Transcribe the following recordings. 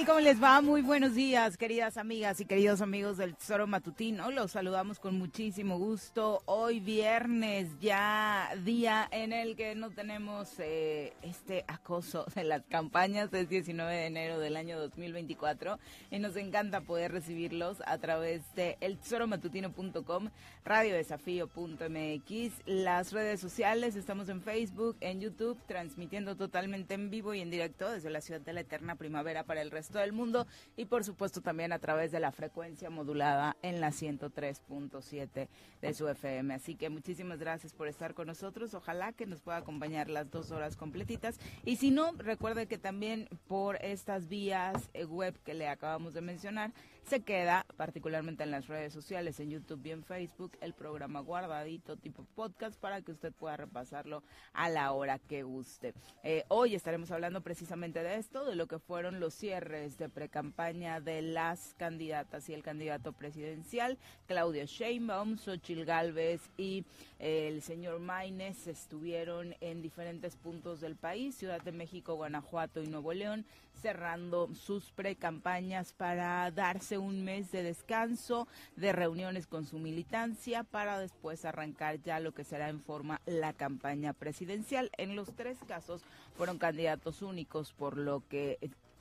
tal? ¿Cómo les va? Muy buenos días, queridas amigas y queridos amigos del Tesoro Matutino. Los saludamos con muchísimo gusto. Hoy viernes, ya día en el que no tenemos eh, este acoso de las campañas. Es 19 de enero del año 2024 y nos encanta poder recibirlos a través de eltesoromatutino.com, radiodesafío.mx, las redes sociales. Estamos en Facebook, en YouTube, transmitiendo totalmente en vivo y en directo desde la ciudad de la eterna primavera para el resto del mundo y por supuesto también a través de la frecuencia modulada en la 103.7 de su FM. Así que muchísimas gracias por estar con nosotros. Ojalá que nos pueda acompañar las dos horas completitas. Y si no, recuerde que también por estas vías eh, web que le acabamos de mencionar, se queda particularmente en las redes sociales, en YouTube y en Facebook, el programa guardadito tipo podcast para que usted pueda repasarlo a la hora que guste. Eh, hoy estaremos hablando precisamente de esto, de lo que fueron los cierres de precampaña de las candidatas y el candidato presidencial, Claudia Sheinbaum, Xochil Gálvez y eh, el señor Maines estuvieron en diferentes puntos del país, Ciudad de México, Guanajuato y Nuevo León, cerrando sus precampañas para darse un mes de descanso, de reuniones con su militancia, para después arrancar ya lo que será en forma la campaña presidencial. En los tres casos fueron candidatos únicos, por lo que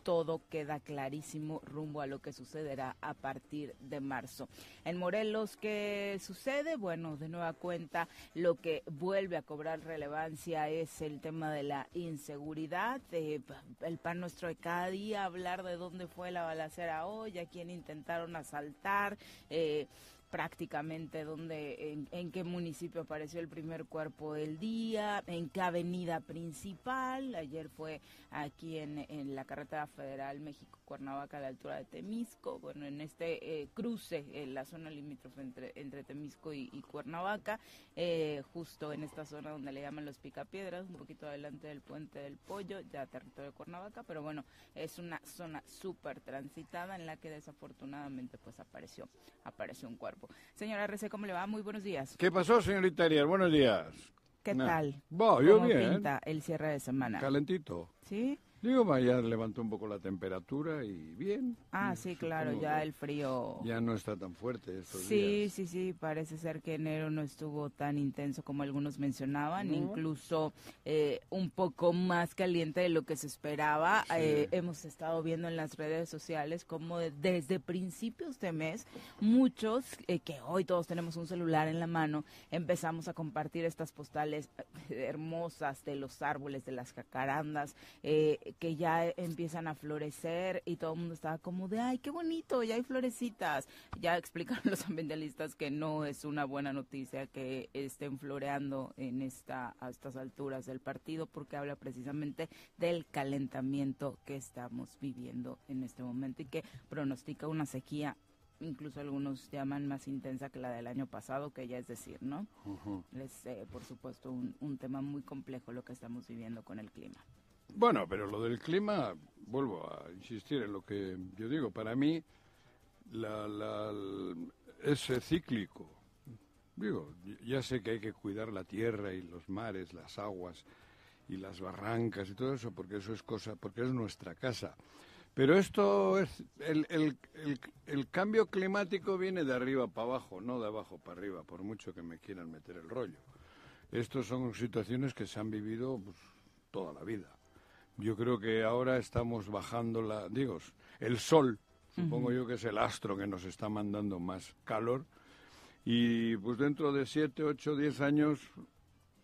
todo queda clarísimo rumbo a lo que sucederá a partir de marzo. En Morelos, ¿qué sucede? Bueno, de nueva cuenta, lo que vuelve a cobrar relevancia es el tema de la inseguridad. Eh, el pan nuestro de cada día, hablar de dónde fue la balacera hoy, a quién intentaron asaltar. Eh, prácticamente donde, en, qué municipio apareció el primer cuerpo del día, en qué avenida principal. Ayer fue aquí en, en la carretera federal México-Cuernavaca a la altura de Temisco. Bueno, en este eh, cruce, en la zona limítrofe entre, entre Temisco y, Cuernavaca, eh, justo en esta zona donde le llaman los picapiedras, un poquito adelante del puente del Pollo, ya territorio de Cuernavaca, pero bueno, es una zona súper transitada en la que desafortunadamente pues apareció, apareció un cuerpo. Señora RC, ¿cómo le va? Muy buenos días. ¿Qué pasó, señorita Ariel? Buenos días. ¿Qué tal? Va, yo bien. pinta el cierre de semana? Calentito. ¿Sí? Digo, vaya, levantó un poco la temperatura y bien. Ah, sí, claro, ya el frío. Ya no está tan fuerte estos sí, Sí, sí, parece ser que enero no estuvo tan intenso como algunos mencionaban, incluso eh, un poco más caliente de lo que se esperaba. Eh, hemos estado viendo en las redes sociales como desde principios de mes, muchos, eh, que hoy todos tenemos un celular en la mano, empezamos a compartir estas postales hermosas de los árboles, de las jacarandas. Eh, que ya empiezan a florecer y todo el mundo estaba como de, ay, qué bonito, ya hay florecitas. Ya explican los ambientalistas que no es una buena noticia que estén floreando en esta, a estas alturas del partido porque habla precisamente del calentamiento que estamos viviendo en este momento y que pronostica una sequía incluso algunos llaman más intensa que la del año pasado, que ya es decir, ¿no? Es, eh, por supuesto, un, un tema muy complejo lo que estamos viviendo con el clima. Bueno, pero lo del clima, vuelvo a insistir en lo que yo digo, para mí la, es cíclico. Digo, ya sé que hay que cuidar la tierra y los mares, las aguas y las barrancas y todo eso, porque eso es cosa, porque es nuestra casa. Pero esto es, el, el, el, cambio climático viene de arriba para abajo, no de abajo para arriba, por mucho que me quieran meter el rollo. Estas son situaciones que se han vivido pues, toda la vida. Yo creo que ahora estamos bajando la, digo, el sol, supongo yo que es el astro que nos está mandando más calor, y pues dentro de siete, ocho, diez años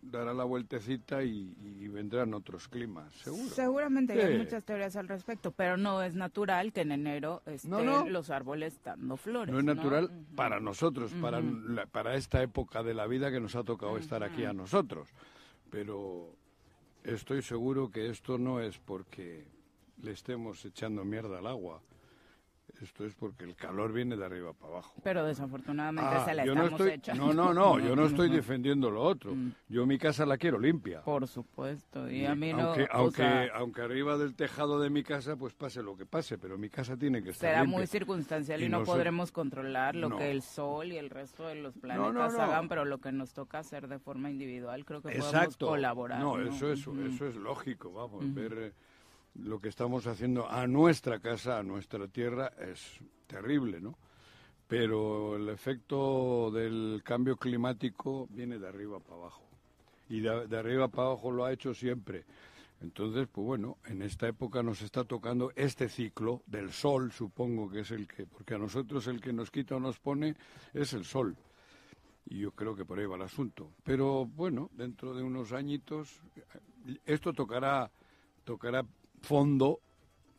dará la vueltecita y, vendrán otros climas, seguro. Seguramente hay muchas teorías al respecto, pero no es natural que en enero estén los árboles dando flores. No es natural para nosotros, para, para esta época de la vida que nos ha tocado estar aquí a nosotros. Pero Estoy seguro que esto no es porque le estemos echando mierda al agua. Esto es porque el calor viene de arriba para abajo. Pero desafortunadamente ah, se la estamos no echando. No, no, no, yo no estoy defendiendo lo otro. Mm. Yo mi casa la quiero limpia. Por supuesto, y a mí no... Aunque, aunque, aunque, arriba del tejado de mi casa pues pase lo que pase, pero mi casa tiene que estar Será muy circunstancial y, no, podremos controlar lo que el sol y el resto de los planetas hagan, pero lo que nos toca hacer de forma individual creo que podemos colaborar. No, eso, es, eso es lógico, vamos, ver eh, lo que estamos haciendo a nuestra casa, a nuestra tierra, es terrible, ¿no? Pero el efecto del cambio climático viene de arriba para abajo. Y de, arriba para abajo lo ha hecho siempre. Entonces, pues bueno, en esta época nos está tocando este ciclo del sol, supongo que es el que, porque a nosotros el que nos quita o nos pone es el sol. Y yo creo que por ahí va el asunto. Pero bueno, dentro de unos añitos, esto tocará, tocará fondo,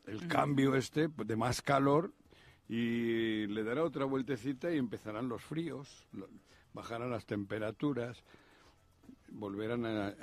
el cambio este de más calor, y le dará otra vueltecita y empezarán los fríos, bajarán las temperaturas, volverán a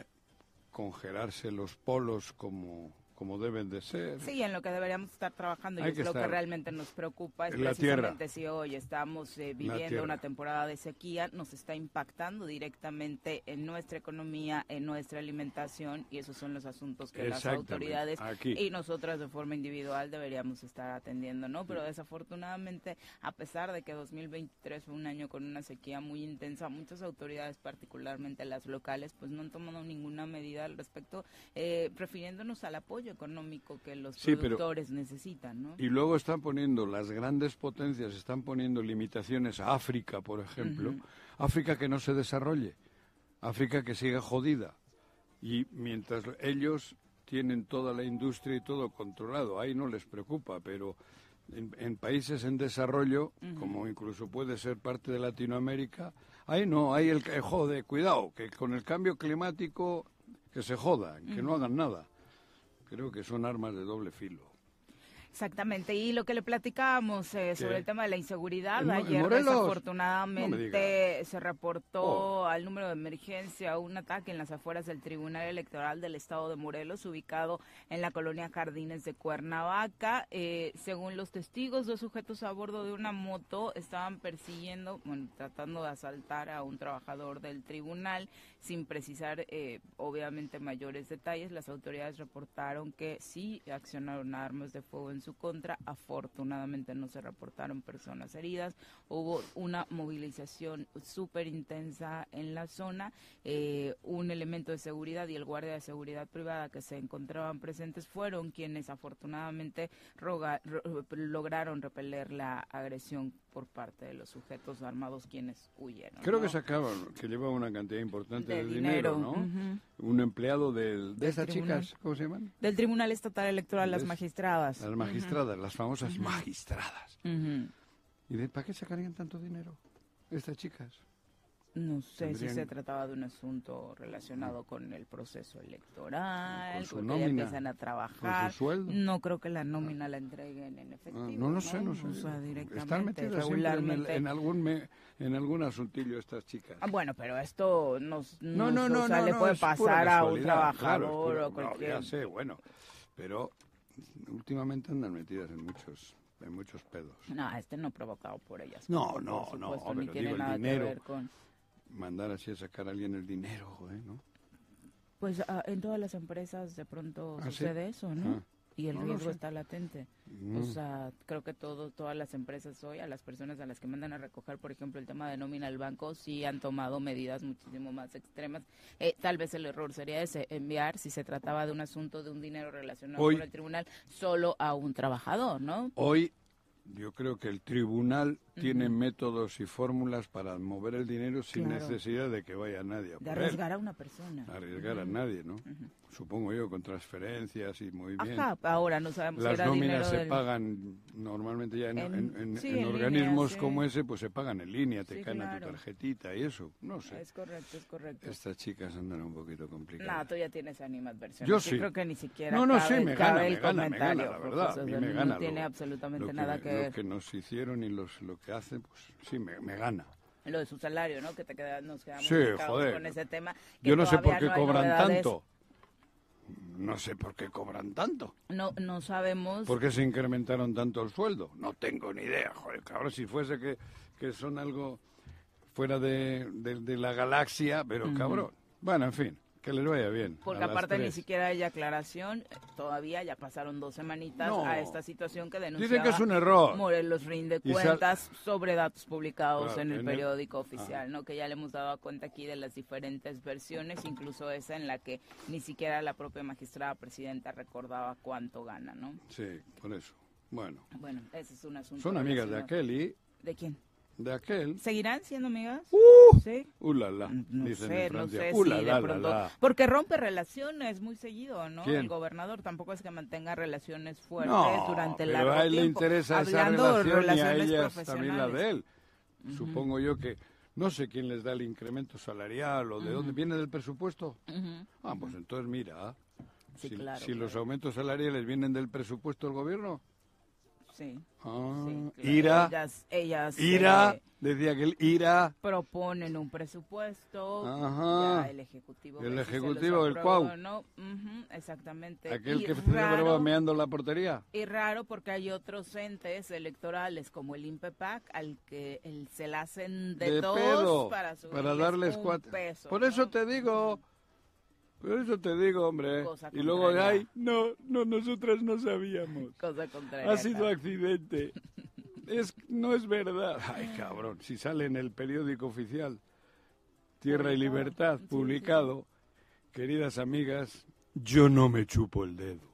congelarse los polos como como deben de ser. Sí, en lo que deberíamos estar trabajando y es lo que realmente nos preocupa es precisamente si hoy estamos eh, viviendo una temporada de sequía, nos está impactando directamente en nuestra economía, en nuestra alimentación y esos son los asuntos que las autoridades y nosotras de forma individual deberíamos estar atendiendo, ¿no? Pero desafortunadamente, a pesar de que 2023 fue un año con una sequía muy intensa, muchas autoridades, particularmente las locales, pues no han tomado ninguna medida al respecto, eh, prefiriéndonos al apoyo económico que los productores necesitan, ¿no? Y luego están poniendo, las grandes potencias están poniendo limitaciones a África, por ejemplo. África que no se desarrolle, África que siga jodida. Y mientras ellos tienen toda la industria y todo controlado, ahí no les preocupa, pero en, países en desarrollo, como incluso puede ser parte de Latinoamérica, ahí no, hay el que jode, cuidado, que con el cambio climático que se jodan, que no hagan nada creo que son armas de doble filo. Exactamente, y lo que le platicábamos eh, sobre el tema de la inseguridad, ayer desafortunadamente se reportó oh. al número de emergencia un ataque en las afueras del Tribunal Electoral del Estado de Morelos, ubicado en la colonia Jardines de Cuernavaca. Eh, según los testigos, dos sujetos a bordo de una moto estaban persiguiendo, bueno, tratando de asaltar a un trabajador del tribunal, sin precisar eh, obviamente mayores detalles. Las autoridades reportaron que sí accionaron armas de fuego en su contra. Afortunadamente no se reportaron personas heridas. Hubo una movilización súper intensa en la zona. Eh, un elemento de seguridad y el guardia de seguridad privada que se encontraban presentes fueron quienes afortunadamente lograron repeler la agresión por parte de los sujetos armados quienes huyeron. Creo que sacaban, que llevaba una cantidad importante de, dinero, ¿no? Un empleado del, de estas chicas, ¿cómo se llaman? Del Tribunal Estatal Electoral, las magistradas. Las magistradas, las famosas magistradas. ¿Y de, para qué sacarían tanto dinero estas chicas? No sé si se trataba de un asunto relacionado con el proceso electoral, con porque ya empiezan a trabajar. No creo que la nómina la entreguen en ah, efectivo. no lo sé, no sé. O sea, directamente, Están metidas regularmente. En, algún en algún asuntillo estas chicas. Ah, bueno, pero esto nos, no, no, no, no, le puede pasar a un trabajador o cualquier. ya sé, bueno, pero últimamente andan metidas en muchos en muchos pedos. No, este no provocado por ellas. No, no, no, ni tiene nada que ver con mandar así a sacar a alguien el dinero, joder, ¿no? Pues ah, en todas las empresas de pronto ¿Ah, sucede eso, ¿no? Ah. y el riesgo está latente. O mm. sea, creo que todo, todas las empresas hoy, a las personas a las que mandan a recoger, por ejemplo, el tema de nómina al banco, sí han tomado medidas muchísimo más extremas. Eh, tal vez el error sería ese, enviar, si se trataba de un asunto de un dinero relacionado con el tribunal, solo a un trabajador, ¿no? Hoy yo creo que el tribunal tiene métodos y fórmulas para mover el dinero sin necesidad de que vaya nadie a De arriesgar a una persona. Arriesgar a nadie, ¿no? Supongo yo, con transferencias y muy bien. Ajá, ahora no sabemos Las nóminas se pagan normalmente ya en, organismos como ese, pues se pagan en línea, te caen a tu tarjetita y eso, no sé. Es correcto, es correcto. Estas chicas andan un poquito complicadas. No, tú ya tienes animadversión. Yo sí. creo que ni siquiera No, no, sí, me gana, me gana, me gana, la verdad. A mí me gana. No tiene absolutamente nada que ver. Lo que nos hicieron y los, lo que hacen, pues sí, me, me gana lo de su salario, ¿no? Que te queda, nos quedamos sí, con ese tema. Yo no sé por qué cobran tanto. No sé por qué cobran tanto. No, no sabemos. ¿Por qué se incrementaron tanto el sueldo? No tengo ni idea, joder, cabrón, si fuese que, que son algo fuera de, de, la galaxia, pero cabrón. Bueno, en fin. Que les vaya bien. Porque aparte ni siquiera hay aclaración, todavía ya pasaron dos semanitas a esta situación que denuncia. Dicen que es un error. Morelos rinde cuentas sobre datos publicados en el periódico oficial, ¿no? Que ya le hemos dado cuenta aquí de las diferentes versiones, incluso esa en la que ni siquiera la propia magistrada presidenta recordaba cuánto gana, ¿no? Sí, por eso. Bueno. Bueno, ese es un asunto. Son amigas de aquel y... ¿De quién? De aquel. ¿Seguirán siendo amigas? Uh, ¿Sí? Uh, la, la, no dicen sé, en no sé uh, si la, de pronto, porque rompe relaciones muy seguido, ¿no? ¿Quién? El gobernador tampoco es que mantenga relaciones fuertes no, durante pero largo a él le tiempo. interesa esa relación y a relaciones ellas también la de él. Supongo yo que no sé quién les da el incremento salarial o de dónde viene del presupuesto. Ah, pues entonces mira, sí, si, claro, si claro. los aumentos salariales vienen del presupuesto del gobierno, Sí. Ah, sí, claro. ira, ellas, ellas ira, eh, decía que el ira, proponen un presupuesto, Ajá. ya el ejecutivo, El ejecutivo, el cuau. no. Ujú, exactamente. aquel Y que raro- se meando la portería. Y raro porque hay otros entes electorales como el INPEPAC al que el, se la hacen de, De todos pedo, para, para darles cuatro. peso, Por ¿no? eso te digo, por eso te digo, hombre. Cosa Y luego, contraria. ay, no, no, nosotras no sabíamos. Cosa contraria. Ha sido accidente. Es, no es verdad. Ay, cabrón, si sale en el periódico oficial Tierra y. Libertad, publicado, queridas amigas, yo no me chupo el dedo.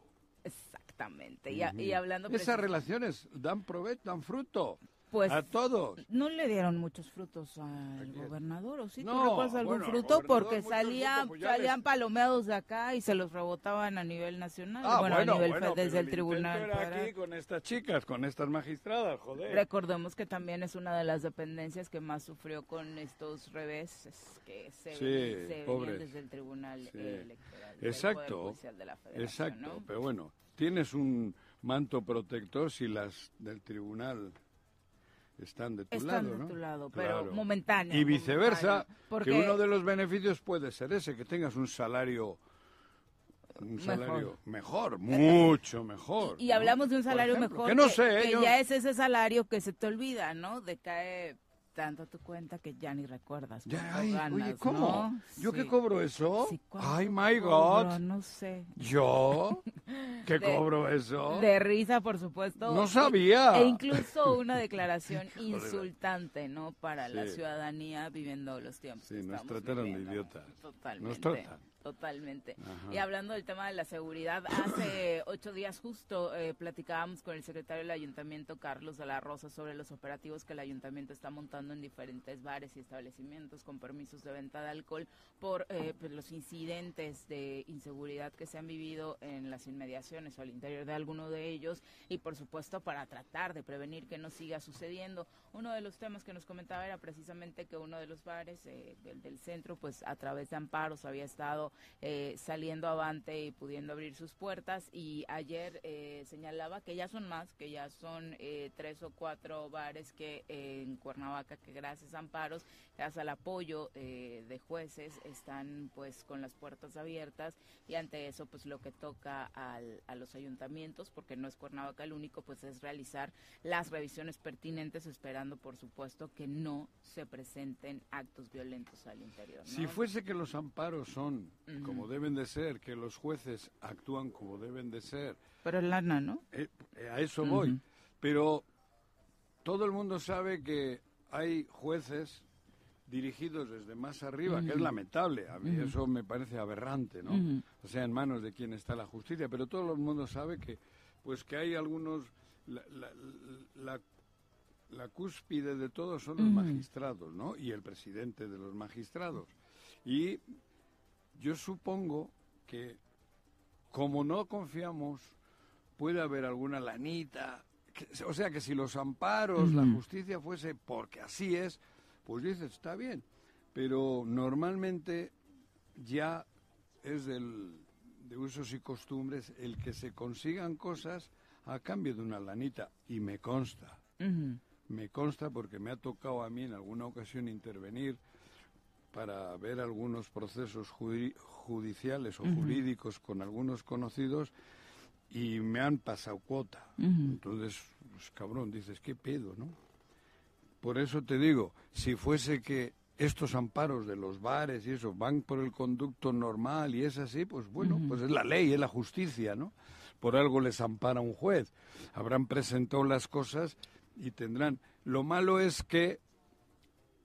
Exactamente. Y, y hablando Esas relaciones dan provecho, dan fruto pues a todos. no le dieron muchos frutos al gobernador, ¿o sí? ¿Tú No, recuerdas algún bueno, fruto? Porque salían les- palomeados de acá y se los rebotaban a nivel nacional. Ah, bueno, bueno, a nivel bueno, desde el intento tribunal. era aquí con estas chicas, con estas magistradas, joder. Recordemos que también es una de las dependencias que más sufrió con estos reveses que se, Sí, ven- se venían desde el Tribunal Sí. Electoral. Exacto, de la Exacto, ¿no? pero bueno, tienes un manto protector si las del tribunal están de tu Están lado, de ¿no? tu lado, pero Claro. momentáneo. Y viceversa, momentáneo. Porque que uno de los beneficios puede ser ese, que tengas un salario un Mejor. salario mejor, mucho mejor. Y, y ¿no? hablamos de un salario ejemplo, mejor que no sé, que yo- ya es ese salario que se te olvida, ¿no? Decae tanto tu cuenta que ya ni recuerdas. Ya, ay, ganas, oye, ¿cómo? ¿no? ¿Yo qué Sí. cobro eso? Sí, ¿cuánto ay, my cobro? God. No sé. ¿Yo? ¿Qué De- cobro eso? De risa, por supuesto. No sabía. E incluso una declaración insultante, ¿no? Para la ciudadanía viviendo los tiempos. Sí, que nos trataron de idiotas. Totalmente. Nos tratan. Totalmente. Ajá. Y hablando del tema de la seguridad, hace ocho días justo eh, platicábamos con el secretario del ayuntamiento, Carlos de la Rosa, sobre los operativos que el ayuntamiento está montando en diferentes bares y establecimientos con permisos de venta de alcohol por eh, pues, los incidentes de inseguridad que se han vivido en las inmediaciones o al interior de alguno de ellos y por supuesto para tratar de prevenir que no siga sucediendo. Uno de los temas que nos comentaba era precisamente que uno de los bares, eh, el del centro, pues a través de amparos había estado eh, saliendo avante y pudiendo abrir sus puertas y ayer eh, señalaba que ya son más, que ya son eh, tres o cuatro bares que eh, en Cuernavaca que gracias a amparos, gracias al apoyo eh, de jueces están pues con las puertas abiertas y ante eso pues lo que toca al- a los ayuntamientos, porque no es Cuernavaca el único, pues es realizar las revisiones pertinentes esperando por supuesto que no se presenten actos violentos al interior. Si fuese que los amparos son Como deben de ser, que los jueces actúan como deben de ser, Pero es lana, ¿no? eh, eh, a eso voy. Pero todo el mundo sabe que hay jueces dirigidos desde más arriba, que es lamentable. A mí eso me parece aberrante, ¿no? O sea, en manos de quién está la justicia. Pero todo el mundo sabe que, pues, que hay algunos la, la, la- la cúspide de todo son los magistrados, ¿no? Y el presidente de los magistrados. Y yo supongo que, como no confiamos, puede haber alguna lanita. que- o sea, que si los amparos, la justicia fuese porque así es, pues dices, está bien. Pero normalmente ya es del, de usos y costumbres el que se consigan cosas a cambio de una lanita. Y me consta. Me consta porque me ha tocado a mí en alguna ocasión intervenir para ver algunos procesos judi- judiciales o jurídicos con algunos conocidos y me han pasado cuota. Entonces, pues, cabrón, dices, ¿qué pedo, no? Por eso te digo, si fuese que estos amparos de los bares y eso van por el conducto normal y es así, pues bueno, pues es la ley, es la justicia, ¿no? Por algo les ampara un juez. Habrán presentado las cosas y tendrán. Lo malo es que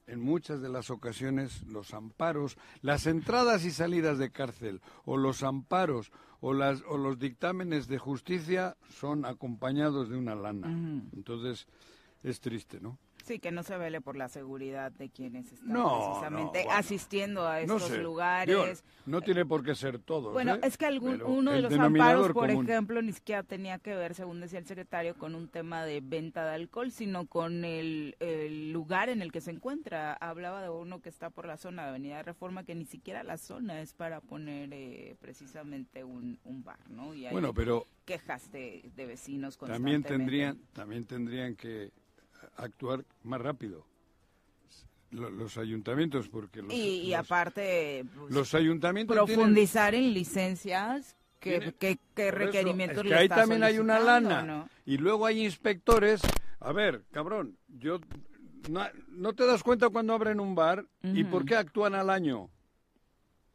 en muchas de las ocasiones los amparos, las entradas y salidas de cárcel o los amparos o, las, o los dictámenes de justicia son acompañados de una lana. Entonces es triste, ¿no? Sí, que no se vele por la seguridad de quienes están No, precisamente no, bueno. asistiendo a No estos sé. lugares. No tiene por qué ser todos. Bueno, ¿eh? es que algún, Pero uno de los amparos, por común. ejemplo, ni siquiera tenía que ver, según decía el secretario, con un tema de venta de alcohol, sino con el, el lugar en el que se encuentra. Hablaba de uno que está por la zona de Avenida Reforma, que ni siquiera la zona es para poner eh, precisamente un, un bar, ¿no? Y hay Bueno, pero quejas de, de vecinos también constantemente. tendrían, también tendrían que actuar más rápido lo- los ayuntamientos, porque los, Y, y los- aparte, pues, los ayuntamientos tienen- profundizar en licencias, que, que, que Por eso, requerimientos es que ahí también hay una lana. ¿no? Y luego hay inspectores. A ver, cabrón, yo no, ¿no te das cuenta cuando abren un bar y por qué actúan al año?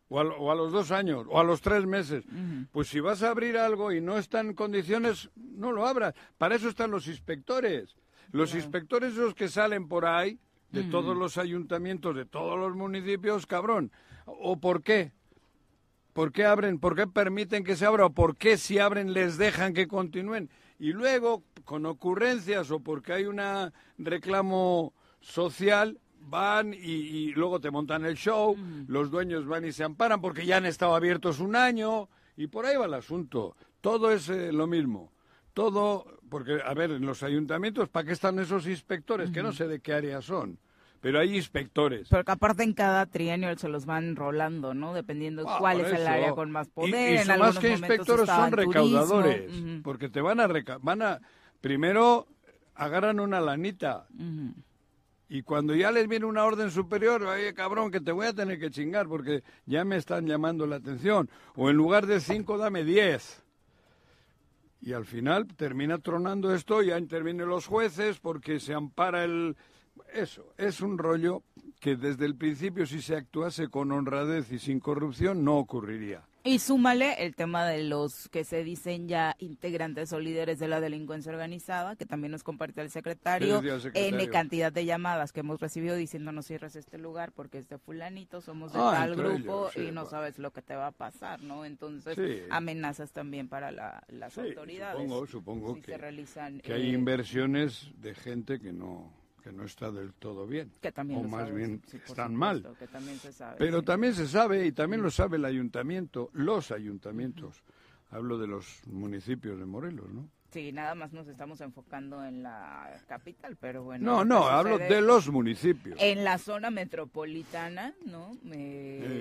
O a, o a los dos años, o a los tres meses. Pues si vas a abrir algo y no está en condiciones, no lo abras. Para eso están los inspectores. Los inspectores esos que salen por ahí, de todos los ayuntamientos, de todos los municipios, cabrón. ¿O por qué? ¿Por qué abren? ¿Por qué permiten que se abra? ¿O por qué si abren les dejan que continúen? Y luego, con ocurrencias o porque hay un reclamo social, van y, y luego te montan el show, los dueños van y se amparan porque ya han estado abiertos un año y por ahí va el asunto. Todo es eh, lo mismo. Todo, porque, a ver, en los ayuntamientos, ¿para qué están esos inspectores? Que no sé de qué área son, pero hay inspectores. Pero que aparte en cada trienio se los van rolando, ¿no? Dependiendo Ah, cuál es el área con más Y- poder. Y, en algunos más que inspectores, son recaudadores. Porque te van a, reca- van a. Primero agarran una lanita. Y cuando ya les viene una orden superior, oye cabrón, que te voy a tener que chingar porque ya me están llamando la atención. O en lugar de cinco, dame diez. Y al final termina tronando esto, ya intervienen los jueces porque se ampara el... eso, es un rollo que desde el principio si se actuase con honradez y sin corrupción no ocurriría. Y súmale el tema de los que se dicen ya integrantes o líderes de la delincuencia organizada, que también nos comparte el secretario, en cantidad de llamadas que hemos recibido diciendo no cierres este lugar porque es de fulanito, somos de ah, tal grupo y no sabes lo que te va a pasar, ¿no? Entonces, amenazas también para las autoridades. Supongo, supongo que, que hay eh, inversiones de gente que no que no está del todo bien. o más bien están mal. Pero también se sabe, y también lo sabe el ayuntamiento, los ayuntamientos, hablo de los municipios de Morelos, ¿no? Sí, nada más nos estamos enfocando en la capital, pero bueno. No, no, hablo de los municipios. En la zona metropolitana, ¿no?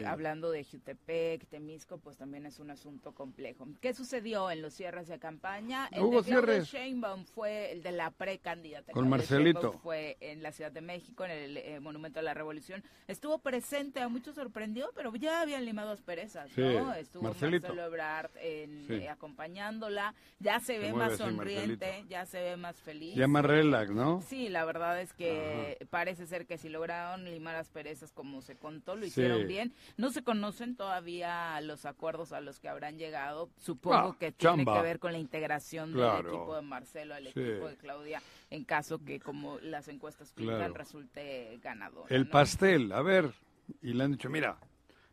Hablando de Jutepec, Temisco, pues también es un asunto complejo. ¿Qué sucedió en los cierres de campaña? El Hubo de cierres. Sheinbaum fue el de la precandidata. Con Marcelito. Fue en la Ciudad de México, en el eh, Monumento a la Revolución. Estuvo presente, a muchos sorprendió, pero ya habían limado asperezas, ¿no? Estuvo Marcelito. Marcelo Ebrard eh, acompañándola. Ya se ve más sonriente, ya se ve más feliz. Ya más relax, ¿no? Sí, la verdad es que parece ser que si lograron limar las perezas como se contó, lo hicieron bien. No se conocen todavía los acuerdos a los que habrán llegado. Supongo ah, que tiene que ver con la integración del equipo de Marcelo al equipo de Claudia, en caso que como las encuestas pintan resulte ganador. El pastel, a ver, y le han dicho, mira,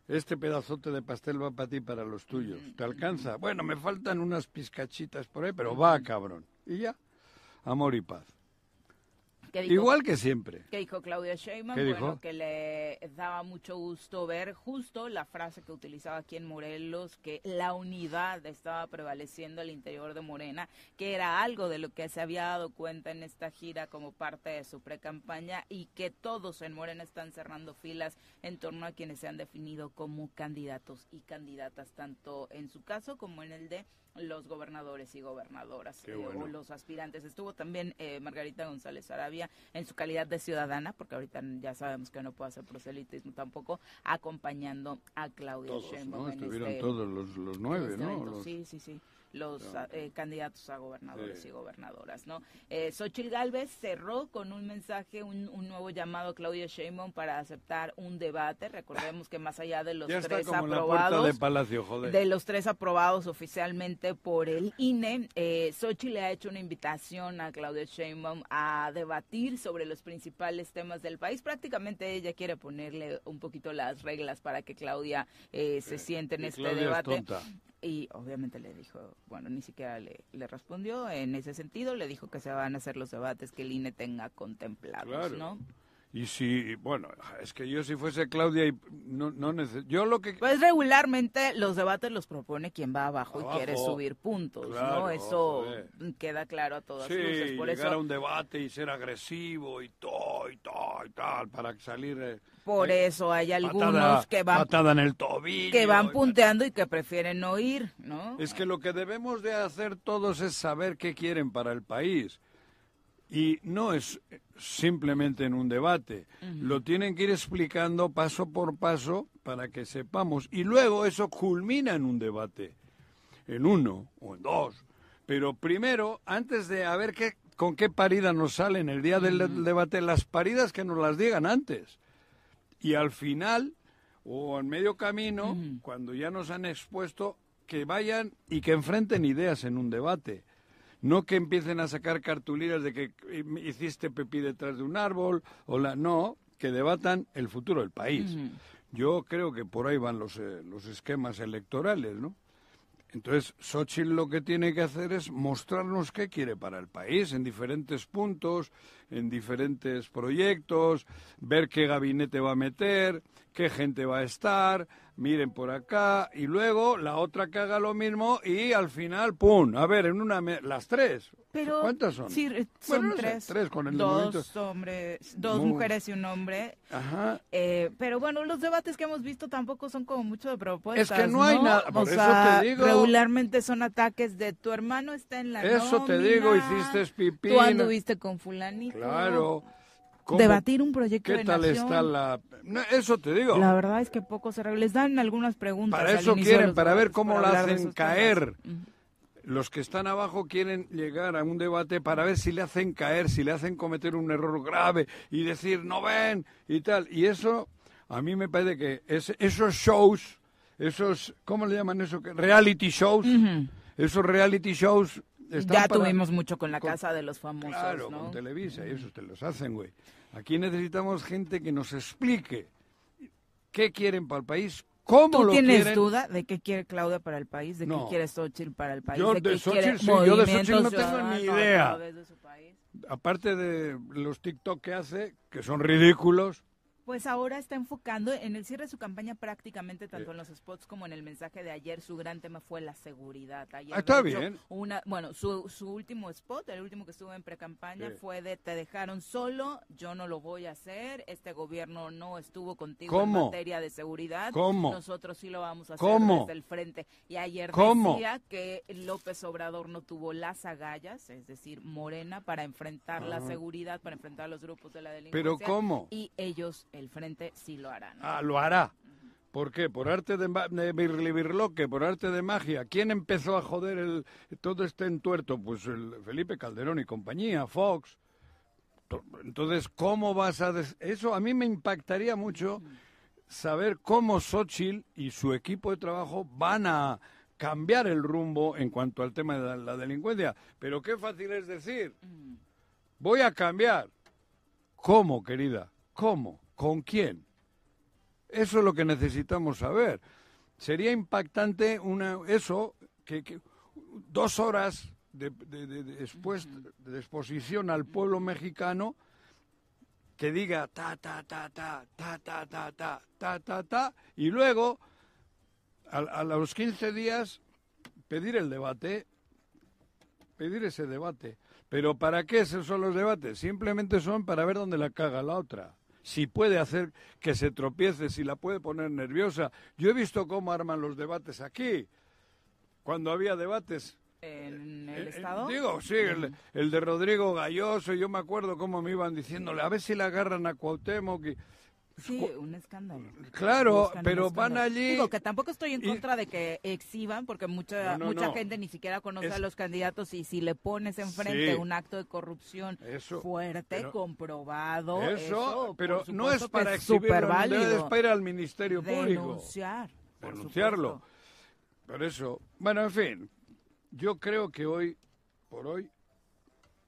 este pedazote de pastel va para ti, para los tuyos. ¿Te alcanza? Bueno, me faltan unas pizcachitas por ahí, pero va, cabrón. Y ya, amor y paz. Igual que siempre. Que dijo Claudia Sheinbaum, bueno, que le daba mucho gusto ver justo la frase que utilizaba aquí en Morelos, que la unidad estaba prevaleciendo al interior de Morena, que era algo de lo que se había dado cuenta en esta gira como parte de su pre-campaña y que todos en Morena están cerrando filas en torno a quienes se han definido como candidatos y candidatas, tanto en su caso como en el de los gobernadores y gobernadoras eh, o los aspirantes. Estuvo también eh, Margarita González Arabia en su calidad de ciudadana, porque ahorita ya sabemos que no puede hacer proselitismo tampoco, acompañando a Claudia Sheinbaum. Estuvieron este todos los, nueve, este ¿no? Sí, sí, sí los eh, candidatos a gobernadores y gobernadoras, ¿no? Eh, Xochitl Galvez cerró con un mensaje, un, nuevo llamado a Claudia Sheinbaum para aceptar un debate. Recordemos que más allá de los tres aprobados, de, los tres aprobados oficialmente por el INE, eh, Xochitl le ha hecho una invitación a Claudia Sheinbaum a debatir sobre los principales temas del país. Prácticamente ella quiere ponerle un poquito las reglas para que Claudia eh, se siente en este debate y obviamente le dijo, bueno, ni siquiera le, le, respondió en ese sentido, le dijo que se van a hacer los debates que el INE tenga contemplados, ¿no? Y si, bueno, es que yo si fuese Claudia y no, no yo lo que... Pues regularmente los debates los propone quien va abajo, y quiere subir puntos, ¿no? Eso queda claro a todas luces. Por llegar a un debate y ser agresivo y todo y todo y tal, para salir... Eh, por eso hay algunos que van en el tobillo, que van punteando y que prefieren no ir, ¿no? Es que lo que debemos de hacer todos es saber qué quieren para el país. Y no es simplemente en un debate, lo tienen que ir explicando paso por paso para que sepamos. Y luego eso culmina en un debate, en uno o en dos. Pero primero, antes de a ver qué, con qué parida nos salen el día del debate, las paridas que nos las digan antes y al final o en medio camino, cuando ya nos han expuesto, que vayan y que enfrenten ideas en un debate. No que empiecen a sacar cartulinas de que hiciste pepí detrás de un árbol, o la, no, que debatan el futuro del país. Yo creo que por ahí van los, eh, los esquemas electorales, ¿no? Entonces, Xochitl lo que tiene que hacer es mostrarnos qué quiere para el país en diferentes puntos, en diferentes proyectos, ver qué gabinete va a meter, qué gente va a estar, miren por acá, y luego la otra que haga lo mismo y al final, ¡pum! A ver, en una... las tres. Pero, ¿Cuántas son? Sí, son tres. tres con el dos hombres, dos mujeres y un hombre. Ajá. Eh, pero bueno, los debates que hemos visto tampoco son como mucho de propuestas. Es que no, hay nada, por eso te digo. Regularmente son ataques de tu hermano está en la Eso te digo, hiciste pipí. Tú anduviste con fulanito. Claro. Debatir un proyecto ¿Qué tal está la...? eso te digo. La verdad es que poco se Les dan algunas preguntas. Para eso quieren, para ver cómo la hacen caer. los que están abajo quieren llegar a un debate para ver si le hacen caer, si le hacen cometer un error grave y decir no ven y tal. Y eso, a mí me parece que es, esos shows, esos, ¿cómo le llaman eso? Reality shows. Esos reality shows ya tuvimos mucho con la casa de los famosos. Claro, con Televisa, y eso te los hacen, güey. Aquí necesitamos gente que nos explique qué quieren para el país, cómo ¿Tú tienes duda de qué quiere Claudia para el país, de qué quiere Xochitl para el país? Yo de, Xochitl, sí, yo de Xochitl no tengo ni idea. Aparte de los TikTok que hace, que son ridículos, pues ahora está enfocando en el cierre de su campaña prácticamente tanto en los spots como en el mensaje de ayer. Su gran tema fue la seguridad. Ayer ah, está bien. Una, bueno, su, su último spot, el último que estuvo en pre-campaña, fue de te dejaron solo, yo no lo voy a hacer, este gobierno no estuvo contigo en materia de seguridad. ¿Cómo? Nosotros sí lo vamos a hacer desde el frente. Y ayer decía que López Obrador no tuvo las agallas, es decir, Morena, para enfrentar la seguridad, para enfrentar a los grupos de la delincuencia. ¿Pero cómo? Y ellos el frente sí lo hará. Ah, lo hará. ¿Por qué? Por arte de, de por arte de magia. ¿Quién empezó a joder el, todo este entuerto? Pues el Felipe Calderón y compañía, Fox. Entonces, ¿cómo vas a...? Eso a mí me impactaría mucho saber cómo Xochitl y su equipo de trabajo van a cambiar el rumbo en cuanto al tema de la delincuencia. Pero qué fácil es decir, voy a cambiar. ¿Cómo, querida? ¿Cómo? ¿Con quién? Eso es lo que necesitamos saber. Sería impactante una, eso, que, dos horas de, de, exposición al pueblo mexicano que diga ta, ta, ta, ta, ta, ta, ta, ta, ta, ta, ta, y luego, a, a los 15 días, pedir el debate, pedir ese debate. Pero ¿para qué esos son los debates? Simplemente son para ver dónde la caga la otra si puede hacer que se tropiece, si la puede poner nerviosa. Yo he visto cómo arman los debates aquí. Cuando había debates en el eh, eh, Estado. Digo, sí, el, de Rodrigo Galloso, yo me acuerdo cómo me iban diciéndole, a ver si le agarran a Cuauhtémoc. Y, Sí, un escándalo. Claro, pero van allí. Digo que tampoco estoy en contra de que exhiban, porque mucha mucha gente ni siquiera conoce a los candidatos y si le pones enfrente un acto de corrupción fuerte, comprobado. Eso, pero no es para exhibirlo, es para ir al Ministerio Público. Denunciar. Denunciarlo. Por eso, bueno, en fin, yo creo que hoy, por hoy,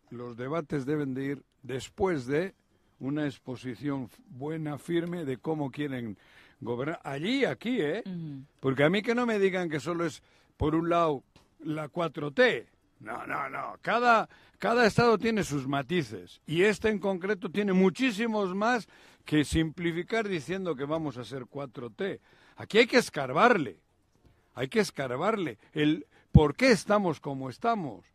los debates deben de ir después de una exposición buena, firme de cómo quieren gobernar. Allí, aquí, ¿eh? Porque a mí que no me digan que solo es, por un lado, la 4T. No, no, no. Cada, cada estado tiene sus matices. Y este en concreto tiene muchísimos más que simplificar diciendo que vamos a ser 4T. Aquí hay que escarbarle. Hay que escarbarle. El por qué estamos como estamos.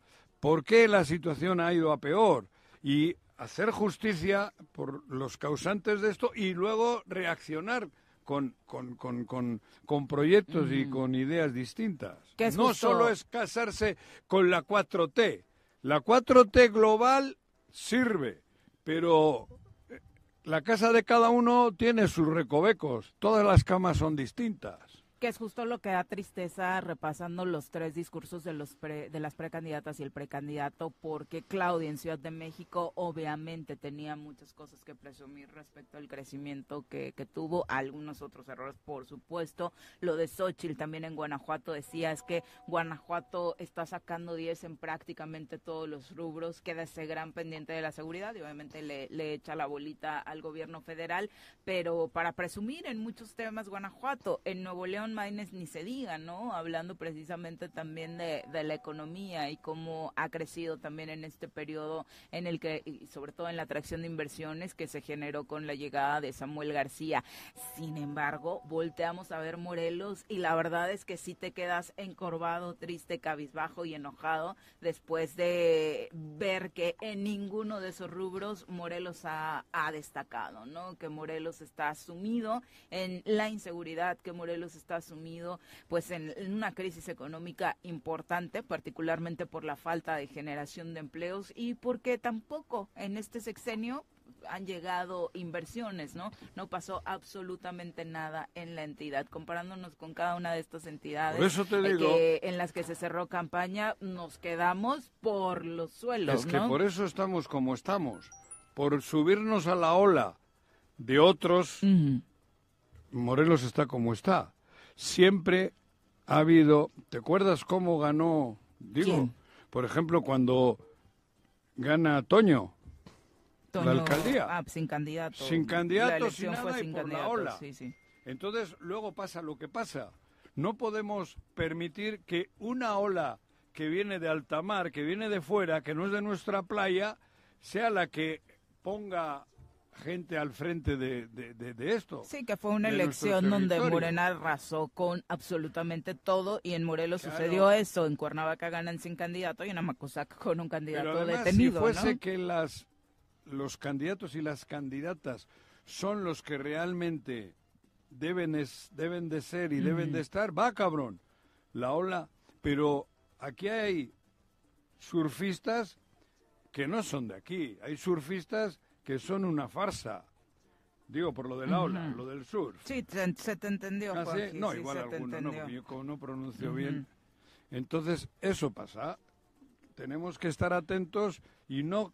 ¿Por qué la situación ha ido a peor? Y hacer justicia por los causantes de esto y luego reaccionar con, con, con, con, proyectos y con ideas distintas. no solo es casarse con la 4T. La 4T global sirve, pero eh, la casa de cada uno tiene sus recovecos. Todas las camas son distintas que es justo lo que da tristeza repasando los tres discursos de los de las precandidatas y el precandidato, porque Claudia en Ciudad de México obviamente tenía muchas cosas que presumir respecto al crecimiento que, que tuvo, algunos otros errores, por supuesto. Lo de Xochitl también en Guanajuato decía es que Guanajuato está sacando 10 en prácticamente todos los rubros, queda ese gran pendiente de la seguridad y obviamente le, le echa la bolita al gobierno federal, pero para presumir en muchos temas Guanajuato, en Nuevo León Maines ni se diga, ¿no? Hablando precisamente también de, la economía y cómo ha crecido también en este periodo en el que, y sobre todo en la atracción de inversiones que se generó con la llegada de Samuel García. Sin embargo, volteamos a ver Morelos y la verdad es que sí te quedas encorvado, triste, cabizbajo y enojado después de ver que en ninguno de esos rubros Morelos ha, ha destacado, ¿no? Que Morelos está sumido en la inseguridad, que Morelos está asumido pues en, una crisis económica importante, particularmente por la falta de generación de empleos y porque tampoco en este sexenio han llegado inversiones, ¿no? No pasó absolutamente nada en la entidad. Comparándonos con cada una de estas entidades eh, en las que se cerró campaña, nos quedamos por los suelos, Es que por eso estamos como estamos, por subirnos a la ola de otros. Morelos está como está. Siempre ha habido, ¿te acuerdas cómo ganó? Digo, por ejemplo, cuando gana Toño, la alcaldía. Ah, sin candidato. Sin candidato, sin nada y por la ola. Entonces, luego pasa lo que pasa. No podemos permitir que una ola que viene de alta mar, que viene de fuera, que no es de nuestra playa, sea la que ponga gente al frente de, de, esto. Sí, que fue una elección donde Morena arrasó con absolutamente todo y en Morelos sucedió eso. En Cuernavaca ganan sin candidato y en Amacuzac con un candidato detenido. Si fuese que las, los candidatos y las candidatas son los que realmente deben, es, deben de ser y deben de estar, va cabrón, la ola. Pero aquí hay surfistas que no son de aquí, hay surfistas que son una farsa. Digo, por lo de la ola, lo del sur. Sí, se te entendió. ¿Ah, no, igual alguno, no, yo como no pronuncio bien. Entonces, eso pasa. Tenemos que estar atentos y no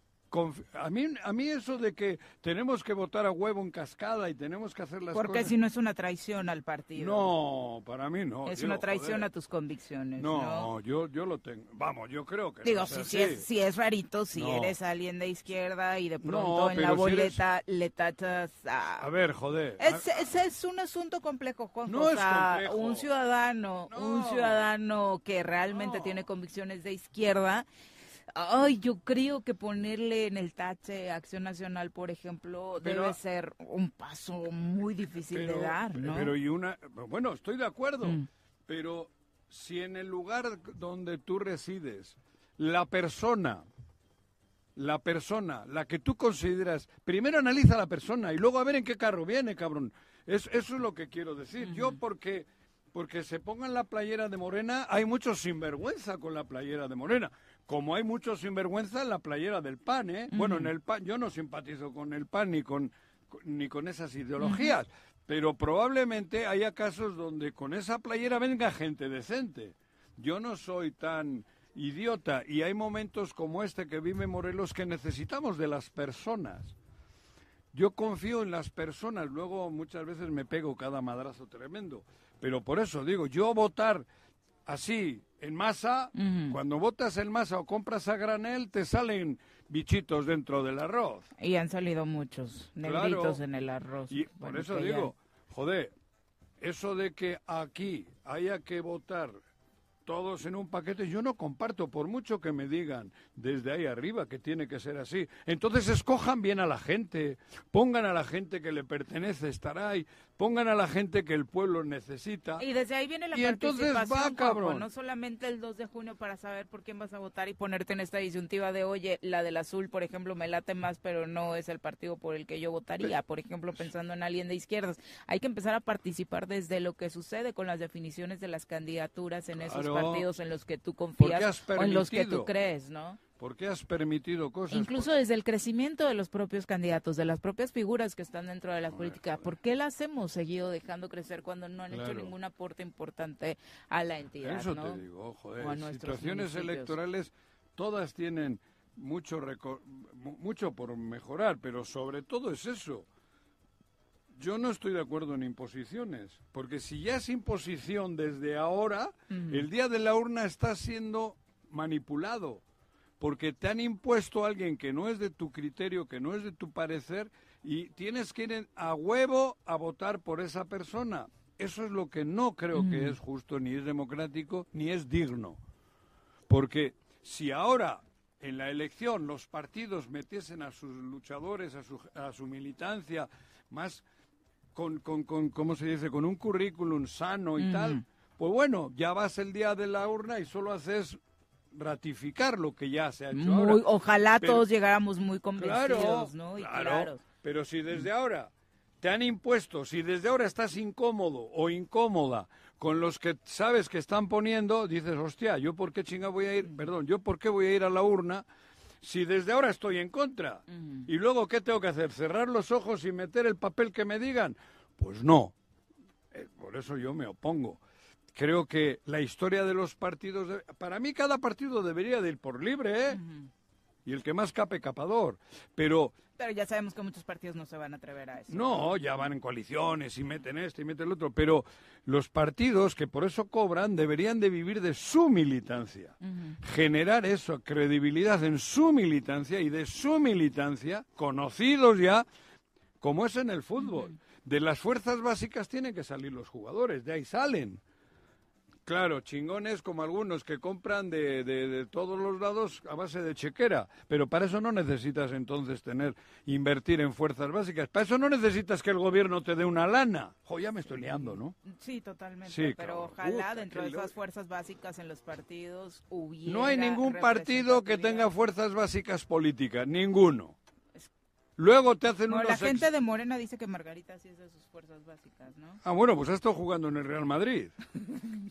a mí, a mí eso de que tenemos que votar a huevo en cascada y tenemos que hacer las Porque si no es una traición al partido. No, para mí no. Es una traición a tus convicciones. No, Yo, yo lo tengo. Vamos, yo creo que. Digo, si, es, si es rarito, si eres alguien de izquierda y de pronto en la boleta le tachas a. A ver, joder. Ese es un asunto complejo, Juan. No es complejo. Un ciudadano, un ciudadano que realmente tiene convicciones de izquierda Ay, yo creo que ponerle en el tache Acción Nacional, por ejemplo, debe ser un paso muy difícil de dar, ¿no? Pero y una, bueno, estoy de acuerdo, mm. pero si en el lugar donde tú resides, la persona, la persona, la que tú consideras, primero analiza la persona y luego a ver en qué carro viene, cabrón. Es, eso es lo que quiero decir. Yo porque porque se pongan la playera de Morena, hay muchos sinvergüenza con la playera de Morena como hay muchos sinvergüenza en la playera del PAN, ¿eh? Bueno, en el PAN, yo no simpatizo con el PAN ni con, ni con esas ideologías, pero probablemente haya casos donde con esa playera venga gente decente. Yo no soy tan idiota y hay momentos como este que vive Morelos que necesitamos de las personas. Yo confío en las personas, luego muchas veces me pego cada madrazo tremendo, pero por eso digo, yo votar así en masa, cuando botas en masa o compras a granel, te salen bichitos dentro del arroz. Y han salido muchos negritos en el arroz. Y por eso digo, joder, eso de que aquí haya que votar todos en un paquete, yo no comparto, por mucho que me digan desde ahí arriba que tiene que ser así. Entonces escojan bien a la gente, pongan a la gente que le pertenece estar ahí, pongan a la gente que el pueblo necesita. Y desde ahí viene la y participación, entonces va, cabrón. no solamente el 2 de junio para saber por quién vas a votar y ponerte en esta disyuntiva de, oye, la del azul, por ejemplo, me late más, pero no es el partido por el que yo votaría, por ejemplo, pensando en alguien de izquierdas. Hay que empezar a participar desde lo que sucede con las definiciones de las candidaturas en esos partidos en los que tú confías o en los que tú crees, ¿no? ¿Por qué has permitido cosas? Incluso desde el crecimiento de los propios candidatos, de las propias figuras que están dentro de la política. ¿Por qué las hemos seguido dejando crecer cuando no han hecho ningún aporte importante a la entidad? Eso te digo, joder. Situaciones electorales todas tienen mucho, mucho por mejorar, pero sobre todo es eso. Yo no estoy de acuerdo en imposiciones, porque si ya es imposición desde ahora, el día de la urna está siendo manipulado porque te han impuesto a alguien que no es de tu criterio, que no es de tu parecer, y tienes que ir a huevo a votar por esa persona. Eso es lo que no creo que es justo, ni es democrático, ni es digno. Porque si ahora en la elección los partidos metiesen a sus luchadores, a su, a su militancia, más con, con, con, ¿cómo se dice?, con un currículum sano y tal, pues bueno, ya vas el día de la urna y solo haces ratificar lo que ya se ha hecho Ojalá todos llegáramos muy convencidos, ¿no? claro, pero si desde ahora te han impuesto, si desde ahora estás incómodo o incómoda con los que sabes que están poniendo, dices, hostia, ¿yo por qué chinga voy a ir, perdón, yo por qué voy a ir a la urna si desde ahora estoy en contra? ¿Y luego qué tengo que hacer? ¿Cerrar los ojos y meter el papel que me digan? Pues no. Eh, por eso yo me opongo. Creo que la historia de los partidos, para mí cada partido debería de ir por libre, ¿eh? Y el que más cape, capador. Pero pero ya sabemos que muchos partidos no se van a atrever a eso. No, ya van en coaliciones y meten este y meten el otro. Pero los partidos que por eso cobran deberían de vivir de su militancia. Generar eso, credibilidad en su militancia y de su militancia, conocidos ya, como es en el fútbol. De las fuerzas básicas tienen que salir los jugadores, de ahí salen. Claro, chingones como algunos que compran de, de, todos los lados a base de chequera, pero para eso no necesitas entonces tener, invertir en fuerzas básicas, para eso no necesitas que el gobierno te dé una lana. Jo, ya me estoy liando, ¿no? Sí, totalmente, pero ojalá dentro de esas fuerzas básicas en los partidos hubiera... No hay ningún partido que tenga fuerzas básicas políticas, ninguno. Luego te hacen La gente de Morena dice que Margarita sí es de sus fuerzas básicas, ¿no? Ah, bueno, pues ha estado jugando en el Real Madrid.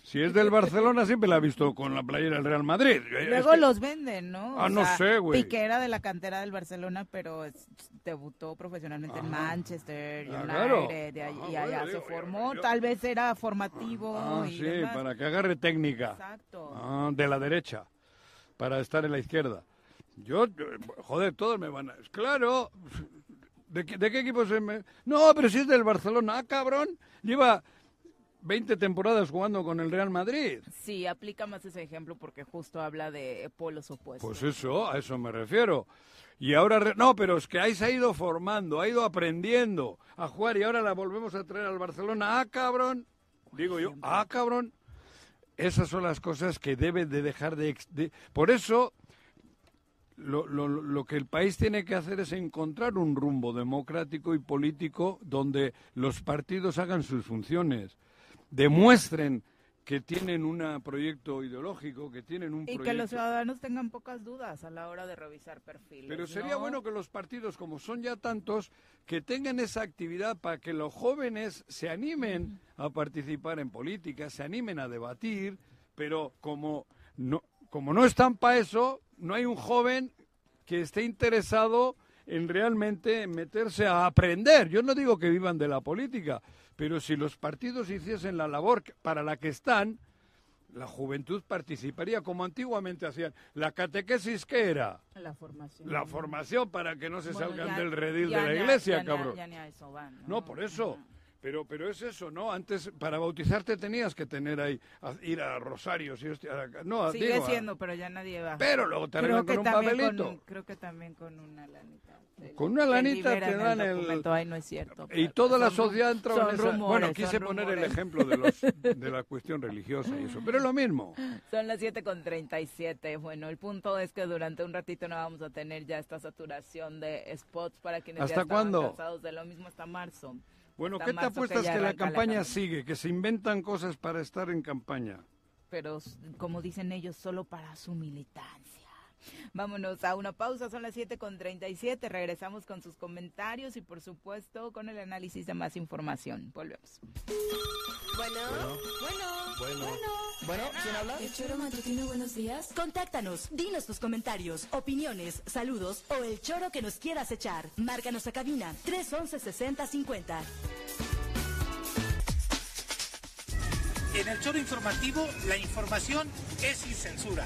si es del Barcelona, siempre la ha visto con la playera del Real Madrid. Luego los venden, ¿no? ah, no sé, güey. Piquera de la cantera del Barcelona, pero debutó profesionalmente en Manchester, ah, United, y allá se formó. Tal vez era formativo. Ah, sí, para que agarre técnica. Exacto. Ah, de la derecha, para estar en la izquierda. Yo, joder, todos me van a... Claro, ¿de qué, de qué equipo se me...? No, pero si es del Barcelona, ah, cabrón, lleva 20 temporadas jugando con el Real Madrid. Sí, aplica más ese ejemplo porque justo habla de polos opuestos. Pues eso, a eso me refiero. Y ahora, no, pero es que ahí se ha ido formando, ha ido aprendiendo a jugar y ahora la volvemos a traer al Barcelona. Ah, cabrón, digo yo, ah, cabrón. Esas son las cosas que debe de dejar de... Por eso lo, lo, lo, que el país tiene que hacer es encontrar un rumbo democrático y político donde los partidos hagan sus funciones, demuestren que tienen un proyecto ideológico, que tienen un y que los ciudadanos tengan pocas dudas a la hora de revisar perfiles. Pero sería bueno que los partidos, como son ya tantos, que tengan esa actividad para que los jóvenes se animen a participar en política, se animen a debatir, pero como no, como no están para eso, no hay un joven que esté interesado en realmente meterse a aprender. Yo no digo que vivan de la política, pero si los partidos hiciesen la labor para la que están, la juventud participaría como antiguamente hacían. ¿La catequesis qué era? La formación. La formación para que no se salgan del redil de la iglesia, cabrón. ¿no? por eso. Pero, pero es eso, ¿no? Antes, para bautizarte tenías que tener ahí, ir a Rosarios. Y no, Sigue siendo, pero ya nadie va. Pero luego te arreglan con un papelito. creo que también con una lanita. con una lanita te dan el... Ay, no es cierto. Y toda la sociedad entra en esa... bueno, quise poner el ejemplo de, los, de la cuestión religiosa y eso, pero es lo mismo. Son las 7 con 37. Bueno, el punto es que durante un ratito no vamos a tener ya esta saturación de spots para quienes ¿Hasta ya estaban cuándo? cansados de lo mismo hasta marzo. Bueno, ¿qué te apuestas que, la campaña sigue? Que se inventan cosas para estar en campaña. Pero, como dicen ellos, solo para su militancia. Vámonos a una pausa, son las 7 con 37. Regresamos con sus comentarios y, por supuesto, con el análisis de más información. Volvemos. Bueno, bueno, bueno, bueno. ¿quién habla? El choro matutino, buenos días. Contáctanos, dinos tus comentarios, opiniones, saludos o el choro que nos quieras echar. Márcanos a cabina 311 6050. En el choro informativo, la información es sin censura.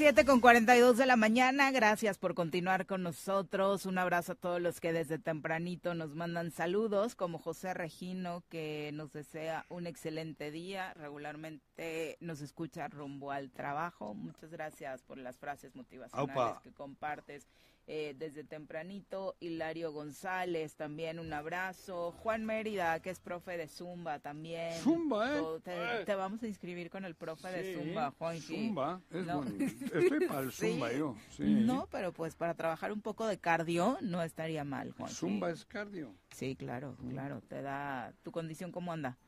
7 con 42 de la mañana, gracias por continuar con nosotros. Un abrazo a todos los que desde tempranito nos mandan saludos, como José Regino, que nos desea un excelente día. Regularmente nos escucha rumbo al trabajo. Muchas gracias por las frases motivacionales que compartes eh, desde tempranito. Hilario González, también un abrazo. Juan Mérida, que es profe de Zumba también. Zumba, ¿eh? Oh, Te, Eh. te vamos a inscribir con el profe de Zumba, Juanji. Zumba, es No. bueno. Estoy para el Sí. Zumba yo, sí. No, pero pues para trabajar un poco de cardio no estaría mal, Juan. Zumba es cardio. Sí, claro, claro. Te da... ¿Tu condición cómo anda?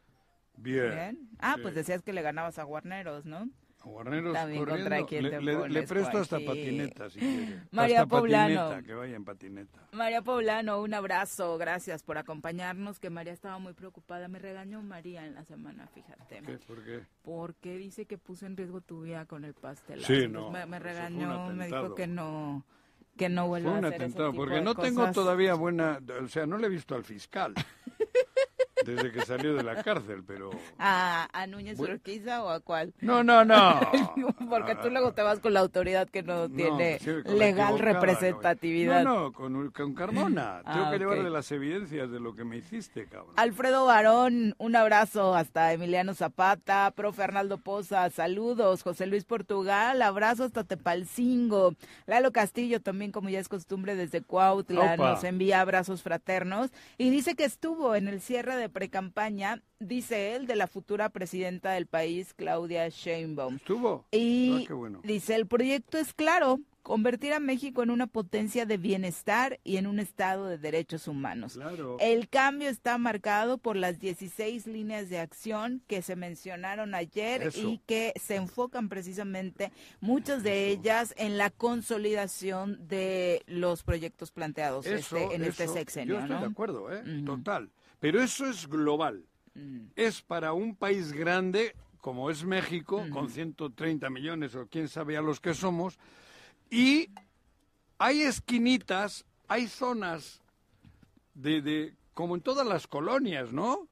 Bien. Ah, Sí. pues decías que le ganabas a Guarneros, ¿no? A Guarneros También corriendo. quién le, le- presto hasta patineta si quiere. María hasta Poblano. patineta, que vaya en patineta. María Poblano, un abrazo, gracias por acompañarnos, que María estaba muy preocupada. Me regañó María en la semana, fíjate. ¿Qué? ¿Por qué? Porque dice que puse en riesgo tu vida con el pastel. Sí, no, Me, regañó, me dijo que no, que no Fue vuelva un a hacer ese atentado, tipo porque de no tengo todavía buena, o sea, no le he visto al fiscal desde que salió de la cárcel, pero... ¿A, a Núñez Bueno. Urquiza o a cuál? No, no, no. Porque tú luego te vas con la autoridad que no, No, tiene sí, legal representatividad. No, no, con, con Carmona. Ah, Tengo que ok. llevarle las evidencias de lo que me hiciste, cabrón. Alfredo Barón, un abrazo hasta Emiliano Zapata, profe Arnaldo Poza, saludos, José Luis Portugal, abrazo hasta Tepalcingo, Lalo Castillo también como ya es costumbre desde Cuautla, Opa. nos envía abrazos fraternos y dice que estuvo en el cierre de precampaña, dice él, de la futura presidenta del país, Claudia Sheinbaum. ¿Estuvo? Y Ah, qué bueno. dice, el proyecto es claro, convertir a México en una potencia de bienestar y en un estado de derechos humanos. Claro. El cambio está marcado por las 16 líneas de acción que se mencionaron ayer Eso. y que se enfocan precisamente muchas de ellas en la consolidación de los proyectos planteados Eso, este- en este sexenio. Yo estoy ¿no? de acuerdo, ¿eh? Total. Pero eso es global. Mm. Es para un país grande como es México, con 130 millones o quién sabe a los que somos, y hay esquinitas, hay zonas de, de como en todas las colonias, ¿no?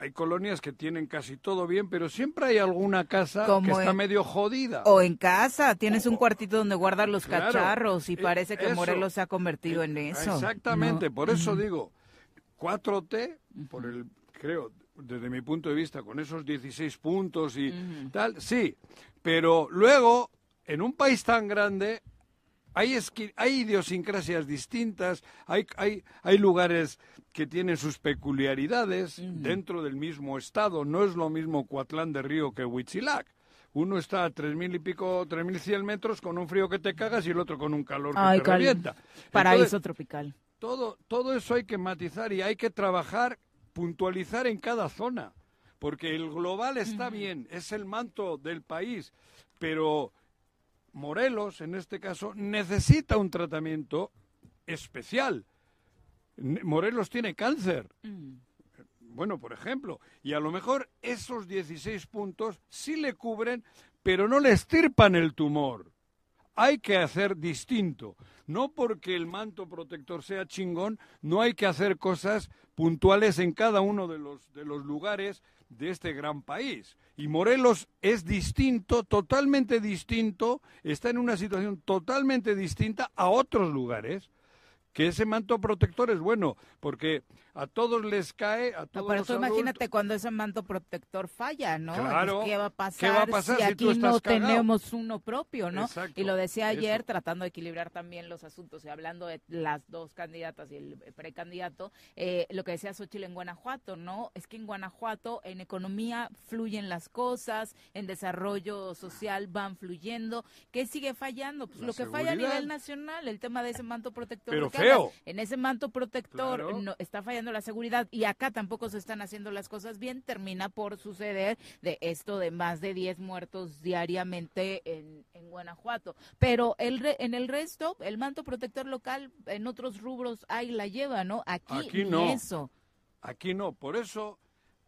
Hay colonias que tienen casi todo bien, pero siempre hay alguna casa que está en- medio jodida. O en casa, tienes un cuartito donde guardar los Claro. cacharros y Eh, parece que eso. Morelos se ha convertido en eso. Exactamente, ¿no? por eso digo, 4T, por el, creo, desde mi punto de vista, con esos 16 puntos y tal, sí, pero luego, en un país tan grande, hay, hay idiosincrasias distintas, hay, hay, hay lugares que tienen sus peculiaridades dentro del mismo estado, no es lo mismo Coatlán de Río que Huitzilac. Uno está a tres mil y pico, tres mil cien metros con un frío que te cagas y el otro con un calor que Ay, te cal-. Paraíso Entonces, tropical. Todo, todo eso hay que matizar y hay que trabajar, puntualizar en cada zona, porque el global está bien, es el manto del país, pero Morelos, en este caso, necesita un tratamiento especial. Morelos tiene cáncer. Bueno, por ejemplo, y a lo mejor esos 16 puntos sí le cubren, pero no le estirpan el tumor hay que hacer distinto. No porque el manto protector sea chingón, no hay que hacer cosas puntuales en cada uno de los, de los lugares de este gran país. Y Morelos es distinto, totalmente distinto, está en una situación totalmente distinta a otros lugares. Que ese manto protector es bueno, porque a todos les cae, a No, todos pero los tú adultos- imagínate cuando ese manto protector falla, ¿no? Claro. Entonces, ¿Qué va a pasar, ¿Qué va a pasar si si aquí no tenemos uno propio, ¿no? Exacto, Y lo decía ayer, eso. tratando de equilibrar también los asuntos y hablando de las dos candidatas y el precandidato, eh, lo que decía Xochitl en Guanajuato, ¿no? Es que en Guanajuato, en economía fluyen las cosas, en desarrollo social van fluyendo. ¿Qué sigue fallando? Pues La lo que falla a nivel nacional, el tema de ese manto protector. Pero feo. En ese manto protector Claro. no, está fallando la seguridad y acá tampoco se están haciendo las cosas bien, termina por suceder de esto de más de 10 muertos diariamente en, en Guanajuato. Pero el re- en el resto, el manto protector local en otros rubros ahí la lleva, ¿no? Aquí, Aquí no. eso. Aquí no, por eso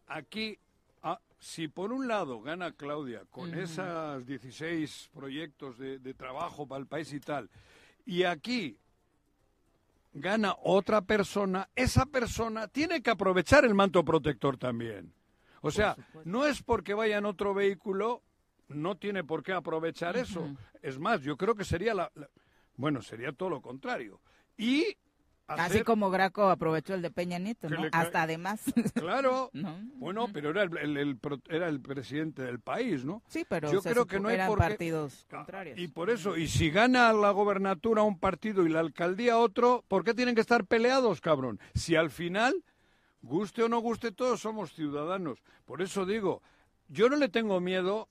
aquí, ah, si por un lado gana Claudia con Ujú. esos 16 proyectos de, de trabajo para el país y tal, y aquí gana otra persona, esa persona tiene que aprovechar el manto protector también. O sea, no es porque vaya en otro vehículo no tiene por qué aprovechar eso. Es más, yo creo que sería la, la- bueno, sería todo lo contrario. Y Así como Graco aprovechó el de Peña Nieto, ¿no? Hasta además. Claro. ¿No? Bueno, pero era el, el- era el presidente del país, ¿no? Sí, pero yo creo que no hay qué- partidos contrarios. Y por eso, y si gana la gobernatura un partido y la alcaldía otro, ¿por qué tienen que estar peleados, cabrón? Si al final, guste o no guste, todos somos ciudadanos. Por eso digo, yo no le tengo miedo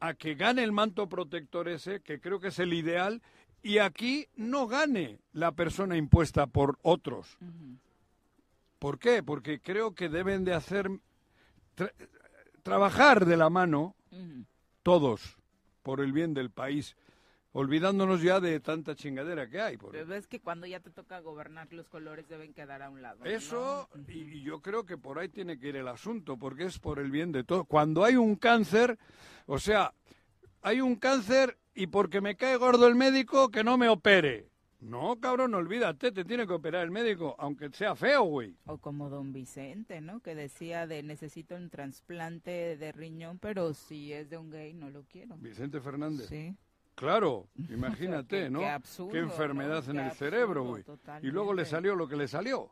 a que gane el manto protector ese, que creo que es el ideal, y aquí no gane la persona impuesta por otros. ¿Por qué? Porque creo que deben de hacer tra- trabajar de la mano todos por el bien del país, olvidándonos ya de tanta chingadera que hay. porque Pero ves que cuando ya te toca gobernar, los colores deben quedar a un lado. ¿no? Eso, y, y yo creo que por ahí tiene que ir el asunto, porque es por el bien de todos. Cuando hay un cáncer, o sea, hay un cáncer y porque me cae gordo el médico, que no me opere. No, cabrón, olvídate, te tiene que operar el médico, aunque sea feo, güey. O como don Vicente, ¿no? Que decía de necesito un trasplante de riñón, pero si es de un gay no lo quiero. Vicente Fernández. Sí. Claro, imagínate, qué- ¿no? qué absurdo, enfermedad ¿no? en Qué el cerebro, güey. Y luego le salió lo que le salió.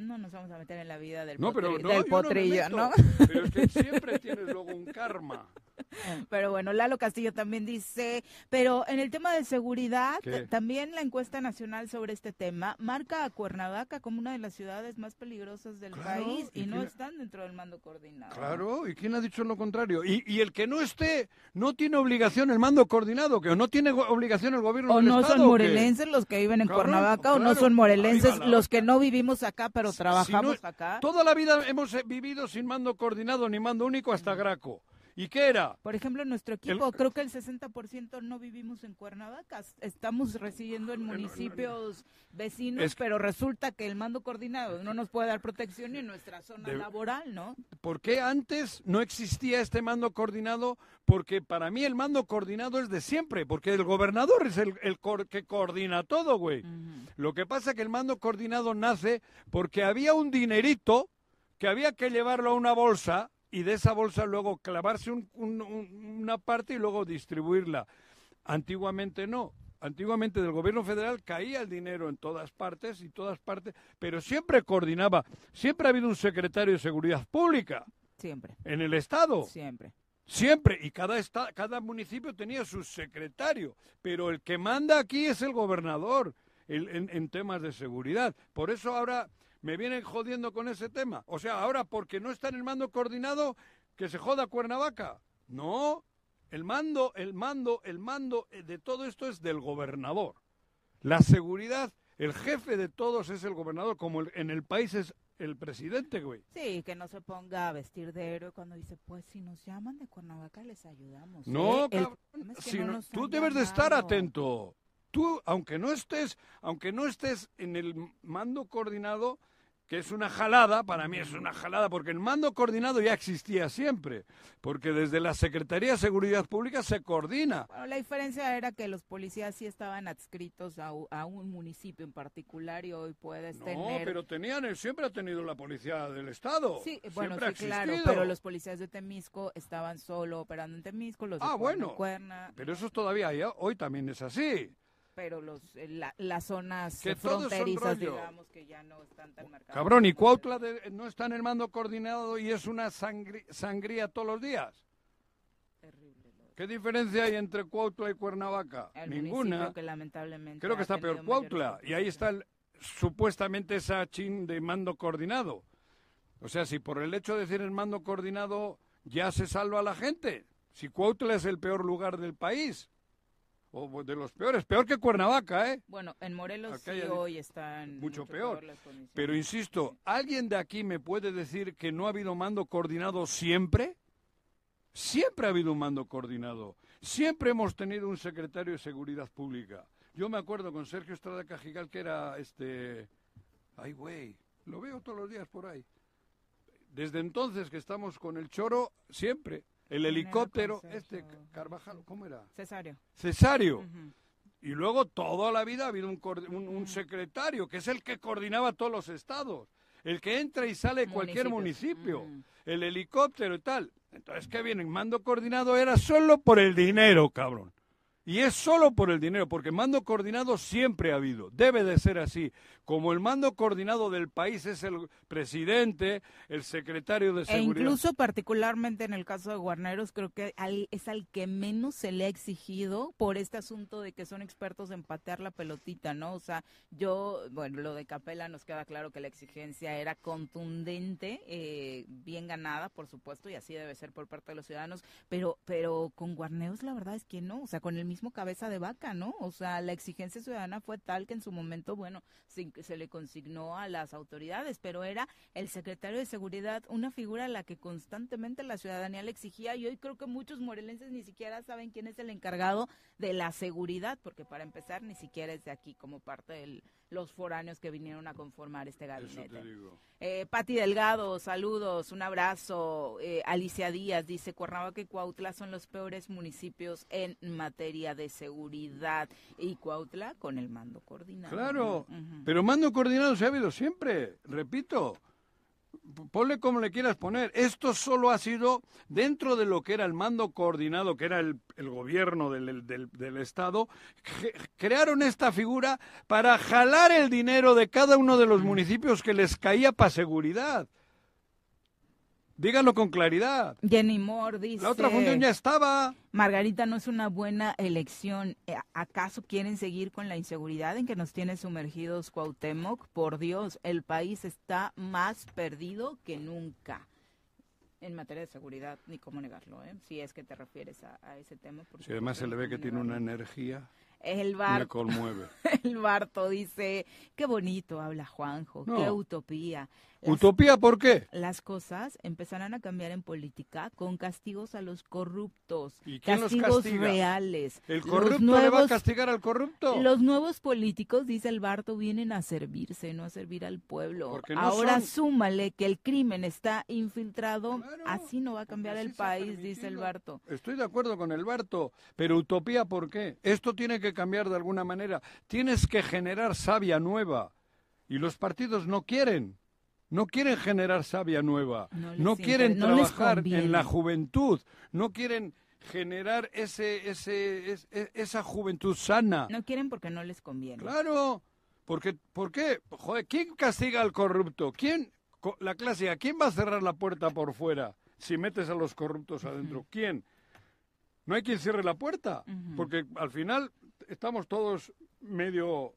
No nos vamos a meter en la vida del, No, pero no, del yo no me potrillo, meto. ¿no? Pero es que siempre tienes luego un karma. Pero bueno, Lalo Castillo también dice, pero en el tema de seguridad, ¿Qué? también la encuesta nacional sobre este tema marca a Cuernavaca como una de las ciudades más peligrosas del Claro, país ¿y y no están dentro del mando coordinado. Claro, ¿y quién ha dicho lo contrario? Y, y el que no esté, no tiene obligación el mando coordinado, que no tiene obligación el gobierno O del no Estado. son morelenses los que viven en Cuernavaca o no son morelenses los que no vivimos acá pero Si trabajamos no- acá. Toda la vida hemos eh, vivido sin mando coordinado ni mando único hasta Graco. ¿Y qué era? Por ejemplo, nuestro equipo, creo que el 60% no vivimos en Cuernavaca. Estamos residiendo en municipios vecinos, Es pero resulta que el mando coordinado no nos puede dar protección ni en nuestra zona De- laboral, ¿no? ¿Por qué antes no existía este mando coordinado? Porque para mí el mando coordinado es de siempre, porque el gobernador es el, que coordina todo, güey. Lo que pasa es que el mando coordinado nace porque había un dinerito que había que llevarlo a una bolsa y de esa bolsa luego clavarse un- un- un- una parte y luego distribuirla. Antiguamente no. Antiguamente del gobierno federal caía el dinero en todas partes y todas partes, pero siempre coordinaba. Siempre ha habido un secretario de Seguridad Pública Siempre. en el Estado. Siempre. Siempre, y cada, esta- cada municipio tenía su secretario, pero el que manda aquí es el gobernador el- en, en temas de seguridad. Por eso ahora me vienen jodiendo con ese tema. O sea, ahora porque no está en el mando coordinado, que se joda Cuernavaca. No, el mando, el mando, el mando eh, de todo esto es del gobernador. La seguridad, el jefe de todos es el gobernador, como el- en el país es el presidente, güey. Sí, que no se ponga a vestir de héroe cuando dice, pues si nos llaman de Cuernavaca les ayudamos. No, ¿eh? Cabrón, es que si no no- tú debes de estar atento. Tú, aunque no estés, aunque no estés en el mando coordinado, que es una jalada, para mí es una jalada, porque el mando coordinado ya existía siempre, porque desde la Secretaría de Seguridad Pública se coordina. Bueno, la diferencia era que los policías sí estaban adscritos a, a un municipio en particular y hoy puedes No, tener... pero tenían, eh, siempre ha tenido la policía del Estado. Sí, bueno, ha sí, claro, pero los policías de Temisco estaban solo operando en Temisco, los de Ah, bueno. Cuerna, Pero eso todavía hay, hoy también es así. Pero los, eh, la- las zonas Que fronterizas, digamos, que ya no están tan marcadas. Cabrón, y Cuautla de- no está en el mando coordinado y es una sangri- sangría todos los días. ¿Qué diferencia hay entre Cuautla y Cuernavaca? El Ninguna. municipio que lamentablemente Creo que está peor Cuautla. Y ahí está el- supuestamente esa chin de mando coordinado. O sea, si por el hecho de decir el mando coordinado ya se salva la gente. Si Cuautla es el peor lugar del país. O de los peores. Peor que Cuernavaca, ¿eh? Bueno, en Morelos sí hoy están mucho peor. las condiciones. Pero insisto, ¿alguien de aquí me puede decir que no ha habido mando coordinado siempre? Siempre ha habido un mando coordinado. Siempre hemos tenido un secretario de Seguridad Pública. Yo me acuerdo con Sergio Estrada Cajigal que era este... Ay, güey, lo veo todos los días por ahí. Desde entonces que estamos con el choro, siempre. El helicóptero, este? Carvajal, ¿cómo era? Cesario. Cesario. Y luego toda la vida ha habido un- un secretario, que es el que coordinaba todos los estados. el que entra y sale de cualquier municipio, el helicóptero y tal. Entonces, ¿qué viene? Mando coordinado era solo por el dinero, cabrón. Y es solo por el dinero, porque mando coordinado siempre ha habido, debe de ser así. Como el mando coordinado del país es el presidente, el secretario de E seguridad. incluso particularmente en el caso de Guarneros, creo que al- es al que menos se le ha exigido por este asunto de que son expertos en patear la pelotita, ¿no? O sea, yo, bueno, lo de Capela nos queda claro que la exigencia era contundente, eh, bien ganada, por supuesto, y así debe ser por parte de los ciudadanos, pero, pero con Guarneros la verdad es que no, o sea, con el mismo cabeza de vaca, ¿no? O sea, la exigencia ciudadana fue tal que en su momento, bueno, se, se le consignó a las autoridades, pero era el secretario de Seguridad una figura a la que constantemente la ciudadanía le exigía y hoy creo que muchos morelenses ni siquiera saben quién es el encargado de la seguridad, porque para empezar ni siquiera es de aquí como parte de los foráneos que vinieron a conformar este gabinete. Eh, Pati Delgado, saludos, un abrazo. Eh, Alicia Díaz dice, Cuernavaca y Cuautla son los peores municipios en materia de seguridad. Y Cuautla con el mando coordinado. Claro, pero mando coordinado se ha habido siempre, repito. Ponle como le quieras poner. Esto solo ha sido dentro de lo que era el mando coordinado, que era el, el gobierno del, del- del Estado, crearon esta figura para jalar el dinero de cada uno de los municipios que les caía para seguridad. Díganlo con claridad. Jenny Moore dice... La otra función ya estaba. Margarita no es una buena elección. Eh, ¿Acaso quieren seguir con la inseguridad en que nos tiene sumergidos Cuauhtémoc? Por Dios, el país está más perdido que nunca. En materia de seguridad, ni cómo negarlo, ¿eh? Si es que te refieres a, a ese tema. por Si además se le ve que tiene una energía, El Barto, conmueve. el Barto dice, qué bonito habla Juanjo, No. qué utopía. Las- ¿Utopía por qué? las cosas empezarán a cambiar en política con castigos a los corruptos, ¿Y quién los castigos castiga? reales. ¿El corrupto le va a castigar al corrupto? Los nuevos políticos, dice el Barto, vienen a servirse, no a servir al pueblo. No Ahora son- súmale que el crimen está infiltrado, así no va a cambiar el país, dice el Barto. Estoy de acuerdo con el Barto, pero utopía ¿por qué? Esto tiene que cambiar de alguna manera. Tienes que generar savia nueva. Y los partidos no quieren. No quieren generar savia nueva. No quieren no trabajar en la juventud. No quieren generar ese, ese, es- e- esa juventud sana. No quieren porque no les conviene. Claro. Porque, ¿Por qué? Joder, ¿quién castiga al corrupto? ¿Quién? La clásica, ¿quién va a cerrar la puerta por fuera si metes a los corruptos adentro? ¿Quién? No hay quien cierre la puerta, porque al final estamos todos medio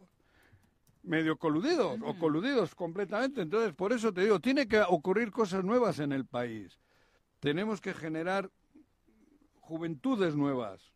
medio coludidos o coludidos completamente. Entonces, por eso te digo, tiene que ocurrir cosas nuevas en el país. Tenemos que generar juventudes nuevas.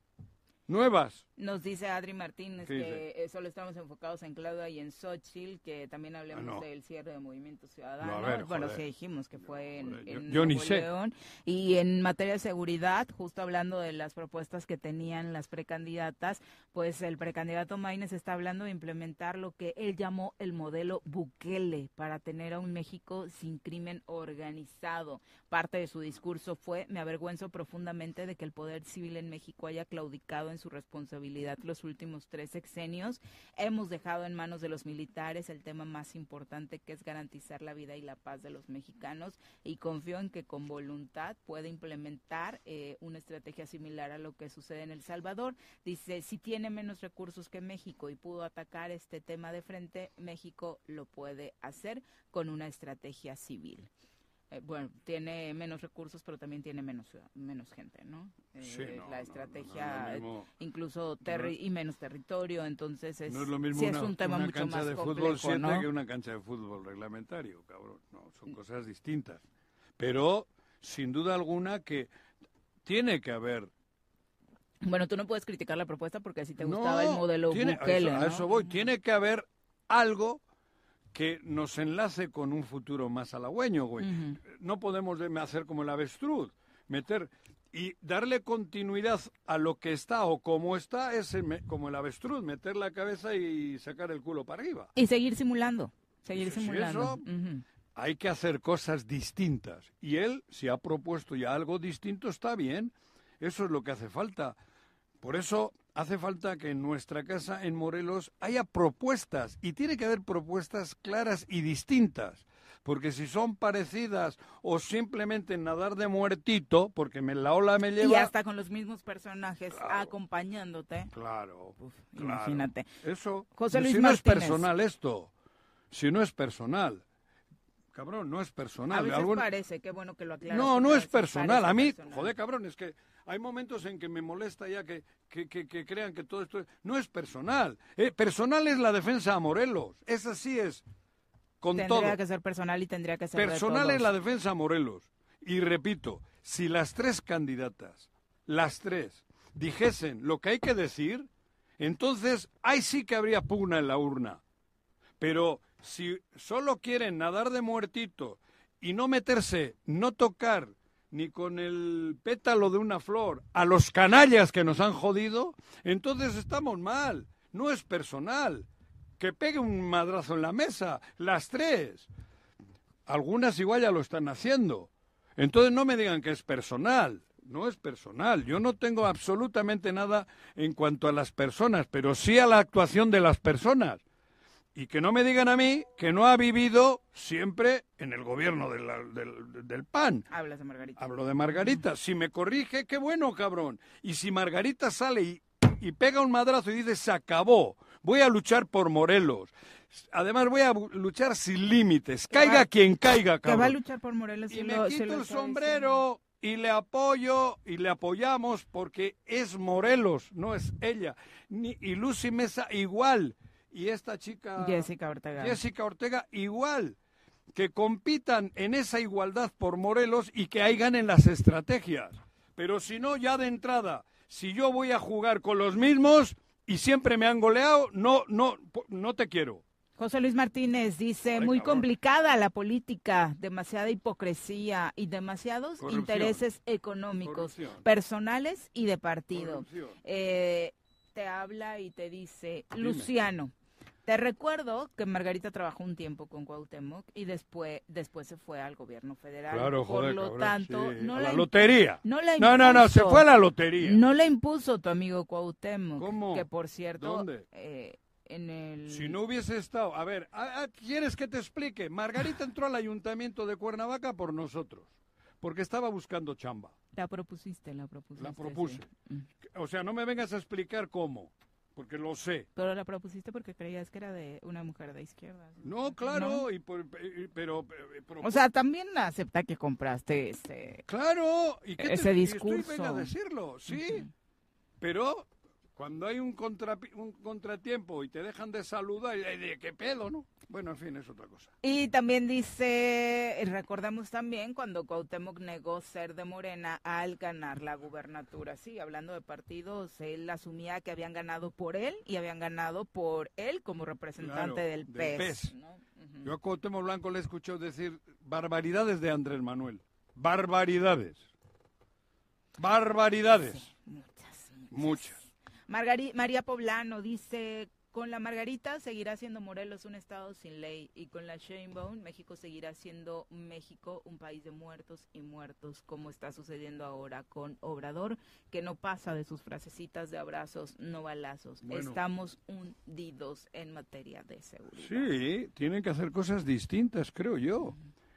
Nuevas. Nos dice Adri Martínez ¿Qué que eh, solo estamos enfocados en Claudia y en Xochitl, que también hablemos Ah, no. del cierre de Movimiento Ciudadano. No, a ver, bueno, sí dijimos que fue en, yo- en yo ni Nuevo sé. León. Y en materia de seguridad, justo hablando de las propuestas que tenían las precandidatas, pues el precandidato Maínez está hablando de implementar lo que él llamó el modelo Bukele para tener a un México sin crimen organizado. Parte de su discurso fue, me avergüenzo profundamente de que el poder civil en México haya claudicado en su responsabilidad los últimos tres sexenios. Hemos dejado en manos de los militares el tema más importante que es garantizar la vida y la paz de los mexicanos y confío en que con voluntad puede implementar eh, una estrategia similar a lo que sucede en El Salvador. Dice, si tiene menos recursos que México y pudo atacar este tema de frente, México lo puede hacer con una estrategia civil. Eh, bueno, tiene menos recursos, pero también tiene menos menos gente, ¿no? Eh, Sí, no, la estrategia, no mismo. incluso terri- y menos territorio, entonces es, no es lo mismo sí una, es un tema una mucho cancha más de fútbol complejo, 7 ¿no? que una cancha de fútbol reglamentario, cabrón. No, son cosas distintas. Pero, sin duda alguna, que tiene que haber... Bueno, tú no puedes criticar la propuesta porque así te gustaba el modelo tiene- a eso voy. Tiene que haber algo que nos enlace con un futuro más halagüeño, güey. No podemos de- hacer como el avestruz, meter y darle continuidad a lo que está o como está es como el avestruz, meter la cabeza y sacar el culo para arriba. Y seguir simulando, seguir simulando. eso-. Hay que hacer cosas distintas. Y él, si ha propuesto ya algo distinto, está bien. Eso es lo que hace falta. Por eso hace falta que en nuestra casa, en Morelos, haya propuestas. Y tiene que haber propuestas claras y distintas. porque si son parecidas o simplemente nadar de muertito, porque me, la ola me lleva... Y hasta con los mismos personajes acompañándote. Claro, claro. Imagínate. Eso, José Luis si no es personal esto, si no es personal. Cabrón, no es personal. A veces Algo- parece, qué bueno que lo aclaras. No, no es personal. A mí, personal. joder, cabrón, es que hay momentos en que me molesta ya que, que, que- que crean que todo esto es- no es personal. Eh, personal es la defensa a Morelos. Esa sí es con Tendría todo. que ser personal y tendría que ser de Personal es todos. la defensa a Morelos. Y repito, si las tres candidatas, las tres, dijesen lo que hay que decir, entonces ahí sí que habría pugna en la urna. Pero si solo quieren nadar de muertito y no meterse, no tocar ni con el pétalo de una flor a los canallas que nos han jodido, entonces estamos mal. No es personal. Que pegue un madrazo en la mesa, las tres. Algunas igual ya lo están haciendo. Entonces no me digan que es personal. No es personal. Yo no tengo absolutamente nada en cuanto a las personas, pero sí a la actuación de las personas. Y que no me digan a mí que no ha vivido siempre en el gobierno de la- del, del PAN. Hablas de Margarita. Hablo de Margarita. Si me corrige, qué bueno, cabrón. Y si Margarita sale y, y pega un madrazo y dice, se acabó, voy a luchar por Morelos. Además, voy a luchar sin límites. Caiga quien caiga, Que va a cabrón. luchar por Morelos. Y sí me lo- quito el sombrero y le apoyo y le apoyamos porque es Morelos, no es ella. Ni, y Lucy Mesa igual. Y esta chica... Jessica Ortega. Jessica Ortega igual. Que compitan en esa igualdad por Morelos y que ahí ganen las estrategias. Pero si no, ya de entrada, si yo voy a jugar con los mismos y siempre me han goleado, no, no, no te quiero. José Luis Martínez dice, muy complicada la política, demasiada hipocresía y demasiados Corrupción. intereses económicos, Corrupción. personales y de partido. Eh, te habla y te dice, Dime. Luciano, te recuerdo que Margarita trabajó un tiempo con Cuauhtémoc y después, después se fue al gobierno federal. Claro, Por joder, lo cabrón, tanto, sí. no A la lotería. No, la No, no, no, se impuso. fue a la lotería. No la impuso tu amigo Cuauhtémoc. ¿Cómo? Que por cierto, ¿Dónde? eh, en el... Si no hubiese estado, a ver, ¿a- a- ¿quieres que te explique? Margarita entró al ayuntamiento de Cuernavaca por nosotros, porque estaba buscando chamba. La propusiste, la propusiste. La propuse. sí. O sea, no me vengas a explicar cómo, porque lo sé. Pero la propusiste porque creías que era de una mujer de izquierda. No, claro, ¿No? y por- pero, eh, pero- O sea, también acepta que compraste este... claro, ¿y qué te- ese y discurso. Estoy, a decirlo, sí, pero cuando hay un, contratiempo y te dejan de saludar, y de qué pedo, ¿no? Bueno, en fin, es otra cosa. Y también dice, recordamos también cuando Cuauhtémoc negó ser de Morena al ganar la gubernatura. Sí, hablando de partidos, él asumía que habían ganado por él y habían ganado por él como representante Claro, del del PES. ¿no? Yo a Cuauhtémoc Blanco le he escuchado decir barbaridades de Andrés Manuel. Barbaridades. Barbaridades. Muchas. Margari- María Poblano dice, con la Margarita seguirá siendo Morelos un estado sin ley y con la Sheinbaum México seguirá siendo México un país de muertos y muertos, como está sucediendo ahora con Obrador, que no pasa de sus frasecitas de abrazos, no balazos. Bueno. Estamos hundidos en materia de seguridad. Sí, tienen que hacer cosas distintas, creo yo.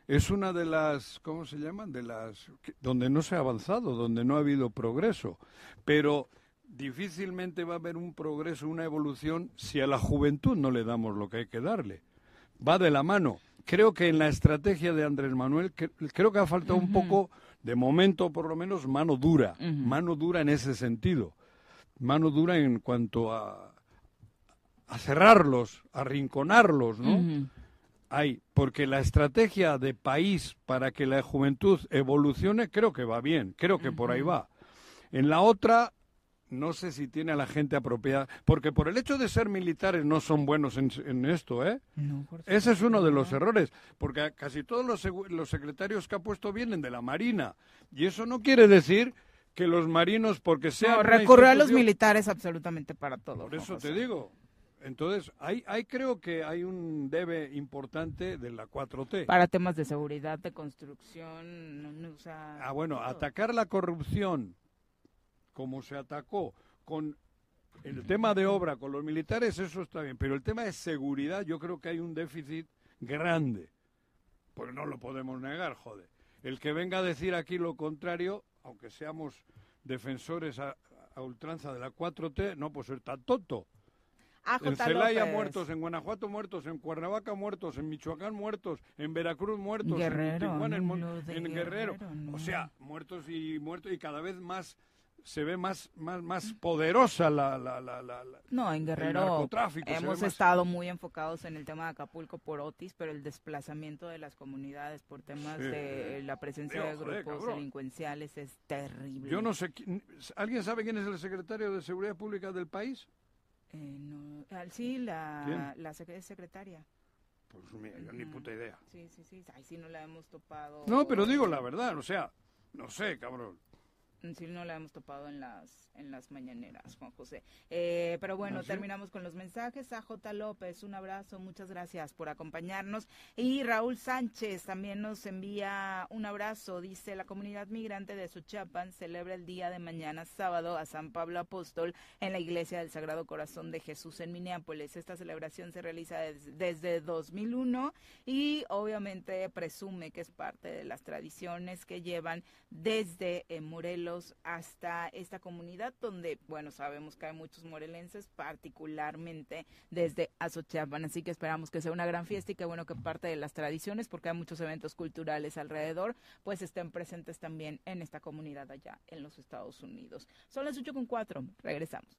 Es una de las, ¿cómo se llaman? De las que- donde no se ha avanzado, donde no ha habido progreso. Pero difícilmente va a haber un progreso, una evolución, si a la juventud no le damos lo que hay que darle. Va de la mano. Creo que en la estrategia de Andrés Manuel, que- creo que ha faltado un poco, de momento por lo menos, mano dura. Mano dura en ese sentido. Mano dura en cuanto a, a cerrarlos, a rinconarlos, ¿no? Hay, porque la estrategia de país para que la juventud evolucione creo que va bien, creo que por ahí va. En la otra, no sé si tiene a la gente apropiada, porque por el hecho de ser militares no son buenos en, en esto, ¿eh? No, por Ese es uno de los errores, porque casi todos los, secretarios que ha puesto vienen de la Marina, y eso no quiere decir que los marinos, porque sean... No, a los militares absolutamente para todo. por eso te digo. Entonces, hay, hay creo que hay un debe importante de la 4T. Para temas de seguridad, de construcción, no, no, o sea, Ah, bueno, todo. atacar la corrupción como se atacó con el tema de obra con los militares, eso está bien, pero el tema de seguridad yo creo que hay un déficit grande, pues no lo podemos negar, joder. El que venga a decir aquí lo contrario, aunque seamos defensores a, a ultranza de la 4T, no puede ser tan tonto. En Celaya muertos, en Guanajuato muertos, en Cuernavaca muertos, en Michoacán muertos, en Veracruz muertos, Guerrero, en Tijuana, en, Guerrero. Guerrero, no. O sea, muertos y muertos y cada vez más se ve más más más poderosa la la la, la- No, en Guerrero hemos más- estado muy enfocados en el tema de Acapulco por Otis, pero el desplazamiento de las comunidades por temas Sí. de la presencia de Dios, grupos delincuenciales es terrible. Yo no sé, ¿alguien sabe quién es el secretario de Seguridad Pública del país? Eh, no, sí, la, ¿Quién? la sec- secretaria. Pues mira, yo ni puta idea. Sí, sí, sí. Ay, sí, no la hemos topado. No, pero digo la verdad, o sea, no sé, cabrón. Sí, no la hemos topado en las en las mañaneras, Juan José. Eh, pero bueno, ¿Ah, sí? terminamos con los mensajes. A J. López, un abrazo, muchas gracias por acompañarnos. Y Raúl Sánchez también nos envía un abrazo. Dice, la comunidad migrante de Suchapan celebra el día de mañana, sábado, a San Pablo Apóstol en la Iglesia del Sagrado Corazón de Jesús en Minneapolis. Esta celebración se realiza des- desde 2001 y obviamente presume que es parte de las tradiciones que llevan desde eh, Morelos hasta esta comunidad donde, bueno, sabemos que hay muchos morelenses, particularmente desde Azochapan, así que esperamos que sea una gran fiesta y que bueno que parte de las tradiciones, porque hay muchos eventos culturales alrededor, pues estén presentes también en esta comunidad allá en los Estados Unidos. Son las 8 con 4, regresamos.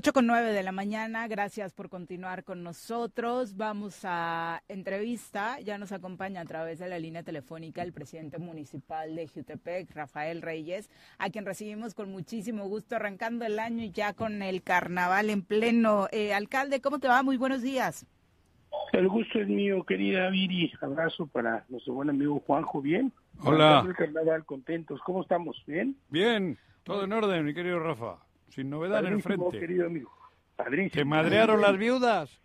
8 con 9 de la mañana, gracias por continuar con nosotros. Vamos a entrevista, ya nos acompaña a través de la línea telefónica el presidente municipal de Jutepec, Rafael Reyes, a quien recibimos con muchísimo gusto arrancando el año y ya con el carnaval en pleno. Eh, alcalde, ¿cómo te va? Muy buenos días. El gusto es mío, querida Viri. Abrazo para nuestro buen amigo Juanjo. ¿Bien? Hola. El carnaval, contentos. ¿Cómo estamos? ¿Bien? Bien, todo en orden, mi querido Rafa. Sin novedad en el Padrísimo, frente. querido amigo. Padrísimo. ¿Te madrearon las viudas?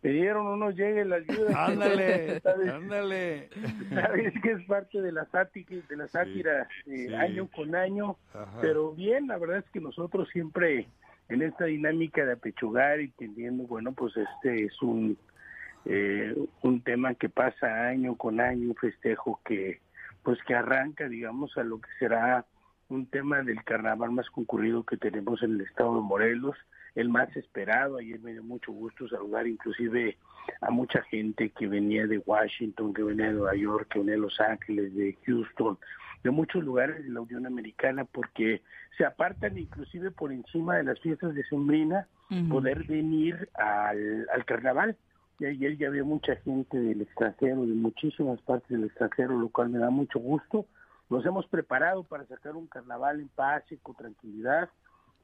Te dieron o no lleguen las viudas. Ándale, ¿Sabes? ándale. Sabes que es parte de la sátira, de la sátira eh, sí. año con año. Ajá. Pero bien, la verdad es que nosotros siempre en esta dinámica de apechugar y entendiendo, bueno, pues este es un eh, un tema que pasa año con año, un festejo que pues que arranca, digamos, a lo que será un tema del carnaval más concurrido que tenemos en el estado de Morelos, el más esperado. Ayer me dio mucho gusto saludar inclusive a mucha gente que venía de Washington, que venía de Nueva York, que venía de Los Ángeles, de Houston, de muchos lugares de la Unión Americana, porque se apartan inclusive por encima de las fiestas de Sembrina, poder venir al, al carnaval. Y ayer ya había mucha gente del extranjero, de muchísimas partes del extranjero, lo cual me da mucho gusto. Nos hemos preparado para sacar un carnaval en paz y con tranquilidad,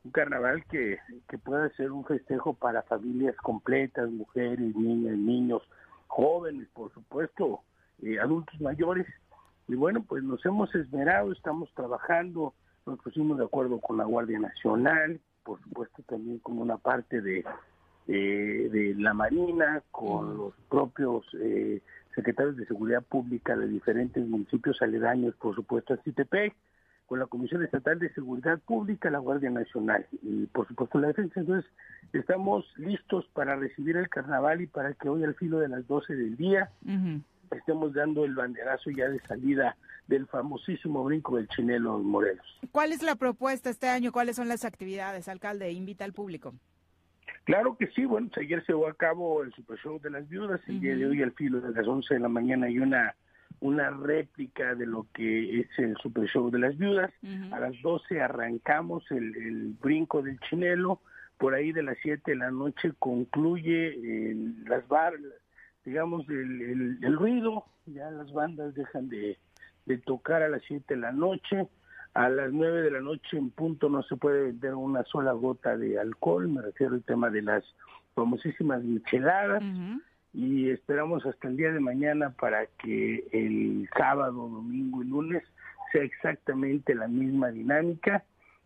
un carnaval que, que pueda ser un festejo para familias completas, mujeres, niñas, niños, jóvenes, por supuesto, eh, adultos mayores. Y bueno, pues nos hemos esmerado, estamos trabajando, nos pusimos de acuerdo con la Guardia Nacional, por supuesto también con una parte de, eh, de la Marina, con los propios eh, secretarios de Seguridad Pública de diferentes municipios aledaños, por supuesto a Citepec, con la Comisión Estatal de Seguridad Pública, la Guardia Nacional y por supuesto la defensa. Entonces, estamos listos para recibir el carnaval y para que hoy al filo de las 12 del día estemos dando el banderazo ya de salida del famosísimo brinco del Chinelo Morelos. ¿Cuál es la propuesta este año? ¿Cuáles son las actividades, alcalde? Invita al público. Claro que sí, bueno, pues ayer se llevó a cabo el Super Show de las Viudas, el día de hoy al filo de las 11 de la mañana hay una una réplica de lo que es el Super Show de las Viudas. A las 12 arrancamos el, el brinco del chinelo, por ahí de las 7 de la noche concluye eh, las bar, digamos, el, el, el ruido, ya las bandas dejan de, de tocar a las 7 de la noche, a las 9 de la noche en punto no se puede vender una sola gota de alcohol, me refiero al tema de las famosísimas micheladas, y esperamos hasta el día de mañana para que el sábado, domingo y lunes sea exactamente la misma dinámica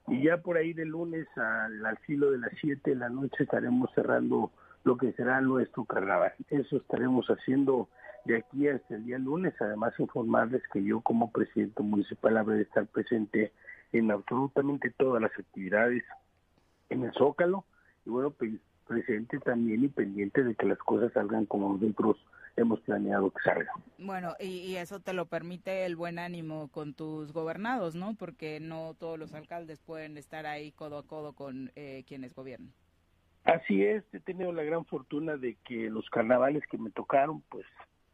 y ya por ahí de lunes al, al filo de las 7 de la noche estaremos cerrando lo que será nuestro carnaval. Eso estaremos haciendo de aquí hasta el día lunes. Además, informarles que yo como presidente municipal habré de estar presente en absolutamente todas las actividades en el Zócalo. Y bueno, pues presente también y pendiente de que las cosas salgan como nosotros hemos planeado que salgan. Bueno, y, eso te lo permite el buen ánimo con tus gobernados, ¿no? Porque no todos los alcaldes pueden estar ahí codo a codo con eh, quienes gobiernan. Así es, he tenido la gran fortuna de que los carnavales que me tocaron, pues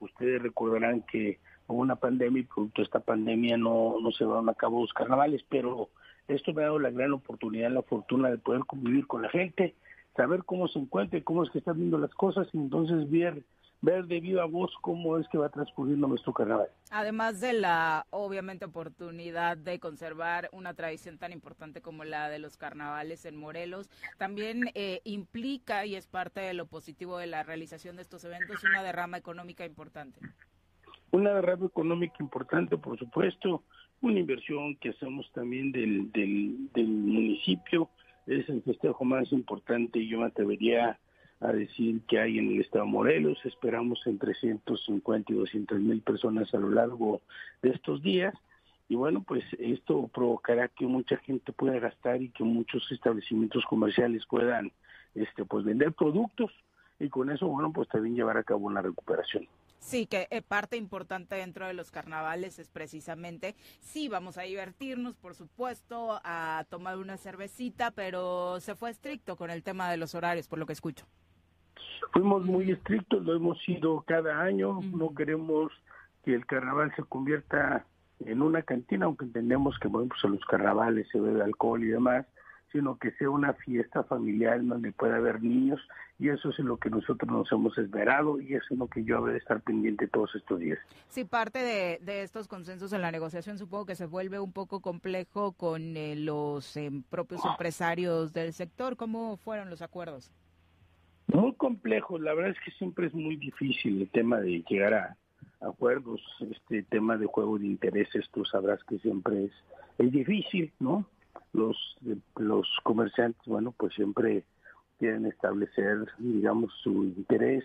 ustedes recordarán que hubo una pandemia y producto de esta pandemia no, no se van a cabo los carnavales, pero esto me ha dado la gran oportunidad, la fortuna de poder convivir con la gente, saber cómo se encuentra y cómo es que están viendo las cosas y entonces ver ver de viva voz cómo es que va transcurriendo nuestro carnaval. Además de la, obviamente, oportunidad de conservar una tradición tan importante como la de los carnavales en Morelos, también eh, implica y es parte de lo positivo de la realización de estos eventos una derrama económica importante. Una derrama económica importante, por supuesto, una inversión que hacemos también del, del, del municipio, es el festejo más importante, y yo me atrevería a decir que hay en el estado Morelos. Esperamos entre 150 y 200 mil personas a lo largo de estos días. Y bueno, pues esto provocará que mucha gente pueda gastar y que muchos establecimientos comerciales puedan este, pues vender productos y con eso, bueno, pues también llevar a cabo una recuperación. Sí, que eh, parte importante dentro de los carnavales es precisamente, sí, vamos a divertirnos, por supuesto, a tomar una cervecita, pero se fue estricto con el tema de los horarios, por lo que escucho. Fuimos muy estrictos, lo hemos sido cada año, no queremos que el carnaval se convierta en una cantina, aunque entendemos que bueno, pues en los carnavales se bebe alcohol y demás, sino que sea una fiesta familiar donde pueda haber niños y eso es en lo que nosotros nos hemos esmerado y eso es lo que yo habré de estar pendiente todos estos días. Sí, parte de, de estos consensos en la negociación supongo que se vuelve un poco complejo con eh, los em, propios empresarios del sector. ¿Cómo fueron los acuerdos? Muy complejo, la verdad es que siempre es muy difícil el tema de llegar a acuerdos, este tema de juego de intereses, tú sabrás que siempre es, es difícil, ¿no? Los, los comerciantes, bueno, pues siempre quieren establecer, digamos, su interés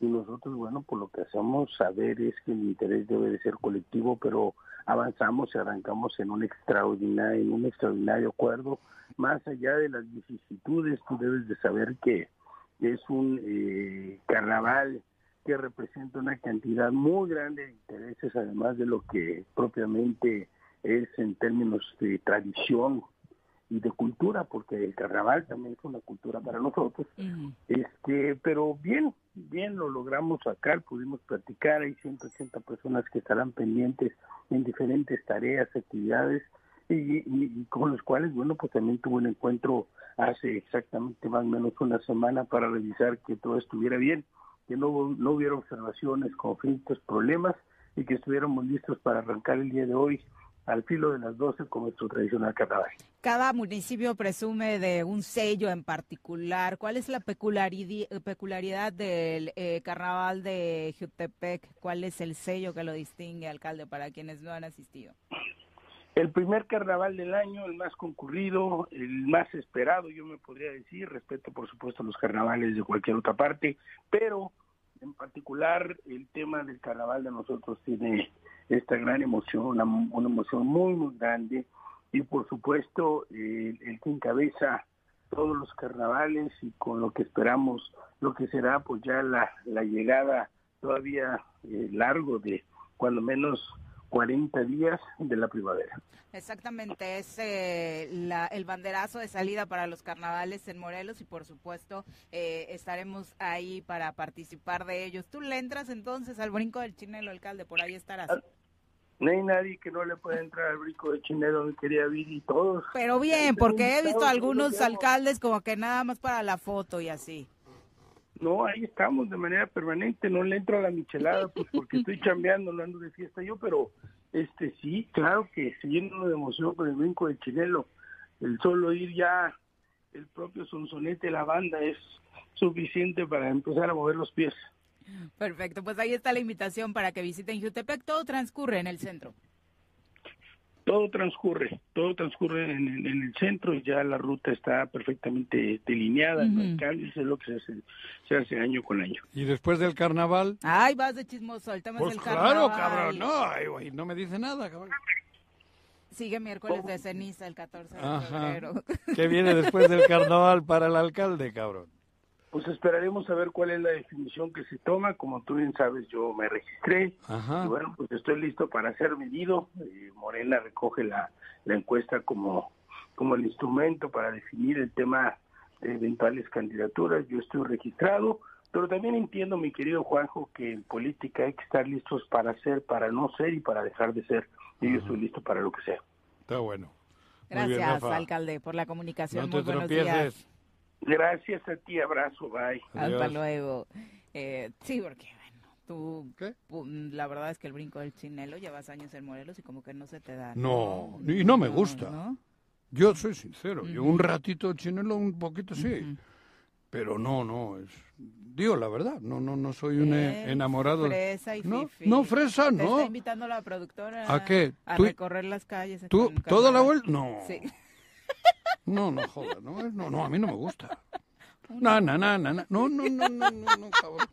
y nosotros, bueno, por lo que hacemos saber es que el interés debe de ser colectivo, pero avanzamos y arrancamos en un extraordinario, en un extraordinario acuerdo, más allá de las vicisitudes, tú debes de saber que es un eh, carnaval que representa una cantidad muy grande de intereses, además de lo que propiamente es en términos de tradición y de cultura, porque el carnaval también es una cultura para nosotros. Este, pero bien, bien lo logramos sacar, pudimos platicar, hay 180 personas que estarán pendientes en diferentes tareas, actividades, y, con los cuales, bueno, pues también tuve un encuentro hace exactamente más o menos una semana para revisar que todo estuviera bien, que no, no hubiera observaciones, conflictos, problemas y que estuviéramos listos para arrancar el día de hoy al filo de las 12 con nuestro tradicional carnaval. Cada municipio presume de un sello en particular. ¿Cuál es la peculiaridad del eh, carnaval de Jutepec? ¿Cuál es el sello que lo distingue, alcalde, para quienes no han asistido? El primer carnaval del año, el más concurrido, el más esperado, yo me podría decir, respeto por supuesto los carnavales de cualquier otra parte, pero en particular el tema del carnaval de nosotros tiene esta gran emoción, una, emoción muy, muy grande, y por supuesto el, que encabeza todos los carnavales y con lo que esperamos, lo que será pues ya la, la llegada todavía eh, largo de cuando menos 40 días de la primavera. Exactamente, es eh, el banderazo de salida para los carnavales en Morelos y por supuesto eh, estaremos ahí para participar de ellos. ¿Tú le entras entonces al brinco del chinelo, alcalde? Por ahí estarás. Ah, no hay nadie que no le pueda entrar al brinco del chinelo, mi quería y todos. Pero bien, porque he visto algunos alcaldes como que nada más para la foto y así. No, ahí estamos de manera permanente, no le entro a la michelada, pues porque estoy chambeando, no ando de fiesta yo, pero este sí, claro que se lleno de emoción con el brinco de Chinelo. El solo ir ya, el propio sonsonete, la banda, es suficiente para empezar a mover los pies. Perfecto, pues ahí está la invitación para que visiten Jutepec. Todo transcurre en el centro. Todo transcurre, todo transcurre en, en- en el centro y ya la ruta está perfectamente delineada, no hay cambios, es lo que se hace, se hace año con año. ¿Y después del carnaval? Ay, vas de chismoso, el tema Pues es el claro, carnaval. cabrón, no, ay, güey, no me dice nada, cabrón. Sigue miércoles de ceniza el 14 de febrero. Ajá. ¿Qué viene después del carnaval para el alcalde, cabrón? Pues esperaremos a ver cuál es la definición que se toma. Como tú bien sabes, yo me registré Ajá. y bueno, pues estoy listo para ser medido. Eh, Morena recoge la, la encuesta como, como el instrumento para definir el tema de eventuales candidaturas. Yo estoy registrado, pero también entiendo, mi querido Juanjo, que en política hay que estar listos para ser, para no ser y para dejar de ser. Y yo estoy listo para lo que sea. Está bueno. Muy bien, Gracias, alcalde, por la comunicación. No Muy te buenos tropieces. días. Gracias a ti, abrazo, bye. Hasta luego. Eh, sí, porque bueno, tú, la verdad es que el brinco del chinelo llevas años en Morelos y como que no se te da. No, y no me gusta. ¿no? Yo soy sincero, yo un ratito chinelo, un poquito sí, pero no, no, es, digo la verdad, no, no, no soy un eh, Es enamorado. Fresa y no, fifi. no, fresa, Te no. está invitando la productora ¿A qué? a ¿Tú- recorrer las calles. ¿Tú, toda la vuelta? No. Sí. No, no, joda, no, no, no, a mí no me gusta. No, no, no, no, no, no, no, no, no, no, no, cabrón.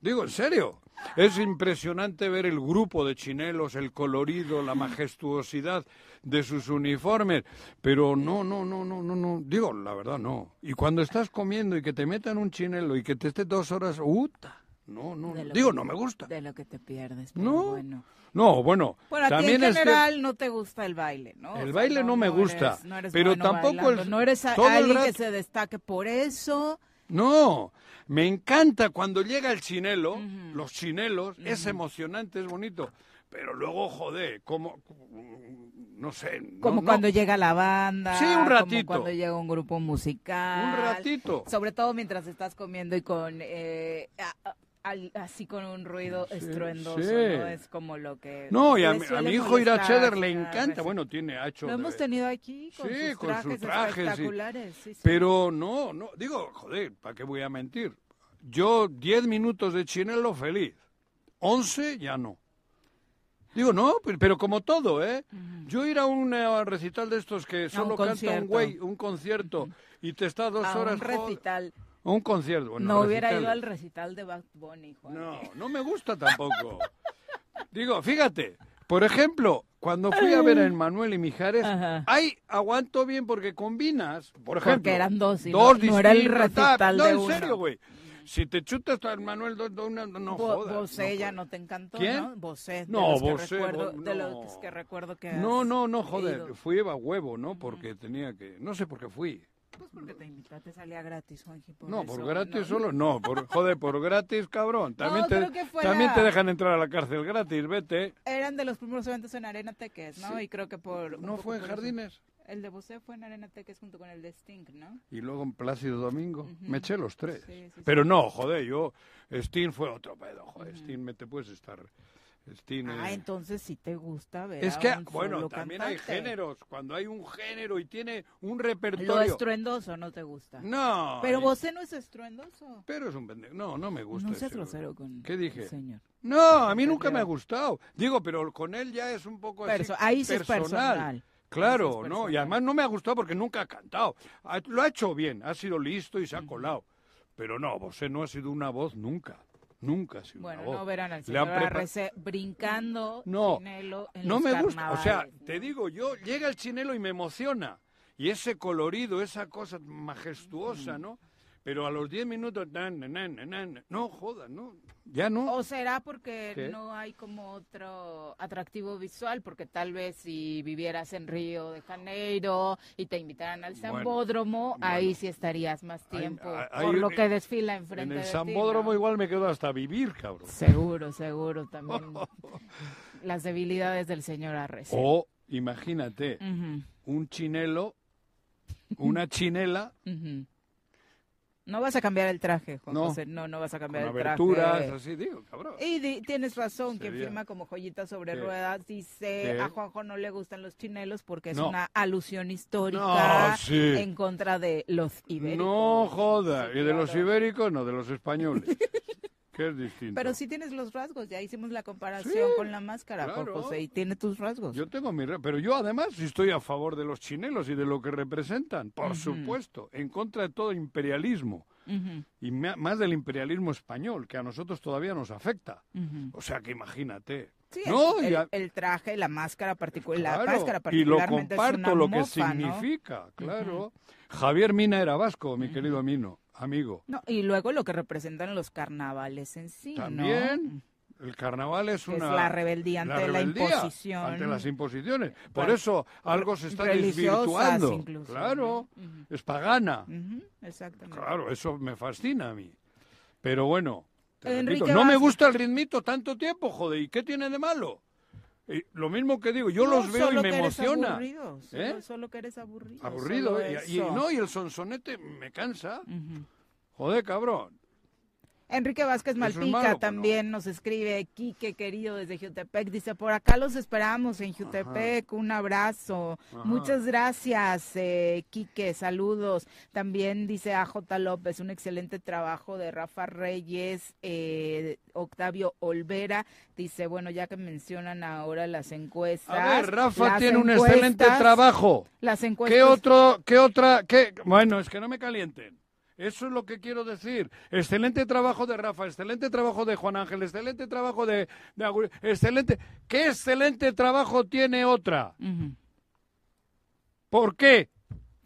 Digo, en serio. Es impresionante ver el grupo de chinelos, el colorido, la majestuosidad de sus uniformes, pero no, no, no, no, no, no, digo, la verdad no. Y cuando estás comiendo y que te metan un chinelo y que te estés dos horas, ¡uta! No, no, lo digo, que- no me gusta. De lo que te pierdes. pero No, Bueno. No, bueno, Bueno, a ti también en general no te gusta el baile, ¿no? O El sea, baile no me gusta, eres- no eres pero bueno tampoco bailando, el- No eres a- todo el alguien que se destaque por eso. No, me encanta cuando llega el chinelo, los chinelos, es emocionante, es bonito, pero luego, joder, como, no sé. Como no. cuando llega la banda. Sí, un Como ratito. cuando llega un grupo musical. Un ratito. Sobre todo mientras estás comiendo y con... eh, al- así con un ruido estruendoso, sí. ¿no? Es como lo que... No, y a, mi- a suele mi hijo ir a Cheddar le encanta, bueno, tiene ha hecho Lo hemos tenido aquí con Sí, sus con trajes sus trajes, sí. espectaculares. Pero no, no, digo, joder, ¿para qué voy a mentir? Yo 10 minutos de chinelo feliz, 11 ya no. Digo, no, pero, como todo, ¿eh? Yo ir a un eh, recital de estos que solo canta un concierto. güey, un concierto, y te está dos A horas... un recital. Un concierto. bueno, no hubiera recital. ido al recital de Bad Bunny, Juan. No, no me gusta tampoco. Digo, fíjate, por ejemplo, cuando fui a ver a Manuel y Mijares, ahí aguanto bien porque combinas, por Porque ejemplo, eran dos y dos no- no era el recital tal. No, de en uno. serio, güey. Si te chutas a Manuel, do- do- una- no Bo- jodas. Bosé ya no te encantó, ¿Quién? ¿no? Bosé, de No, los que Bosé, recuerdo, Bo- de no. los que recuerdo que No, no, no, joder, ido. fui a huevo, ¿no? Porque tenía que, no sé por qué fui. Pues porque te invitaste, salía gratis, Juanji, por No, eso, por gratis ¿no? solo, no, por, joder, por gratis, cabrón. También, No, te, creo que fue también te dejan entrar a la cárcel gratis, vete. Eran de los primeros eventos en Arena Teques, ¿no? Sí. Y creo que por... ¿No fue en eso. Jardines? El de Bosé fue en Arena Teques junto con el de Sting, ¿no? Y luego en Plácido Domingo. Me eché los tres. Sí, sí, sí. Pero no, joder, yo. Sting fue otro pedo, joder. Sting, me te puedes estar. Ah, entonces sí te gusta ver es a que, un bueno, solo también hay géneros. Cuando hay un género y tiene un Lo repertorio. estruendoso no te gusta. No. Pero y- Bosé no es estruendoso. Pero es un pendejo. No, no me gusta. No seas grosero con ¿Qué dije? el señor. No, a mí nunca me ha gustado. Digo, pero con él ya es un poco así Perso- ahí sí es personal. Claro, Ahí sí es ¿no? Y personal. además no me ha gustado porque nunca ha cantado. Lo ha hecho bien, ha sido listo y se ha colado. Pero no, Bosé no ha sido una voz nunca. Nunca ha sido Bueno, una voz. no verán al Le señor Arrece brincando No, chinelo en no los me gusta. O sea, te digo, yo llega el chinelo y me emociona. Y ese colorido, esa cosa majestuosa, ¿no? Pero a los 10 minutos, nan, nan, nan, nan, nan, no, joda, no. Ya no. ¿O será porque ¿Qué? no hay como otro atractivo visual? Porque tal vez si vivieras en Río de Janeiro y te invitaran al Bueno, Zambódromo, ahí sí estarías más tiempo. ahí- por lo que desfila enfrente En el de ti, Zambódromo ¿no? igual me quedo hasta vivir, cabrón. Seguro, seguro también. Las debilidades del señor Arrece. O, imagínate, un chinelo, una chinela. No vas a cambiar el traje, Juan No. José. No, no vas a con cambiar el aberturas, traje. así digo, cabrón. Y di- tienes razón, quien Sería- firma como joyita sobre ¿Qué? ruedas dice ¿Qué? a Juanjo no le gustan los chinelos porque es No. una alusión histórica No, sí. en contra de los ibéricos. No joda, Sí, y de los ibéricos, no, de los españoles. ¿Qué es distinto? Pero sí tienes los rasgos, ya hicimos la comparación Sí, con la máscara, claro. José, y tiene tus rasgos. Yo tengo mi... Pero yo además estoy a favor de los chinelos y de lo que representan, por supuesto, en contra de todo imperialismo. Y más del imperialismo español, que a nosotros todavía nos afecta. O sea que imagínate. Sí, no, el, ya- el traje, la máscara particular, la máscara y lo particularmente es una comparto lo que mofa, ¿no? significa, claro. Javier Mina era vasco, mi querido amino, amigo. No, y luego lo que representan los carnavales en sí, ¿no? También el carnaval es Que es una la rebeldía ante la rebeldía imposición. ante las imposiciones. Por eso algo se está desvirtuando. incluso, Claro, es pagana. Exactamente. Claro, eso me fascina a mí. Pero bueno, te Enrique repito, no me gusta el ritmito tanto tiempo, joder, ¿y qué tiene de malo? Lo mismo que digo, yo No, los veo y me emociona. aburrido, ¿Eh? solo que eres aburrido. Aburrido, y, no, y el sonsonete me cansa. Ujú. Joder, cabrón. Enrique Vázquez ¿Eso es Malpica malo? También nos escribe, Quique querido desde Jutepec, dice, por acá los esperamos en Jutepec, un abrazo, Ajá. muchas gracias eh, Quique, saludos. También dice AJ López, un excelente trabajo de Rafa Reyes, eh, Octavio Olvera, dice, bueno, ya que mencionan ahora las encuestas. A ver, Rafa tiene un excelente trabajo. Las encuestas. ¿Qué otro, qué otra, qué? Bueno, es que no me calienten. Eso es lo que quiero decir. Excelente trabajo de Rafa, excelente trabajo de Juan Ángel, excelente trabajo de, de excelente. ¿Qué excelente trabajo tiene otra? ¿Por qué?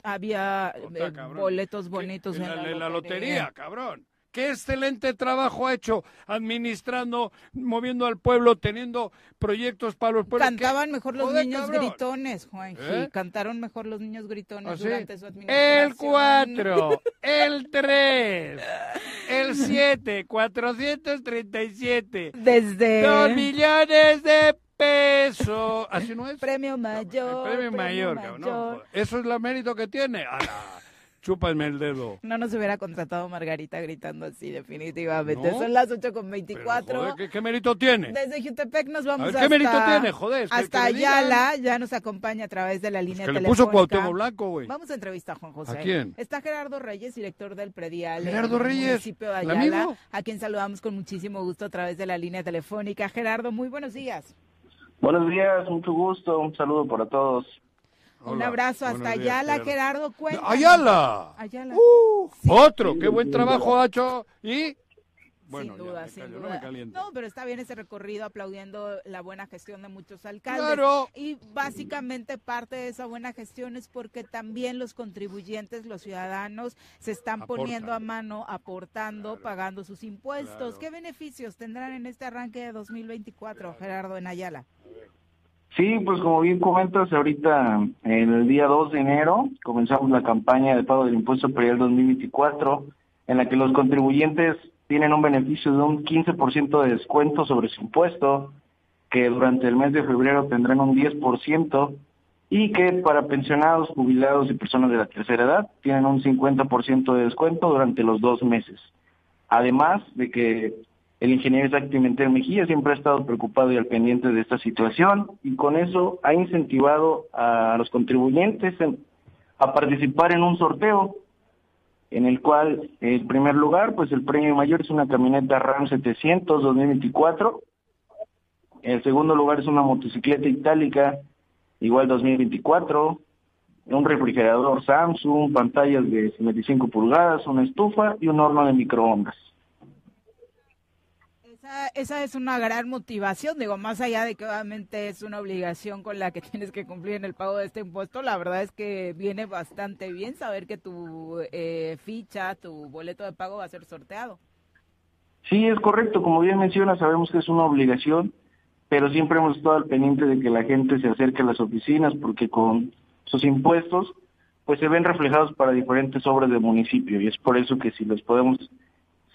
Había eh, boletos bonitos En en, la, en la lotería, cabrón. Qué excelente trabajo ha hecho administrando, moviendo al pueblo, teniendo proyectos para los pueblos. Cantaban mejor los Joder, niños cabrón. gritones, Juanji. ¿Eh? Cantaron mejor los niños gritones ¿Ah, sí? durante su administración. El 4, el 3, el 7, 437. Desde... Dos millones de pesos. ¿Así no es? Premio mayor. El premio mayor, cabrón. Eso es el mérito que tiene. ¡Hala! Chúpame el dedo. No nos hubiera contratado Margarita gritando así, definitivamente. ¿No? Son las 8 con Pero, 24. joder, ¿qué, qué mérito tiene? Desde Jutepec nos vamos A ver, hasta... ¿qué mérito tiene? Joder, Hasta. Ayala, ya nos acompaña a través de la línea que le telefónica. puso Cuauhtémoc Blanco, güey. Vamos a entrevistar a Juan José. ¿A quién? Está Gerardo Reyes, director del predial Gerardo en el Reyes, municipio de ¿el Ayala, amigo? a quien saludamos con muchísimo gusto a través de la línea telefónica. Gerardo, muy buenos días. Buenos días, mucho gusto, un saludo para todos. Un abrazo hasta días, Ayala, Gerardo. Cuéntanos. ¡Ayala! Ayala. Otro, qué buen trabajo ha hecho. Y. Bueno, sin duda, sin callo, duda. no me caliente. No, pero está bien ese recorrido aplaudiendo la buena gestión de muchos alcaldes. Claro. Y básicamente parte de esa buena gestión es porque también los contribuyentes, los ciudadanos, se están Aportan. poniendo a mano, aportando, pagando sus impuestos. Claro. ¿Qué beneficios tendrán en este arranque de 2024, Gerardo, en Ayala? Sí, pues como bien comentas, ahorita el día 2 de enero comenzamos la campaña de pago del impuesto predial 2024, en la que los contribuyentes tienen un beneficio de un 15% de descuento sobre su impuesto, que durante el mes de febrero tendrán un 10%, y que para pensionados, jubilados y personas de la tercera edad tienen un 50% de descuento durante los dos meses. Además de que el ingeniero Isaac Pimentel Mejía siempre ha estado preocupado y al pendiente de esta situación y con eso ha incentivado a los contribuyentes en- a participar en un sorteo en el cual el primer lugar, pues el premio mayor es una camioneta RAM 700 2024. El segundo lugar es una motocicleta itálica igual 2024, un refrigerador Samsung, pantallas de 55 pulgadas, una estufa y un horno de microondas. Esa, esa es una gran motivación, digo, más allá de que obviamente es una obligación con la que tienes que cumplir en el pago de este impuesto, la verdad es que viene bastante bien saber que tu eh, ficha, tu boleto de pago va a ser sorteado. Sí, es correcto, como bien menciona, sabemos que es una obligación, pero siempre hemos estado al pendiente de que la gente se acerque a las oficinas porque con sus impuestos pues se ven reflejados para diferentes obras del municipio y es por eso que si los podemos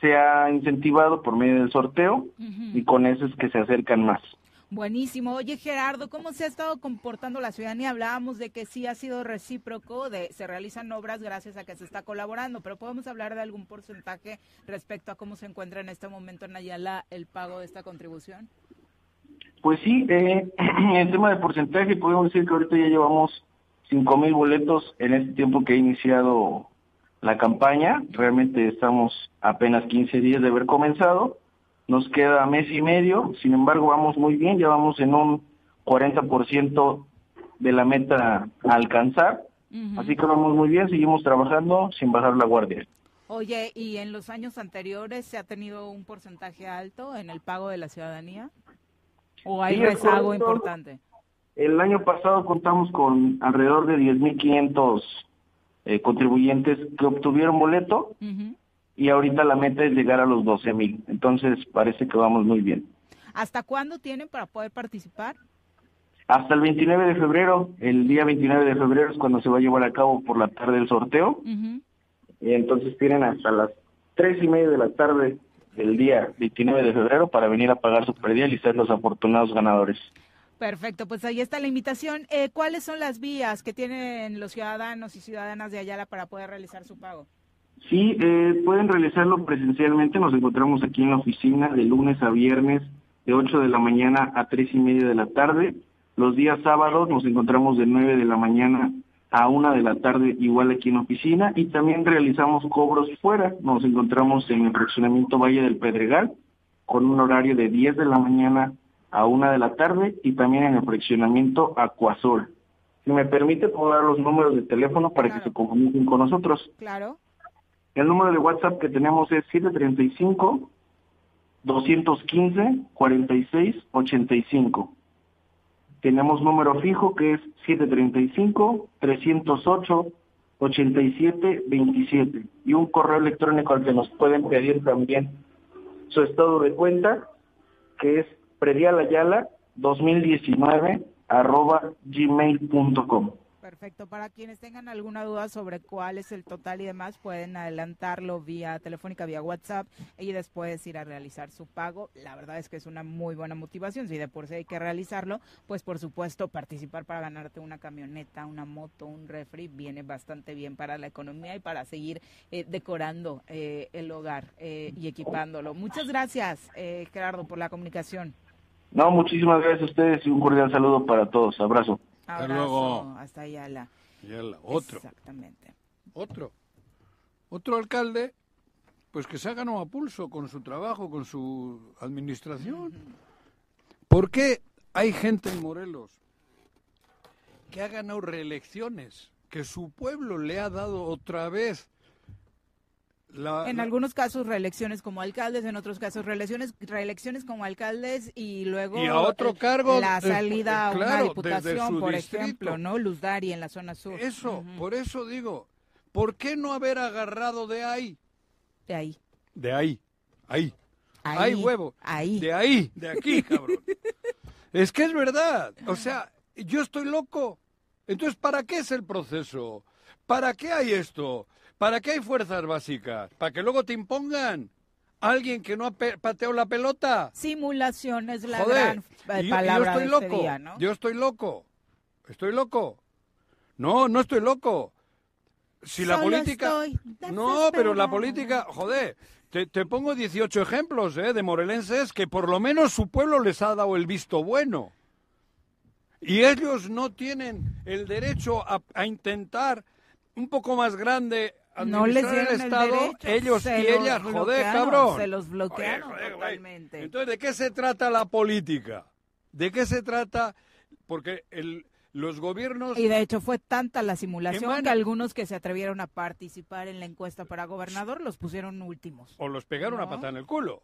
se ha incentivado por medio del sorteo y con eso es que se acercan más. Buenísimo. Oye, Gerardo, ¿cómo se ha estado comportando la ciudadanía? Hablábamos de que sí ha sido recíproco, de se realizan obras gracias a que se está colaborando, pero podemos hablar de algún porcentaje respecto a cómo se encuentra en este momento en Ayala el pago de esta contribución. Pues sí, eh, en tema de porcentaje podemos decir que ahorita ya llevamos cinco mil boletos en este tiempo que ha iniciado la campaña. Realmente estamos apenas 15 días de haber comenzado, nos queda mes y medio, sin embargo vamos muy bien, ya vamos en un 40% de la meta a alcanzar, así que vamos muy bien, seguimos trabajando sin bajar la guardia. Oye, ¿y en los años anteriores se ha tenido un porcentaje alto en el pago de la ciudadanía? ¿O hay Sí, rezago importante? El año pasado contamos con alrededor de 10.500 eh, contribuyentes que obtuvieron boleto y ahorita la meta es llegar a los 12.000. Entonces parece que vamos muy bien. ¿Hasta cuándo tienen para poder participar? Hasta el 29 de febrero, el día 29 de febrero es cuando se va a llevar a cabo por la tarde el sorteo. Y entonces tienen hasta las tres y media de la tarde del día 29 de febrero para venir a pagar su predial y ser los afortunados ganadores. Perfecto, pues ahí está la invitación. Eh, ¿Cuáles son las vías que tienen los ciudadanos y ciudadanas de Ayala para poder realizar su pago? Sí, eh, pueden realizarlo presencialmente. Nos encontramos aquí en la oficina de lunes a viernes de 8 de la mañana a tres y media de la tarde. Los días sábados nos encontramos de 9 de la mañana a una de la tarde igual aquí en la oficina y también realizamos cobros fuera. Nos encontramos en el fraccionamiento Valle del Pedregal con un horario de 10 de la mañana a una de la tarde y también en el fraccionamiento Acuasol. Si me permite, puedo dar los números de teléfono para que se comuniquen con nosotros. Claro. El número de WhatsApp que tenemos es 735 215 46 85. Tenemos número fijo que es 735 308 87 27 y un correo electrónico al que nos pueden pedir también su estado de cuenta que es predialayala 2019 arroba gmail.com. Perfecto. Para quienes tengan alguna duda sobre cuál es el total y demás, pueden adelantarlo vía telefónica, vía WhatsApp y después ir a realizar su pago. La verdad es que es una muy buena motivación. Si de por sí hay que realizarlo, pues por supuesto participar para ganarte una camioneta, una moto, un refri, viene bastante bien para la economía y para seguir eh, decorando eh, el hogar eh, y equipándolo. Muchas gracias, eh, Gerardo, por la comunicación. No, muchísimas gracias a ustedes y un cordial saludo para todos. Abrazo. Abrazo. luego. Hasta Ayala. Ayala, otro. Exactamente. Otro. Otro alcalde, pues que se ha ganado a pulso con su trabajo, con su administración. ¿Por qué hay gente en Morelos que ha ganado reelecciones, que su pueblo le ha dado otra vez la, En la- algunos casos reelecciones como alcaldes, en otros casos reelecciones, reelecciones como alcaldes y luego Y a otro eh, cargo, la eh, salida a eh, una claro, diputación, desde su por distrito. ejemplo, ¿no? Luz Dari en la zona sur. Eso, por eso digo, ¿por qué no haber agarrado de ahí? De ahí. De ahí, ahí. Ahí, Hay huevo. ahí. De ahí, de aquí, cabrón. es que es verdad. O sea, yo estoy loco. Entonces, ¿para qué es el proceso? ¿Para qué hay esto? ¿Para qué hay fuerzas básicas? ¿Para que luego te impongan? ¿Alguien que no ha pateado la pelota? Simulación es la Joder, gran eh, y yo, y yo palabra estoy de loco. este día, ¿no? Yo estoy loco. Estoy loco. No, no estoy loco. Si la política... estoy No, pero la política... Joder, te, te pongo 18 ejemplos ¿eh? de morelenses que por lo menos su pueblo les ha dado el visto bueno. Y ellos no tienen el derecho a, a intentar un poco más grande No les dieron el el Estado, derecho, ellos y ellas, joder, cabrón. se los bloquearon joder, totalmente. Entonces, ¿de qué se trata la política? ¿De qué se trata? Porque el, los gobiernos... Y de hecho fue tanta la simulación Emana- que algunos que se atrevieron a participar en la encuesta para gobernador los pusieron últimos. O los pegaron a patada en el culo.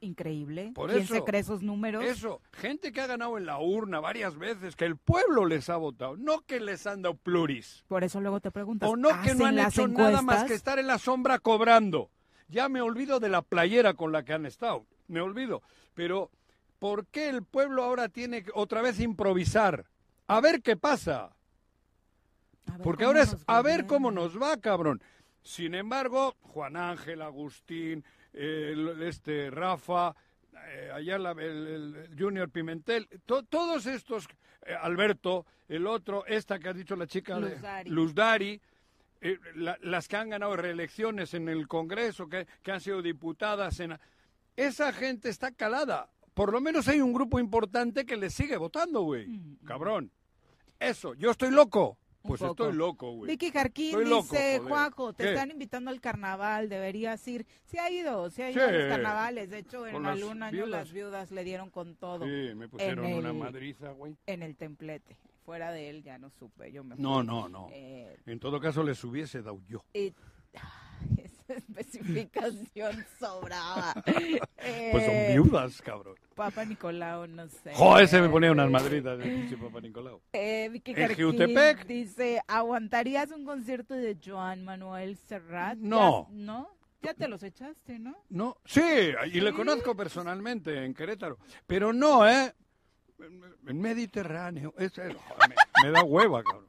Increíble. Por ¿Quién eso, se cree esos números? Eso, gente que ha ganado en la urna varias veces, que el pueblo les ha votado, no que les han dado pluris. Por eso luego te preguntas. O no que no ¿hacen han hecho nada más que estar en la sombra cobrando. Ya me olvido de la playera con la que han estado, me olvido. Pero, ¿por qué el pueblo ahora tiene que otra vez improvisar? A ver qué pasa. Porque ahora es a ver cómo nos va, cabrón. Sin embargo, Juan Ángel, Agustín, el- este Rafa, eh, Ayala, el, el Junior Pimentel, to- todos estos, eh, Alberto, el otro, esta que ha dicho la chica de- Luz Dari. Luz Dari, eh, la- las que han ganado reelecciones en el Congreso, que, que han sido diputadas, en, esa gente está calada. Por lo menos hay un grupo importante que le sigue votando, güey. Cabrón. Eso, yo estoy loco. Pues poco. estoy loco, güey. Vicky Jarquín Estoy loco, dice, joder. Juaco, te ¿Qué? están invitando al carnaval, deberías ir. Sí ha ido, sí ha ido Sí. a los carnavales. De hecho, en algún año viudas. las viudas le dieron con todo. Sí, me pusieron en una el- madriza, güey. En el templete. Fuera de él ya no supe, yo me No, fui. no, no. Eh, En todo caso, les hubiese dado yo. y- especificación sobraba. Pues son Eh, viudas, cabrón. Papa Nicolau, no sé. Joder, se me ponía unas madritas de pinche Papá Nicolau. Eh, Vicky ¿En Jarquín Jiutepec? dice, ¿aguantarías un concierto de Joan Manuel Serrat? No. Ya- ¿No? Ya te los echaste, ¿no? No, sí, y le conozco personalmente en Querétaro. Pero no, ¿eh? En- Mediterráneo. Es, me, me da hueva, cabrón.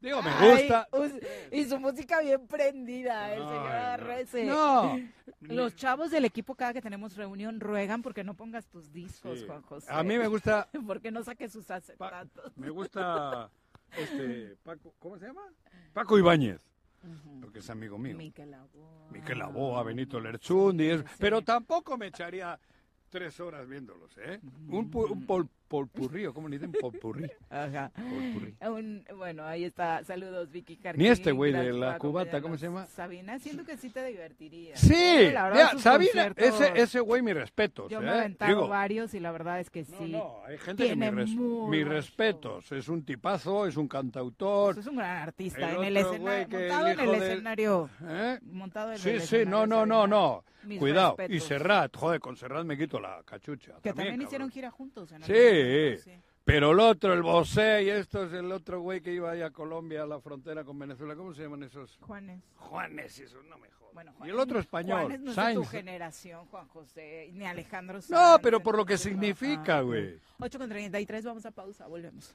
Digo, me Ay, gusta. us- y su música bien prendida, el señor no. Arrece. No. Los chavos del equipo cada que tenemos reunión ruegan porque no pongas tus discos, Sí. Juan José. A mí me gusta- porque no saques sus acetatos. Me gusta este Paco, ¿cómo se llama? Paco Ibáñez. Porque es amigo mío. Miquel Aboa. Miquel Aboa, Benito Lerchundi, pero tampoco me echaría tres horas viéndolos, ¿eh? Un, pu- un pol, polpurrí, ¿o ¿cómo le dicen? Polpurrí. Ajá. Polpurrí. Un- bueno, ahí está. Saludos, Vicky Jarquín. Ni este güey de la cubata, ¿cómo se llama? Sabina, siento que sí te divertiría. Sí, La verdad, Sabina, ese, ese güey, mis respetos, Yo ¿eh? me he aventado Digo, varios y la verdad es que sí. no, hay gente que tiene res- muy mis buen respetos. Es un tipazo, es un cantautor. Es un gran artista El en el escenario, que montado en el escenario. ¿Eh? Montado en Sí, el sí, escenario. no, no, no, Sabina. no. Mis Cuidado. Y. Serrat, joder, con Serrat me quito la cachucha. Que también, hicieron gira juntos. En Sí, sí. pero el otro, el Bosé, y esto es el otro güey que iba a Colombia, a la frontera con Venezuela. ¿Cómo se llaman esos? Juanes. Juanes, eso no me jodas. Bueno, y el otro español, Juanes no es de tu Sainz. generación, Juan José, ni Alejandro Sanz. No, pero por lo que significa, güey. 8 con 33, vamos a pausa, volvemos.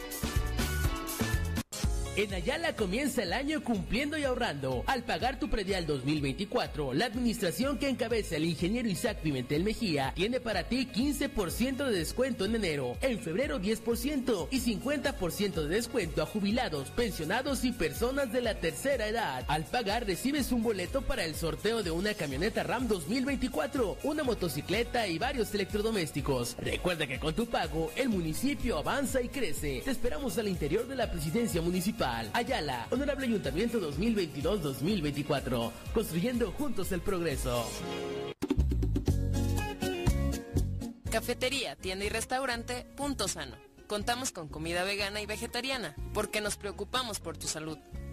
En Ayala comienza el año cumpliendo y ahorrando. Al pagar tu predial 2024, la administración que encabeza el ingeniero Isaac Pimentel Mejía tiene para ti 15% de descuento en enero, en febrero 10% y 50% de descuento a jubilados, pensionados y personas de la tercera edad. Al pagar recibes un boleto para el sorteo de una camioneta RAM 2024, una motocicleta y varios electrodomésticos. Recuerda que con tu pago el municipio avanza y crece. Te esperamos al interior de la presidencia municipal. Ayala, Honorable Ayuntamiento 2022-2024. Construyendo juntos el progreso. Cafetería, tienda y restaurante Punto Sano. Contamos con comida vegana y vegetariana, porque nos preocupamos por tu salud.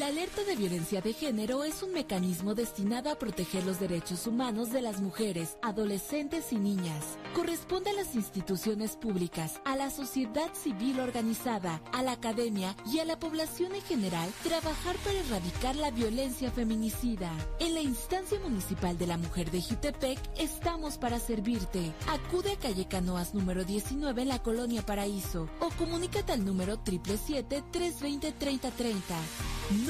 La alerta de violencia de género es un mecanismo destinado a proteger los derechos humanos de las mujeres, adolescentes y niñas. Corresponde a las instituciones públicas, a la sociedad civil organizada, a la academia y a la población en general trabajar para erradicar la violencia feminicida. En la instancia municipal de la mujer de Jutepec estamos para servirte. Acude a calle Canoas número 19 en la colonia Paraíso o comunícate al número 777-320-3030.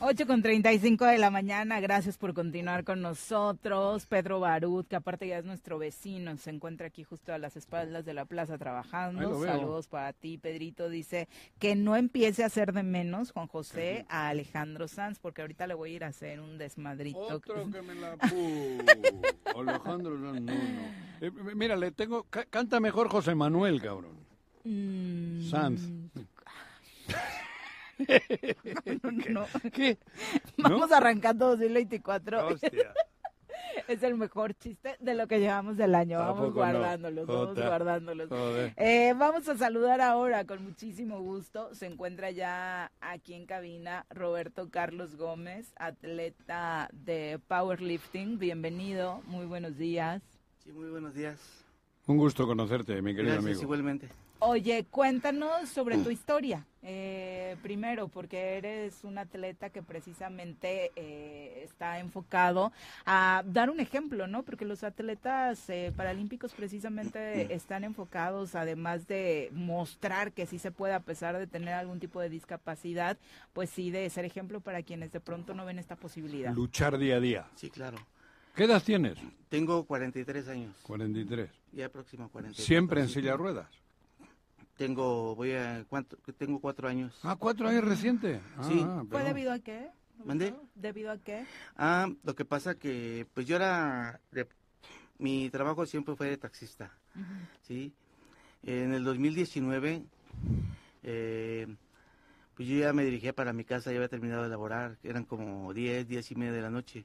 8 con 35 de la mañana, gracias por continuar con nosotros. Pedro Barut, que aparte ya es nuestro vecino, se encuentra aquí justo a las espaldas de la plaza trabajando. Saludos para ti, Pedrito. Dice que no empiece a hacer de menos, Juan José, a Alejandro Sanz, porque ahorita le voy a ir a hacer un desmadrito. Otro que me la pu. Alejandro, no, no, no. Eh, mira, le tengo. ca- canta mejor José Manuel, cabrón. Mm. Sanz. No, no, no. ¿Qué? Vamos arrancando 2024. Hostia. es el mejor chiste de lo que llevamos del año. ¿A Vamos no? guardándolos, vamos guardándolos. Eh, vamos a saludar ahora con muchísimo gusto. Se encuentra ya aquí en cabina Roberto Carlos Gómez, atleta de powerlifting. Bienvenido, muy buenos días. Sí, muy buenos días. Un gusto conocerte, mi querido Gracias, amigo. igualmente. Oye, cuéntanos sobre tu historia. Eh, primero, porque eres un atleta que precisamente eh, está enfocado a dar un ejemplo, ¿no? Porque los atletas eh, paralímpicos precisamente están enfocados, además de mostrar que sí se puede a pesar de tener algún tipo de discapacidad, pues sí de ser ejemplo para quienes de pronto no ven esta posibilidad. Luchar día a día. Sí, claro. ¿Qué edad tienes? Tengo 43 años. 43. Ya próximo a 43. ¿Siempre en silla de ruedas? Tengo, voy a, ¿cuánto? Tengo cuatro años. Ah, cuatro años reciente. Sí. Ah, ¿Fue pero- debido a qué? ¿Mandé? ¿Debido a qué? Ah, lo que pasa que, pues yo era, de- mi trabajo siempre fue de taxista, ¿sí? En el 2019, eh, pues yo ya me dirigía para mi casa, ya había terminado de laborar, eran como 10, 10 y media de la noche.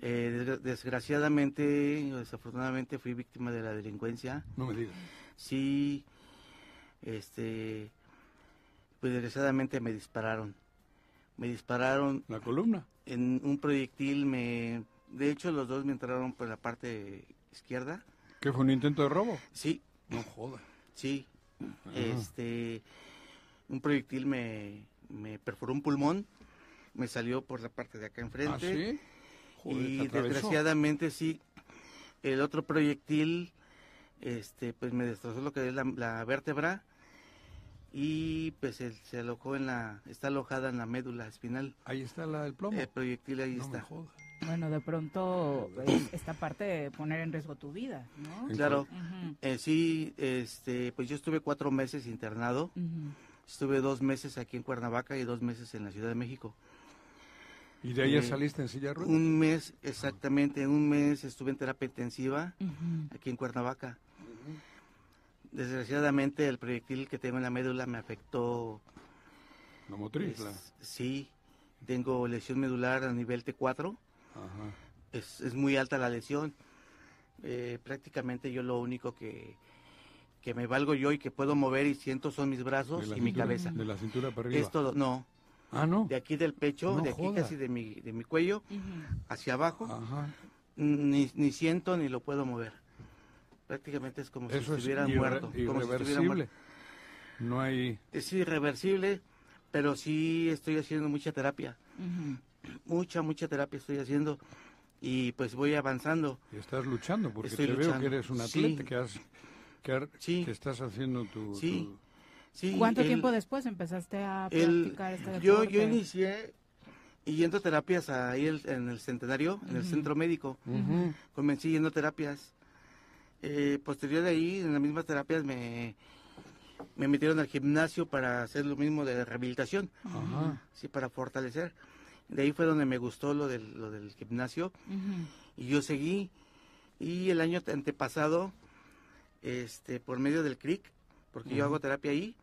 Eh, desgra- desgraciadamente, o desafortunadamente, fui víctima de la delincuencia. No me digas. Sí, este, pues desgraciadamente me dispararon. Me dispararon. ¿La columna? En un proyectil me, de hecho los dos me entraron por la parte izquierda. ¿Qué fue un intento de robo? Sí. No joda. Sí. Ajá. Este, un proyectil me, me perforó un pulmón, me salió por la parte de acá enfrente. ¿Ah, sí? Joder, y desgraciadamente sí, el otro proyectil, este, pues me destrozó lo que es la, la vértebra y pues se alojó en la, está alojada en la médula espinal. Ahí está la, el plomo. El proyectil ahí No me está. Bueno, de pronto es- esta parte de poner en riesgo tu vida, ¿no? Claro. Eh, sí, este, pues yo estuve cuatro meses internado, estuve dos meses aquí en Cuernavaca y dos meses en la Ciudad de México. ¿Y de ahí Eh, saliste en silla de ruedas? Un mes, exactamente, un mes estuve en terapia intensiva aquí en Cuernavaca. Desgraciadamente el proyectil que tengo en la médula me afectó. La motriz, es- la- Sí, tengo lesión medular a nivel T4. Ajá. Es, es muy alta la lesión. Eh, prácticamente yo lo único que, que me valgo yo y que puedo mover y siento son mis brazos y mi cabeza. De la cintura para arriba. Es todo, no. Ah, no. De aquí del pecho, No de aquí joda. casi de mi, de mi cuello, hacia abajo, Ajá. ni, ni siento ni lo puedo mover. Prácticamente es como si Eso es estuviera irre- muerto. como si estuviera irreversible. muerto. No hay... Es irreversible, pero sí estoy haciendo mucha terapia. Mucha, mucha terapia estoy haciendo. Y pues voy avanzando. Y estás luchando, porque Estoy te veo que eres un Sí. atleta, que, has, que, estás haciendo tu... Sí. tu- Sí, ¿Cuánto el- tiempo después empezaste a el- practicar este deporte? yo, yo inicié yendo a terapias ahí el- en el centenario, en el centro médico. Ujú. Comencé yendo a terapias. Eh, posterior de ahí, en las mismas terapias, me, me metieron al gimnasio para hacer lo mismo de rehabilitación. Ajá. Sí, para fortalecer. De ahí fue donde me gustó lo del, lo del gimnasio. Y yo seguí. Y el año antepasado, este, por medio del CRIC, porque yo hago terapia ahí,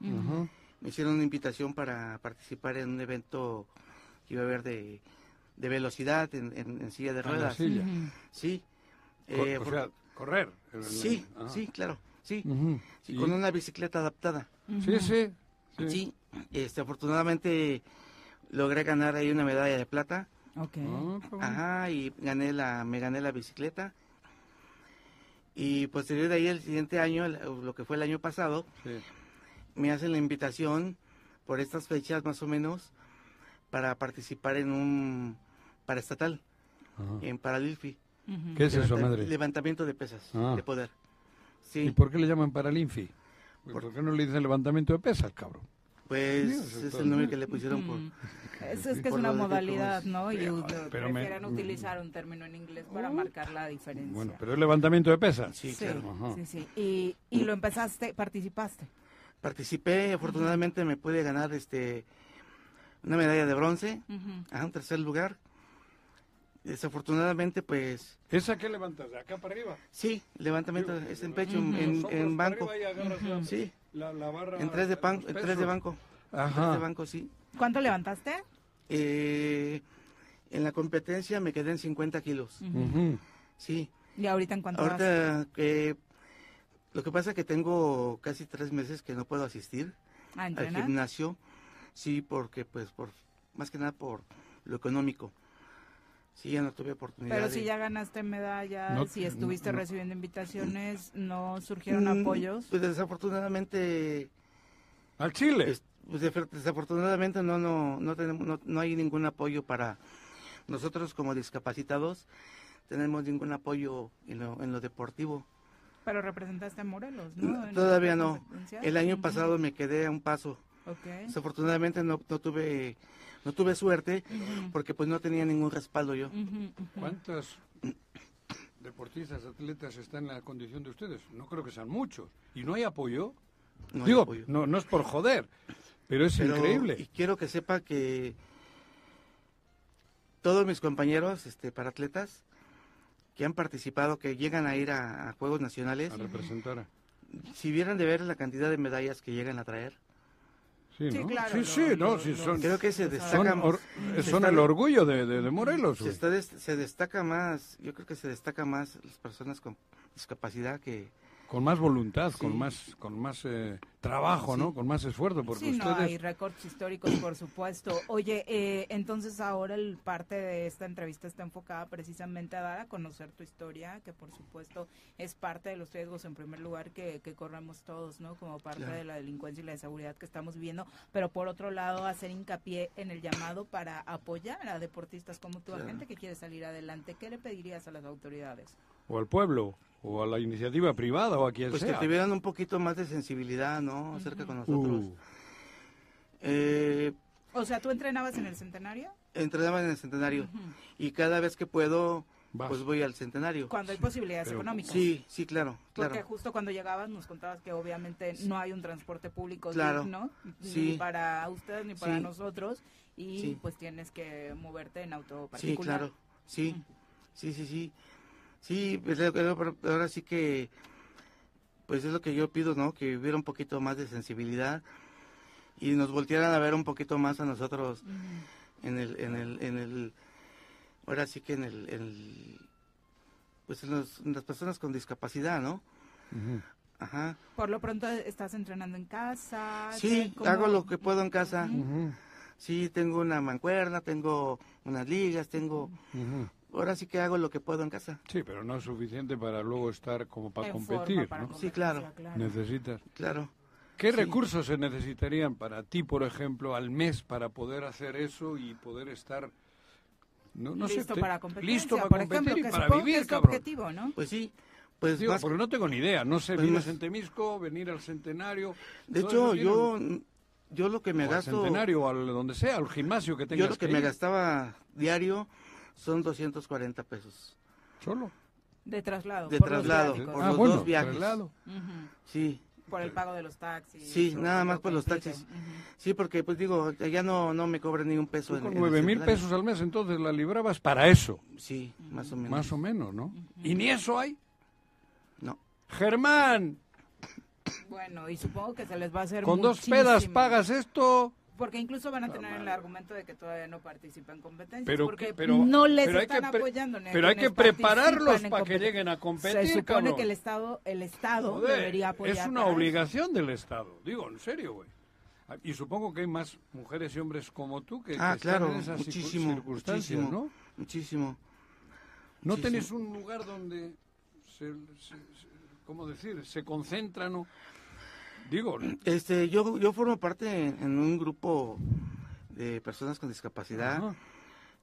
me hicieron una invitación para participar en un evento que iba a haber de, de velocidad en, en- en silla de ruedas. silla. Sí. Eh, o sea, correr. sí, Ah. sí, claro, sí. Sí, con una bicicleta adaptada. Sí, sí. Sí. Este, afortunadamente logré ganar ahí una medalla de plata. Ok. Ah. Ajá, y gané la, me gané la bicicleta. Y posterior de ahí, el siguiente año, lo que fue el año pasado, Sí. me hacen la invitación por estas fechas más o menos para participar en un paraestatal, Ajá. en Paralilfi. ¿Qué es eso, madre? Levantamiento de pesas, Ah. de poder. Sí. ¿Y por qué le llaman Paralinfi? ¿Por, qué no le dicen levantamiento de pesas, cabrón? Pues eso es el nombre bien. que le pusieron por... Eso es que es por una modalidad, ¿no? Y Pero- uh, pero me- prefieren utilizar un término en inglés para marcar la diferencia. Bueno, pero es levantamiento de pesas. Sí, sí, claro. Ajá. sí, sí. Y, y lo empezaste, participaste. Participé, afortunadamente me pude ganar este una medalla de bronce, Ujú. a un tercer lugar. Desafortunadamente, pues ¿Esa qué levantas? ¿De acá para arriba? sí, levantamiento es en pecho, en, en para banco. arriba y agarras la- Sí, La, la barra... en tres de, pan- en tres de banco. En tres Ajá. de banco, sí. ¿Cuánto levantaste? Eh, En la competencia me quedé en 50 kilos. Sí. ¿Y ahorita en cuánto? Ahorita que lo que pasa es que tengo casi tres meses que no puedo asistir ¿A al gimnasio. Sí, porque pues por más que nada por lo económico. Sí, ya no tuve oportunidad. Pero de- si ya ganaste medallas, No, si estuviste no. recibiendo invitaciones, ¿no surgieron Mm, apoyos? Pues desafortunadamente. Al Chile. es- pues desafortunadamente no, no, no tenemos, no, no hay ningún apoyo para nosotros como discapacitados. Tenemos ningún apoyo en lo, en lo deportivo. Pero representaste a Morelos, ¿no? Todavía no. El año pasado me quedé a un paso. Desafortunadamente no, no tuve no tuve suerte porque pues no tenía ningún respaldo yo. ¿Cuántos deportistas, atletas están en la condición de ustedes? No creo que sean muchos. ¿Y no hay apoyo? No hay Digo, apoyo. No, no es por joder, pero es Pero- increíble. Y quiero que sepa que todos mis compañeros este, para atletas que han participado, que llegan a ir a, a Juegos Nacionales, A representar. si vieran de ver la cantidad de medallas que llegan a traer. Sí, Sí, ¿no? claro, sí, sí, no, sí, son, creo que se son or- se son está- el orgullo de, de- de Morelos. Se, güey. está des- se destaca más, yo creo que se destaca más las personas con discapacidad que... Con más voluntad, con más, con más eh, trabajo, ¿no? Con más esfuerzo, porque Sí, no, ustedes... hay récords históricos, por supuesto. Oye, eh, entonces ahora el parte de esta entrevista está enfocada precisamente a dar a conocer tu historia, que por supuesto es parte de los riesgos en primer lugar que, que corremos todos, ¿no? Como parte Claro. de la delincuencia y la seguridad que estamos viviendo, pero por otro lado hacer hincapié en el llamado para apoyar a deportistas como tú, a Claro. gente que quiere salir adelante. ¿Qué le pedirías a las autoridades? O al pueblo, o a la iniciativa privada, o a quien Pues que sea. tuvieran un poquito más de sensibilidad, ¿no? Acerca con nosotros. Uh. Eh, O sea, ¿tú entrenabas en el centenario? entrenaba en el centenario y cada vez que puedo, Vas. pues voy al centenario. Cuando hay posibilidades Pero- económicas. Sí, sí, claro, Porque claro. justo cuando llegabas nos contabas que obviamente no hay un transporte público Claro. digno, ni Sí. para ustedes ni para Sí. nosotros, y Sí. pues tienes que moverte en auto Sí, particular. claro. Sí, sí, sí, sí. Sí, pues, ahora sí que, pues es lo que yo pido, ¿no? Que hubiera un poquito más de sensibilidad y nos voltearan a ver un poquito más a nosotros en el, en el, en el, ahora sí que en el, en el- pues en, los- en las personas con discapacidad, ¿no? Ajá. Por lo pronto estás entrenando en casa. Sí, ¿qué- cómo- hago lo que puedo en casa. Sí, tengo una mancuerna, tengo unas ligas, tengo... Ahora sí que hago lo que puedo en casa. Sí, pero no es suficiente para luego estar como para En competir, forma para ¿no? Sí, claro. claro. Necesitas. Claro. ¿Qué Sí. recursos se necesitarían para ti, por ejemplo, al mes para poder hacer eso y poder estar no, no sé, Listo te- para listo para por competir ejemplo, y que para supongo que vivir, es cabrón? objetivo, ¿no? Pues sí, pues Digo, más- porque no tengo ni idea, no sé, pues vienes más- en Temisco, venir al Centenario. De hecho, yo, yo lo que me o al gasto... Centenario, o al donde sea, al gimnasio que tengas Yo lo que me ir. gastaba diario son 240 pesos. ¿Solo? De traslado. De por los traslado, viáticos. por Ah, los bueno, dos viajes. traslado. Ujú. Sí. Por el pago de los taxis. Sí, nada más por los taxis. Sí, porque pues digo, ya no, no me cobran ni un peso. Tú con nueve mil pesos al mes, entonces la librabas para eso. Sí, más o menos. Más o menos, ¿no? ¿Y ni eso hay? No. Germán, Bueno, y supongo que se les va a hacer con dos muchísimo. pedas pagas esto. Porque incluso van a tener el argumento de que todavía no participan en competencias. Pero porque que- pero- no les pero están que apoyando. pero hay que prepararlos para que lleguen a competir, Se supone cabrón. que el Estado, el Estado Joder, debería apoyar. es una obligación del Estado. Digo, en serio, güey. Ah, Y supongo que hay más mujeres y hombres como tú que, que Ah, están claro, en esas muchísimo, circunstancias, muchísimo, ¿no? muchísimo. ¿No tenéis sí. un lugar donde se, se- se- ¿cómo decir? Se concentran o... Digo, Este, yo, yo formo parte en, en un grupo de personas con discapacidad. Ajá.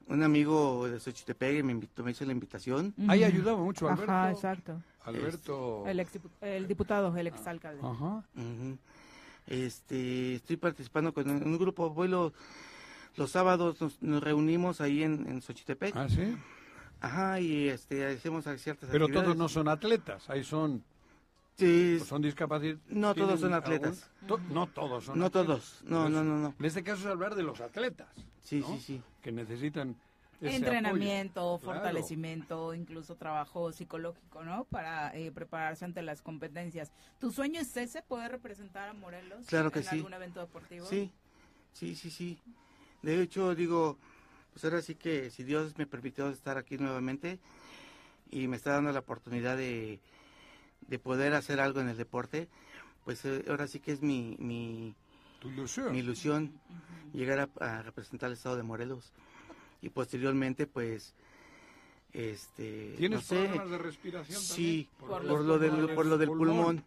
Un amigo de Xochitepec me invitó, me hizo la invitación. ahí ayudaba mucho Alberto. Ajá, exacto. Alberto... El, ex, el diputado, el exalcalde. Ajá. Este, estoy participando con un, un grupo, voy los, los sábados, nos, nos reunimos ahí en, en Xochitepec. Ah, sí. Ajá, y este, hacemos ciertas Pero actividades. todos no son atletas, ahí son... Sí, son discapacitados. No todos son atletas. no todos son No atletas. todos, no, no, no, no. En este caso es hablar de los atletas. Sí, ¿no? sí, sí. Que necesitan ese Entrenamiento, apoyo. Claro. fortalecimiento, incluso trabajo psicológico, ¿no? Para eh, prepararse ante las competencias. ¿Tu sueño es ese, poder representar a Morelos Claro que en sí. algún evento deportivo? Sí, sí, sí, sí. De hecho, digo, pues ahora sí que si Dios me permitió estar aquí nuevamente y me está dando la oportunidad de, de poder hacer algo en el deporte, pues eh, ahora sí que es mi, mi, Tu ilusión. mi ilusión llegar a, a representar al estado de Morelos y posteriormente pues este ¿Tienes no sé, problemas de respiración sí también? por, Por lo del por lo del Pulmón. pulmón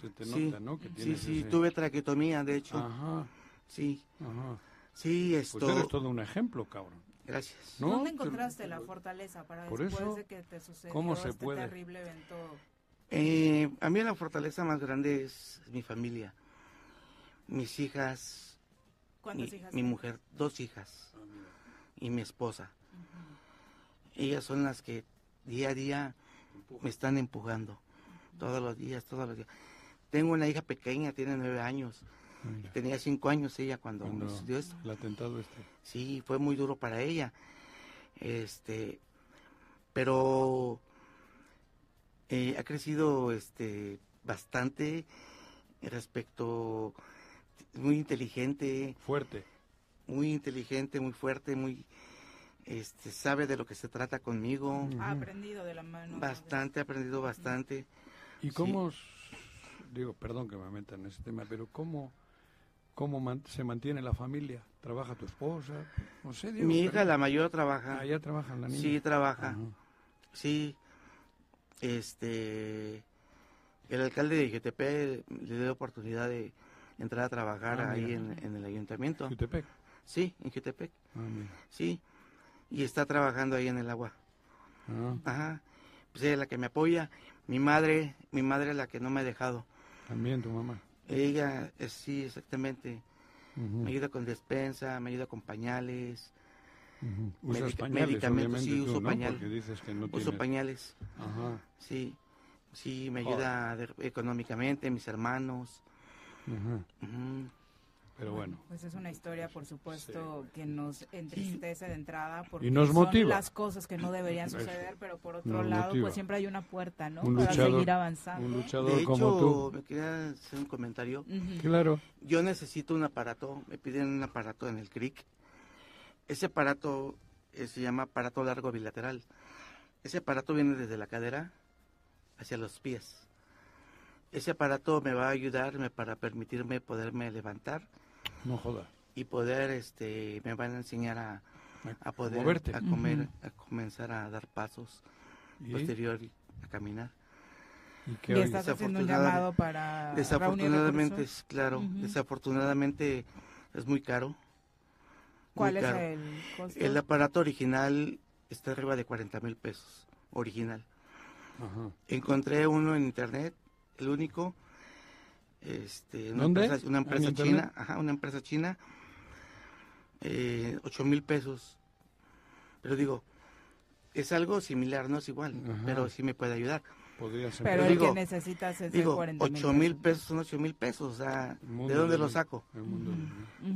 Se te sí, nota, ¿no? Que sí sí ese- tuve traqueotomía de hecho Ajá. sí Ajá. sí esto Pues eres todo un ejemplo, cabrón. gracias ¿No? ¿Dónde encontraste la fortaleza para Por después eso, de que te sucedió ¿cómo se este puede? terrible evento? Eh, a mí la fortaleza más grande es mi familia, mis hijas, ¿Cuántas mi, hijas mi mujer, dos hijas y mi esposa. Ellas son las que día a día me están empujando, todos los días, todos los días. Tengo una hija pequeña, tiene nueve años. Mira. Tenía cinco años ella cuando, Cuando me sucedió esto. el atentado este. Sí, fue muy duro para ella. Este, pero eh, ha crecido este bastante respecto muy inteligente, Fuerte. muy inteligente, muy fuerte, muy este sabe de lo que se trata conmigo. Ha aprendido de la mano. Bastante, ha aprendido bastante. ¿Y cómo, digo, perdón que me meta en ese tema, pero cómo, cómo man- se mantiene la familia? ¿Trabaja tu esposa? No sé, digo, Mi pero- hija, la mayor, trabaja. Ah, ya trabaja la niña. Sí, trabaja. Ajá. Sí. Este. El alcalde de Ijotepec le dio oportunidad de entrar a trabajar Ah, ahí en, en el ayuntamiento. ¿Jutepec? Sí, en Ijotepec. Ah. Sí. Y está trabajando ahí en el agua. Ah, Ajá. Pues ella es la que me apoya. Mi madre, mi madre es la que no me ha dejado. también tu mamá. Ella, eh, sí, exactamente. Me ayuda con despensa, me ayuda con pañales. Medica- pañales, medicamentos, sí, tú, uso ¿no? pañal. Porque dices que no Uso tienes- pañales. Ajá. Sí, sí, me ayuda de- económicamente, mis hermanos. Ujú. Ujú. Pero bueno. Pues es una historia, por supuesto, que nos entristece de entrada porque Y nos son motiva. las cosas que no deberían suceder, pero por otro Nos lado, motiva. pues siempre hay una puerta, ¿no? Un Para luchador- seguir avanzando. un luchador De como hecho, tú. me quería hacer un comentario. Claro. Yo necesito un aparato, me piden un aparato en el CRIC. Ese aparato eh, se llama aparato largo bilateral. Ese aparato viene desde la cadera hacia los pies. Ese aparato me va a ayudarme para permitirme poderme levantar No jodas. y poder, este, me van a enseñar a, a poder, moverte. a comer, a comenzar a dar pasos, ¿Y? posterior a caminar. ¿Y qué Y estás haciendo un llamado para Desafortunadamente, es claro, desafortunadamente es muy caro. ¿Cuál es caro. el costo? El aparato original está arriba de 40 mil pesos, original. Ajá. Encontré uno en internet, el único, este, una ¿Dónde? empresa, china, ajá, una empresa china, eh, 8 mil pesos. Pero digo, es algo similar, no es igual, Ajá. pero sí me puede ayudar. Podría ser. Pero el digo- que necesitas es Digo, de 40 8 mil pesos son 8 mil pesos, o sea, ¿de dónde lo saco? el mundo.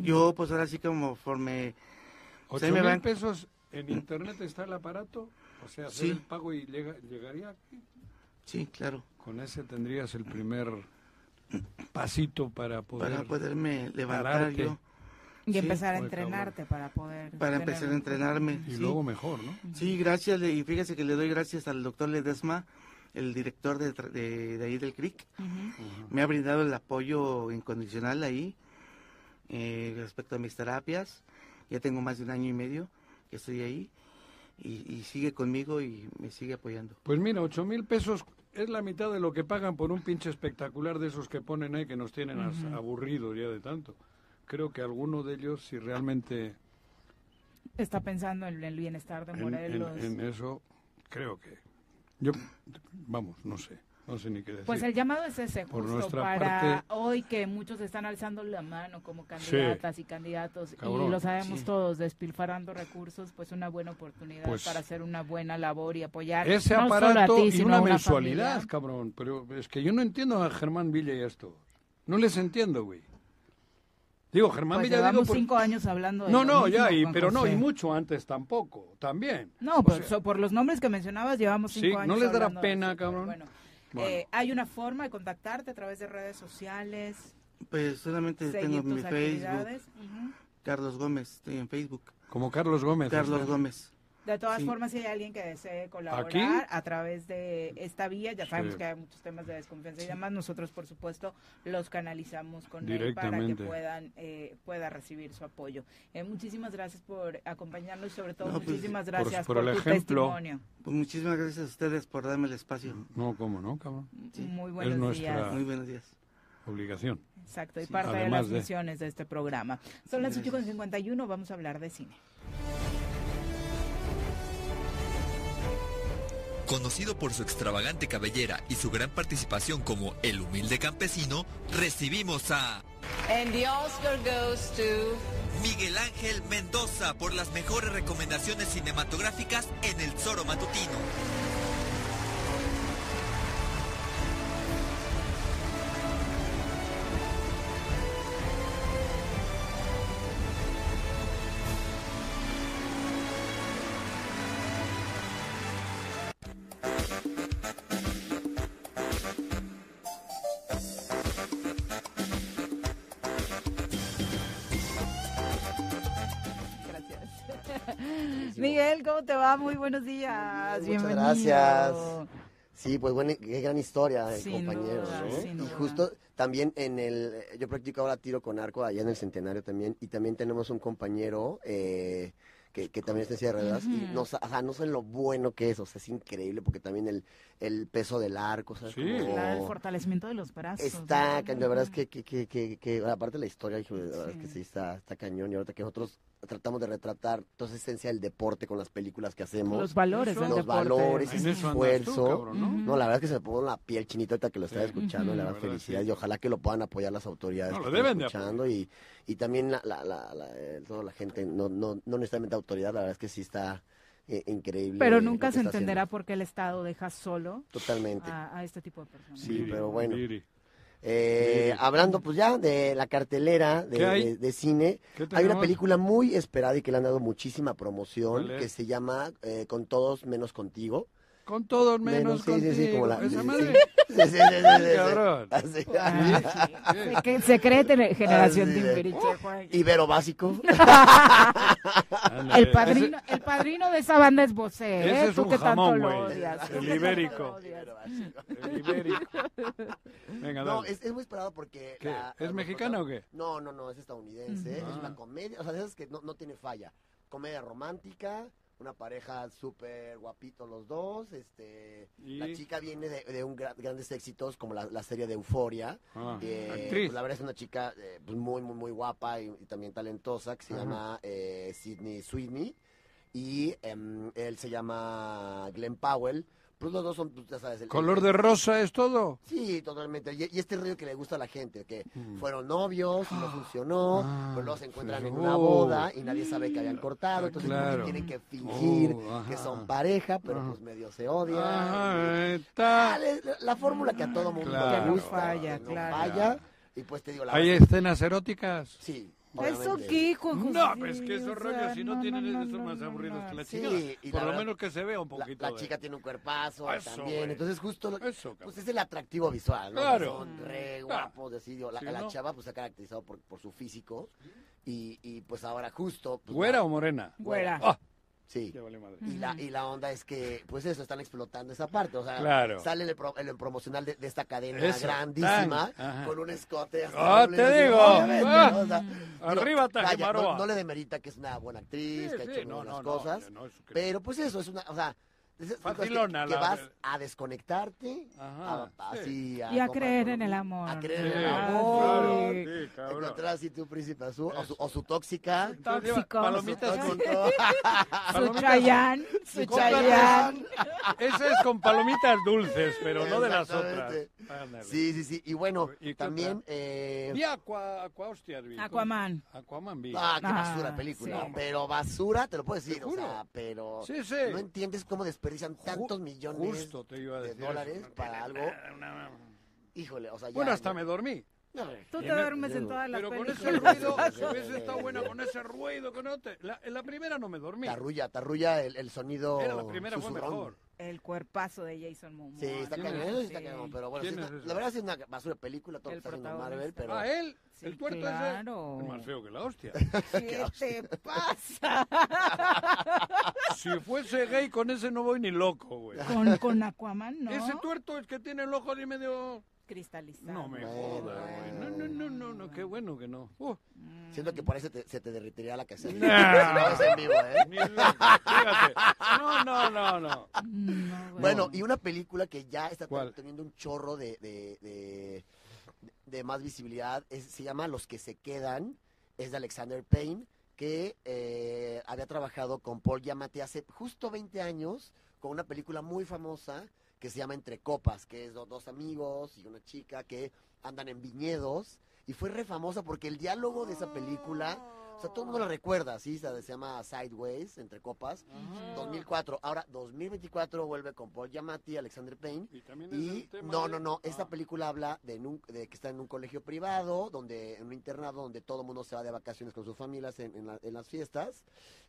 Yo, pues ahora sí como conforme... pues, ahí ¿Ocho me mil van- pesos en internet está el aparato? O sea, hacer Sí. el pago y llega- llegaría aquí. Sí, claro. Con ese tendrías el primer pasito para poder... para poderme levantar pararte. yo, Y Sí. empezar a entrenarte para poder... para tener empezar a entrenarme. Y sí. luego mejor, ¿no? Sí, gracias, y fíjese que le doy gracias al doctor Ledesma, el director de, tra- de, de ahí del CRIC. Me ha brindado el apoyo incondicional ahí eh, respecto a mis terapias. Ya tengo más de un año y medio que estoy ahí y, y sigue conmigo y me sigue apoyando. Pues mira, ocho mil pesos es la mitad de lo que pagan por un pinche espectacular de esos que ponen ahí que nos tienen as- Ujú. aburridos ya de tanto. Creo que alguno de ellos, si realmente Está pensando en el bienestar de en, en- Morelos. en eso, creo que... Yo, vamos, no sé, no sé ni qué decir. Pues el llamado es ese, Por justo nuestra para parte- hoy que muchos están alzando la mano como candidatas y candidatos Cabrón. y lo sabemos Sí. todos, despilfarrando recursos, pues una buena oportunidad Pues- para hacer una buena labor y apoyar Ese no solo a aparato ti, y sino una a una mensualidad, familia. cabrón. Pero es que yo no entiendo a Germán Villa y esto. No les entiendo, güey. Digo, Germán Pues llevamos por- cinco años hablando de No, no, ya, y, pero no, José. y mucho antes tampoco, también. No, pues sea, so- por los nombres que mencionabas llevamos Sí, cinco ¿no años les dará pena, eso, cabrón? Bueno, Bueno. eh, hay una forma de contactarte a través de redes sociales, Pues solamente tengo mi Facebook, actividades. Ujú. Carlos Gómez, estoy en Facebook. Como Carlos Gómez. Carlos. Gómez. De todas Sí. formas, si hay alguien que desee colaborar ¿Aquí? a través de esta vía, ya sabemos Sí. que hay muchos temas de desconfianza y demás, nosotros por supuesto los canalizamos con él para que puedan eh, pueda recibir su apoyo. Eh, muchísimas gracias por acompañarnos y sobre todo No, pues, muchísimas gracias por por, el tu ejemplo. testimonio. Pues muchísimas gracias a ustedes por darme el espacio. No, ¿cómo no, cabrón? Muy es buenos nuestra días. Muy buenos días. obligación. Exacto, y Sí. parte de las de- misiones de este programa. Son las 8.51, vamos a hablar de cine. Conocido por su extravagante cabellera y su gran participación como el humilde campesino, recibimos a And the Oscar goes to... Miguel Ángel Mendoza por las mejores recomendaciones cinematográficas en el Zoro Matutino. ¿Cómo te va? Muy buenos días. Muchas Bienvenido. gracias. Sí, pues buena, qué gran historia, eh, Sin compañeros. duda, ¿no? sin y duda. justo también en el, yo practico ahora tiro con arco allá en el Centenario también, y también tenemos un compañero eh, que, que también está en silla de ruedas, y no, o sea, no saben lo bueno que es, o sea, es increíble, porque también el, el peso del arco, ¿sabes? Como- Claro, el fortalecimiento de los brazos. Está, la verdad es que, que, que, que, que, aparte de la historia, hijo, la verdad es que sí está, está cañón, y ahorita que nosotros tratamos de retratar toda esa esencia del deporte con las películas que hacemos. Los valores del Los deporte. valores, ese tú, esfuerzo. cabrón, ¿no? No, la verdad es que se me pone la piel chinita ahorita que lo estaba escuchando, la La verdad, verdad, felicidad, sí. y ojalá que lo puedan apoyar las autoridades No, que lo están deben de escuchando, y, y también la, la, la, la- eh, toda la gente, no, no, no necesariamente autoridad, la verdad es que sí está eh, increíble. Pero nunca se entenderá haciendo. por qué el Estado deja solo Totalmente. a, a este tipo de personas. Sí, pero bueno. Eh, hablando pues ya de la cartelera de, de- de cine, ¿Qué hay una película muy esperada y que le han dado muchísima promoción que se llama eh, Con todos menos contigo. Con todos menos, sí, sí, sí, como la- contigo. Esa madre. sí, sí, sí, sí, sí, sí. Cabrón. Así. Se, cree generación Así de- Timbiriche, Juan. Ibero básico. El padrino, el padrino de esa banda es Bosé, ¿eh? Ese es Tú un que tanto lo odias. El ibérico. El ibérico. Venga, No, es, es muy esperado porque... ¿Qué? la- ¿Es la- mexicana o qué? No, no, no, es estadounidense. Es una comedia, o sea, de esas que no, no tiene falla. Comedia romántica, una pareja súper guapito los dos. este Y- La chica viene de, de un gra- grandes éxitos como la, la serie de Euforia. Ah, Eh, pues, la verdad es una chica eh, pues, muy, muy, muy guapa y, y también talentosa que se Ajá. llama eh, Sidney Sweeney. Y em, él se llama Glenn Powell. Pues los dos son, pues, ya sabes, el- ¿Color el- de rosa es todo? Sí, totalmente. Y, y este río que le gusta a la gente, que Mm. fueron novios y no funcionó, Ah, pero luego se encuentran pues, en una oh. boda y nadie sabe que habían cortado, Ah, entonces claro. tienen que fingir Oh, que son pareja, pero Ajá. pues medio se odian. Ajá, está. Ah, la, la fórmula que a todo mundo Claro. le gusta, no falla, no claro. falla, y pues te digo, la ¿Hay verdad- escenas eróticas? Sí. ¿Eso qué, Juan José? No, pues que O esos sea, rollos, si no, no, tienen no, esos no, más no, aburridos no. que la Sí, chica. y Por la lo verdad- menos que se vea un La, poquito. la de- chica tiene un cuerpazo Eso, también, güey. entonces justo lo- Eso, cabrón. pues es el atractivo visual, ¿no? Claro. Son re Claro. guapos, así, digo, la, Sí, la ¿no? chava pues se ha caracterizado por, por su físico y, y pues ahora justo... Pues, ¿Güera la- o morena? Güera. Ah, Sí. ya vale madre. Y la, y la onda es que, pues eso, están explotando esa parte. O sea, Claro. sale el, pro- el promocional de, de esta cadena Eso, grandísima, con un escote. hasta Ah, te digo. Ah. ¿no? O sea, digo, Arriba, vaya, Tajamaroa. no, no le demerita que es una buena actriz, Sí, que ha sí, hecho no, buenas cosas. pero pues eso, es una, o sea, Facilona, que, que la- vas a desconectarte, Ajá, a- sí. así, Y a creer en el amor. A creer Sí, en el amor. claro, sí. sí. Encontrar así tu príncipe azul, o su, o su tóxica. Tóxico. Palomitas con... Su Chayán, su Chayán. Ese es con palomitas dulces, pero no de las otras. Ándale. Sí, sí, sí. Y bueno, ¿Y también... Eh... Vi Aqua, Aqua Hostias, vi. Aquaman. Aquaman vi. Ah, qué Ah, basura película. sí. Pero basura, te lo puedo decir, o sea, pero Sí, sí. no entiendes cómo desperdician tantos millones Justo te iba a de dólares eso. para algo. Una- Híjole, o sea, ya... Bueno, hasta ya- me dormí. No, Tú te duermes en todas las Pero con ese ruido, si hubiese estado buena con ese ruido no te... La, en la primera no me dormí. Te arrulla, te arrulla el, el sonido Era la primera, fue mejor. El cuerpazo de Jason Momoa. Sí, está cañón, eso sí está cañón, pero bueno, sí ¿Quién está- es ese? la verdad sí es una basura de película, todo lo El que está haciendo protagonista. Marvel, pero... Ah, él, Sí, el tuerto claro. ese. Es más feo que la hostia. ¿Qué te pasa? si fuese gay, con ese no voy ni loco, güey. con, con Aquaman, ¿no? Ese tuerto es que tiene el ojo así medio... Cristalizado. No me Bueno, jodas, güey. No, no, no, no, no, qué bueno que no. Uh, Siento que por ahí se te, se te derritiría la caseta. ¿eh? No, no, no, no. No, Bueno, y una película que ya está ¿Cuál? teniendo un chorro de, de, de, de más visibilidad es- se llama Los que se quedan. Es de Alexander Payne, que eh, había trabajado con Paul Giamatti hace justo 20 años con una película muy famosa que se llama Entre Copas, que es do- dos amigos y una chica que andan en viñedos. Y fue re famosa porque el diálogo de esa película, o sea, todo el mundo la recuerda, ¿sí? Se llama Sideways, Entre Copas. 2004. Ahora, 2024 vuelve con Paul Giamatti, Alexander Payne. Y también es Y el tema no, de- no, no. Esta Ah. película habla de, en un- de que está en un colegio privado, donde en un internado donde todo el mundo se va de vacaciones con sus familias en, en la- en las fiestas.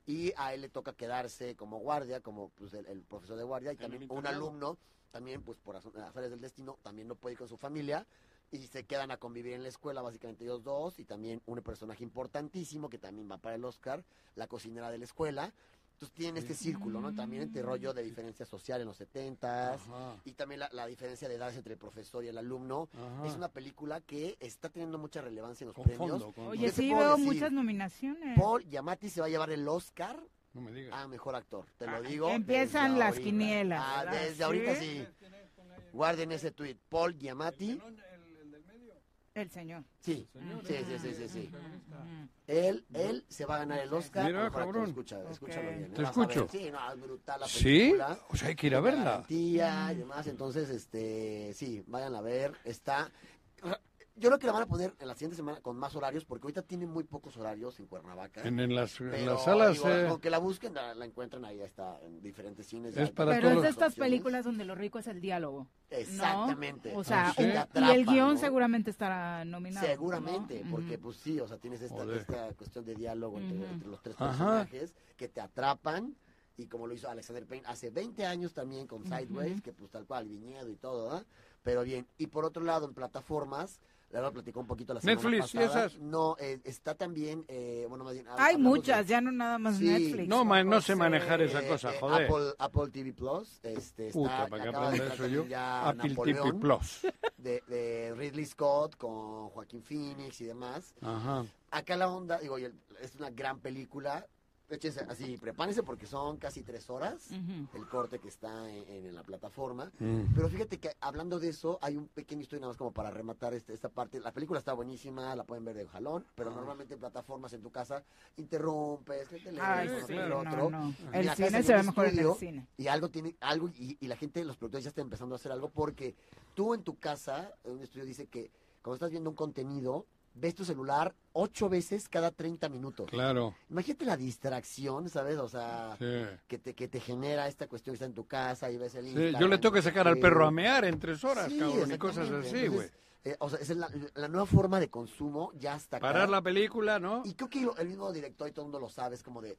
Y a él le toca quedarse como guardia, como pues, el, el profesor de guardia. Y también un alumno, también pues por azares del destino, también no puede ir con su familia. Y se quedan a convivir en la escuela, básicamente ellos dos. Y también un personaje importantísimo que también va para el Oscar, la cocinera de la escuela. Entonces tienen este círculo, ¿no? También este rollo de diferencia social en los 70 Ajá. y también la, la diferencia de edades entre el profesor y el alumno. Ajá. Es una película que está teniendo mucha relevancia en los Con premios. fondo, con Oye, ¿Qué te sí veo decir? muchas nominaciones. Paul Giamatti se va a llevar el Oscar No me digas. a mejor actor. Te lo Ah, digo. empiezan desde las ahorita. quinielas, Ah, desde ahorita ¿Sí? sí. Guarden ese tweet. Paul Giamatti. El señor. Sí, señor, sí, ¿eh? sí, sí, sí, sí. Él, él se va a ganar el Oscar. Mira, cabrón. Escucha, escúchalo Ok. bien. Te a ver. escucho. Sí, no, es brutal la ¿Sí? película. O sea, hay que ir a verla. garantía y demás, entonces, este, sí, vayan a ver, está... Yo creo que la van a poner en la siguiente semana con más horarios, porque ahorita tiene muy pocos horarios en Cuernavaca. En, en las, en las salas digo, eh, aunque la busquen, la, la encuentran ahí, está en diferentes cines. Es para Pero es de estas películas donde lo rico es el diálogo. ¿no? Exactamente. O sea, Ah, sí. y el guion ¿no? seguramente estará nominado. Seguramente, ¿no? porque pues sí, o sea, tienes esta, esta cuestión de diálogo entre, los tres Ajá. personajes que te atrapan y como lo hizo Alexander Payne hace 20 años también con Sideways, que pues tal cual, viñedo y todo, ¿ah? Pero bien, y por otro lado en plataformas, la verdad platicó un poquito la semana Netflix, ¿y pasada. esas? No, eh, está también, eh, bueno, más bien... Hay hablamos de- muchas, ya no nada más Sí. Netflix. No, man, no sé José. manejar esa eh, cosa, eh, joder. Apple, Apple TV Plus, este, está, Puta, para que aprenda eso yo. Apple TV Napoleón, Plus. De, de Ridley Scott con Joaquín Phoenix y demás. Ajá. Acá la onda, digo, y el- es una gran película. Échense así, prepárense porque son casi tres horas el corte que está en, en la plataforma. Mm. Pero fíjate que hablando de eso, hay un pequeño historia nada más como para rematar este- esta parte. La película está buenísima, la pueden ver de jalón, pero normalmente en plataformas en tu casa interrumpes, que el teléfono, Ay, sí, el no, otro. no. El cine se ve mejor en el estudio, cine. Y algo tiene, algo, y, y la gente, los productores ya están empezando a hacer algo porque tú en tu casa, un estudio dice que cuando estás viendo un contenido, ves tu celular ocho veces cada 30 minutos. Claro. Imagínate la distracción, ¿sabes? O sea, Sí. que, te, que te genera esta cuestión que está en tu casa y ves el Sí, Instagram, yo le tengo que sacar al perro a mear en tres horas, Sí, cabrón, y cosas así, güey. Eh, o sea, es la, la nueva forma de consumo, ya está acá. Parar la película, ¿no? Y creo que el mismo director y todo el mundo lo sabe, es como de,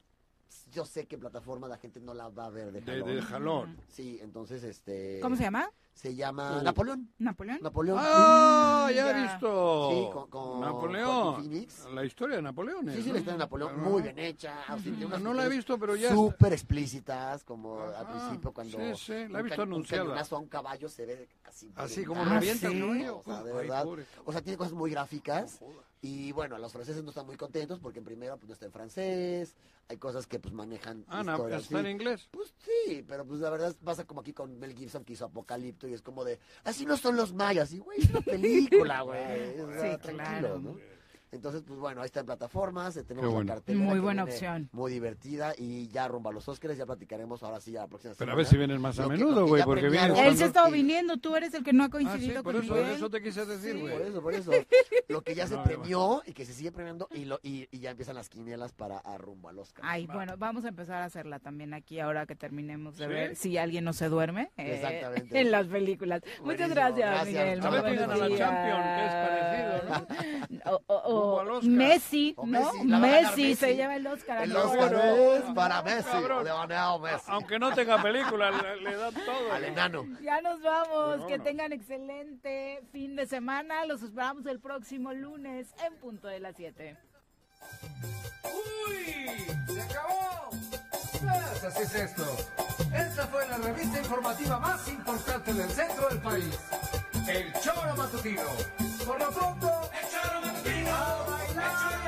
yo sé que plataforma la gente no la va a ver de De, jalón. de jalón. Sí, entonces, este... ¿Cómo se llama? Se llama Uh. Napoleón. ¿Napoleón? Napoleón. ¡Ah! Ya he visto. Sí, con- con Napoleón. Joaquín Phoenix. La historia de Napoleón. Sí, sí, ¿no? la historia de Napoleón, muy bien hecha. así, tiene unas No la he visto, pero ya. Súper explícitas, como al Ajá, principio cuando... sí, sí, la he un visto un anunciada. cañonazo a un caballo se ve así... Así como revienta el ¿sí? caballo. O sea, de Ay, verdad. pobre. O sea, tiene cosas muy gráficas. Y bueno, los franceses no están muy contentos porque en primero pues no está en francés, hay cosas que pues manejan Ah, no, historias, ¿está en inglés? Pues sí, pero pues la verdad pasa como aquí con Mel Gibson que hizo Apocalipto y es como de, así no son los mayas, y güey, es una película, güey. Sí, claro. ¿no? Entonces, pues bueno, ahí está en plataformas, eh, tenemos la bueno. cartelera Muy buena opción. Muy divertida y ya rumbo a los Óscares, ya platicaremos ahora sí ya la próxima Pero semana. a ver si vienes más a Lo menudo, güey, porque vienes Él se ha estado viniendo, tú eres el que no ha Ah, coincidido sí, por con eso, Miguel. eso te quise decir, Sí, güey. por eso, por eso. Lo que ya se premió y que se sigue premiando y, lo, y, y ya empiezan las quinielas para a rumbo al Oscar. Ay, bueno, vamos a empezar a hacerla también aquí ahora que terminemos de ¿Sí? ver si alguien no se duerme eh, Exactamente. en las películas. Muchas gracias, gracias. Miguel. A ver, a la días. Champion, que es parecido, ¿no? O, o- Messi, ¿no? Messi, se lleva el Oscar. El ¿no? Oscar Bueno, es para Messi. Leonel Messi. Aunque no tenga película, le, le dan todo. Al enano. Ya nos vamos. Pues que tengan excelente fin de semana. Los esperamos el próximo lunes en punto de las 7. ¡Uy! ¡Se acabó! Pues así es esto. Esta fue la revista informativa más importante del centro del país. El Choro Matutino. Por lo pronto, el Choro Matutino. A bailar.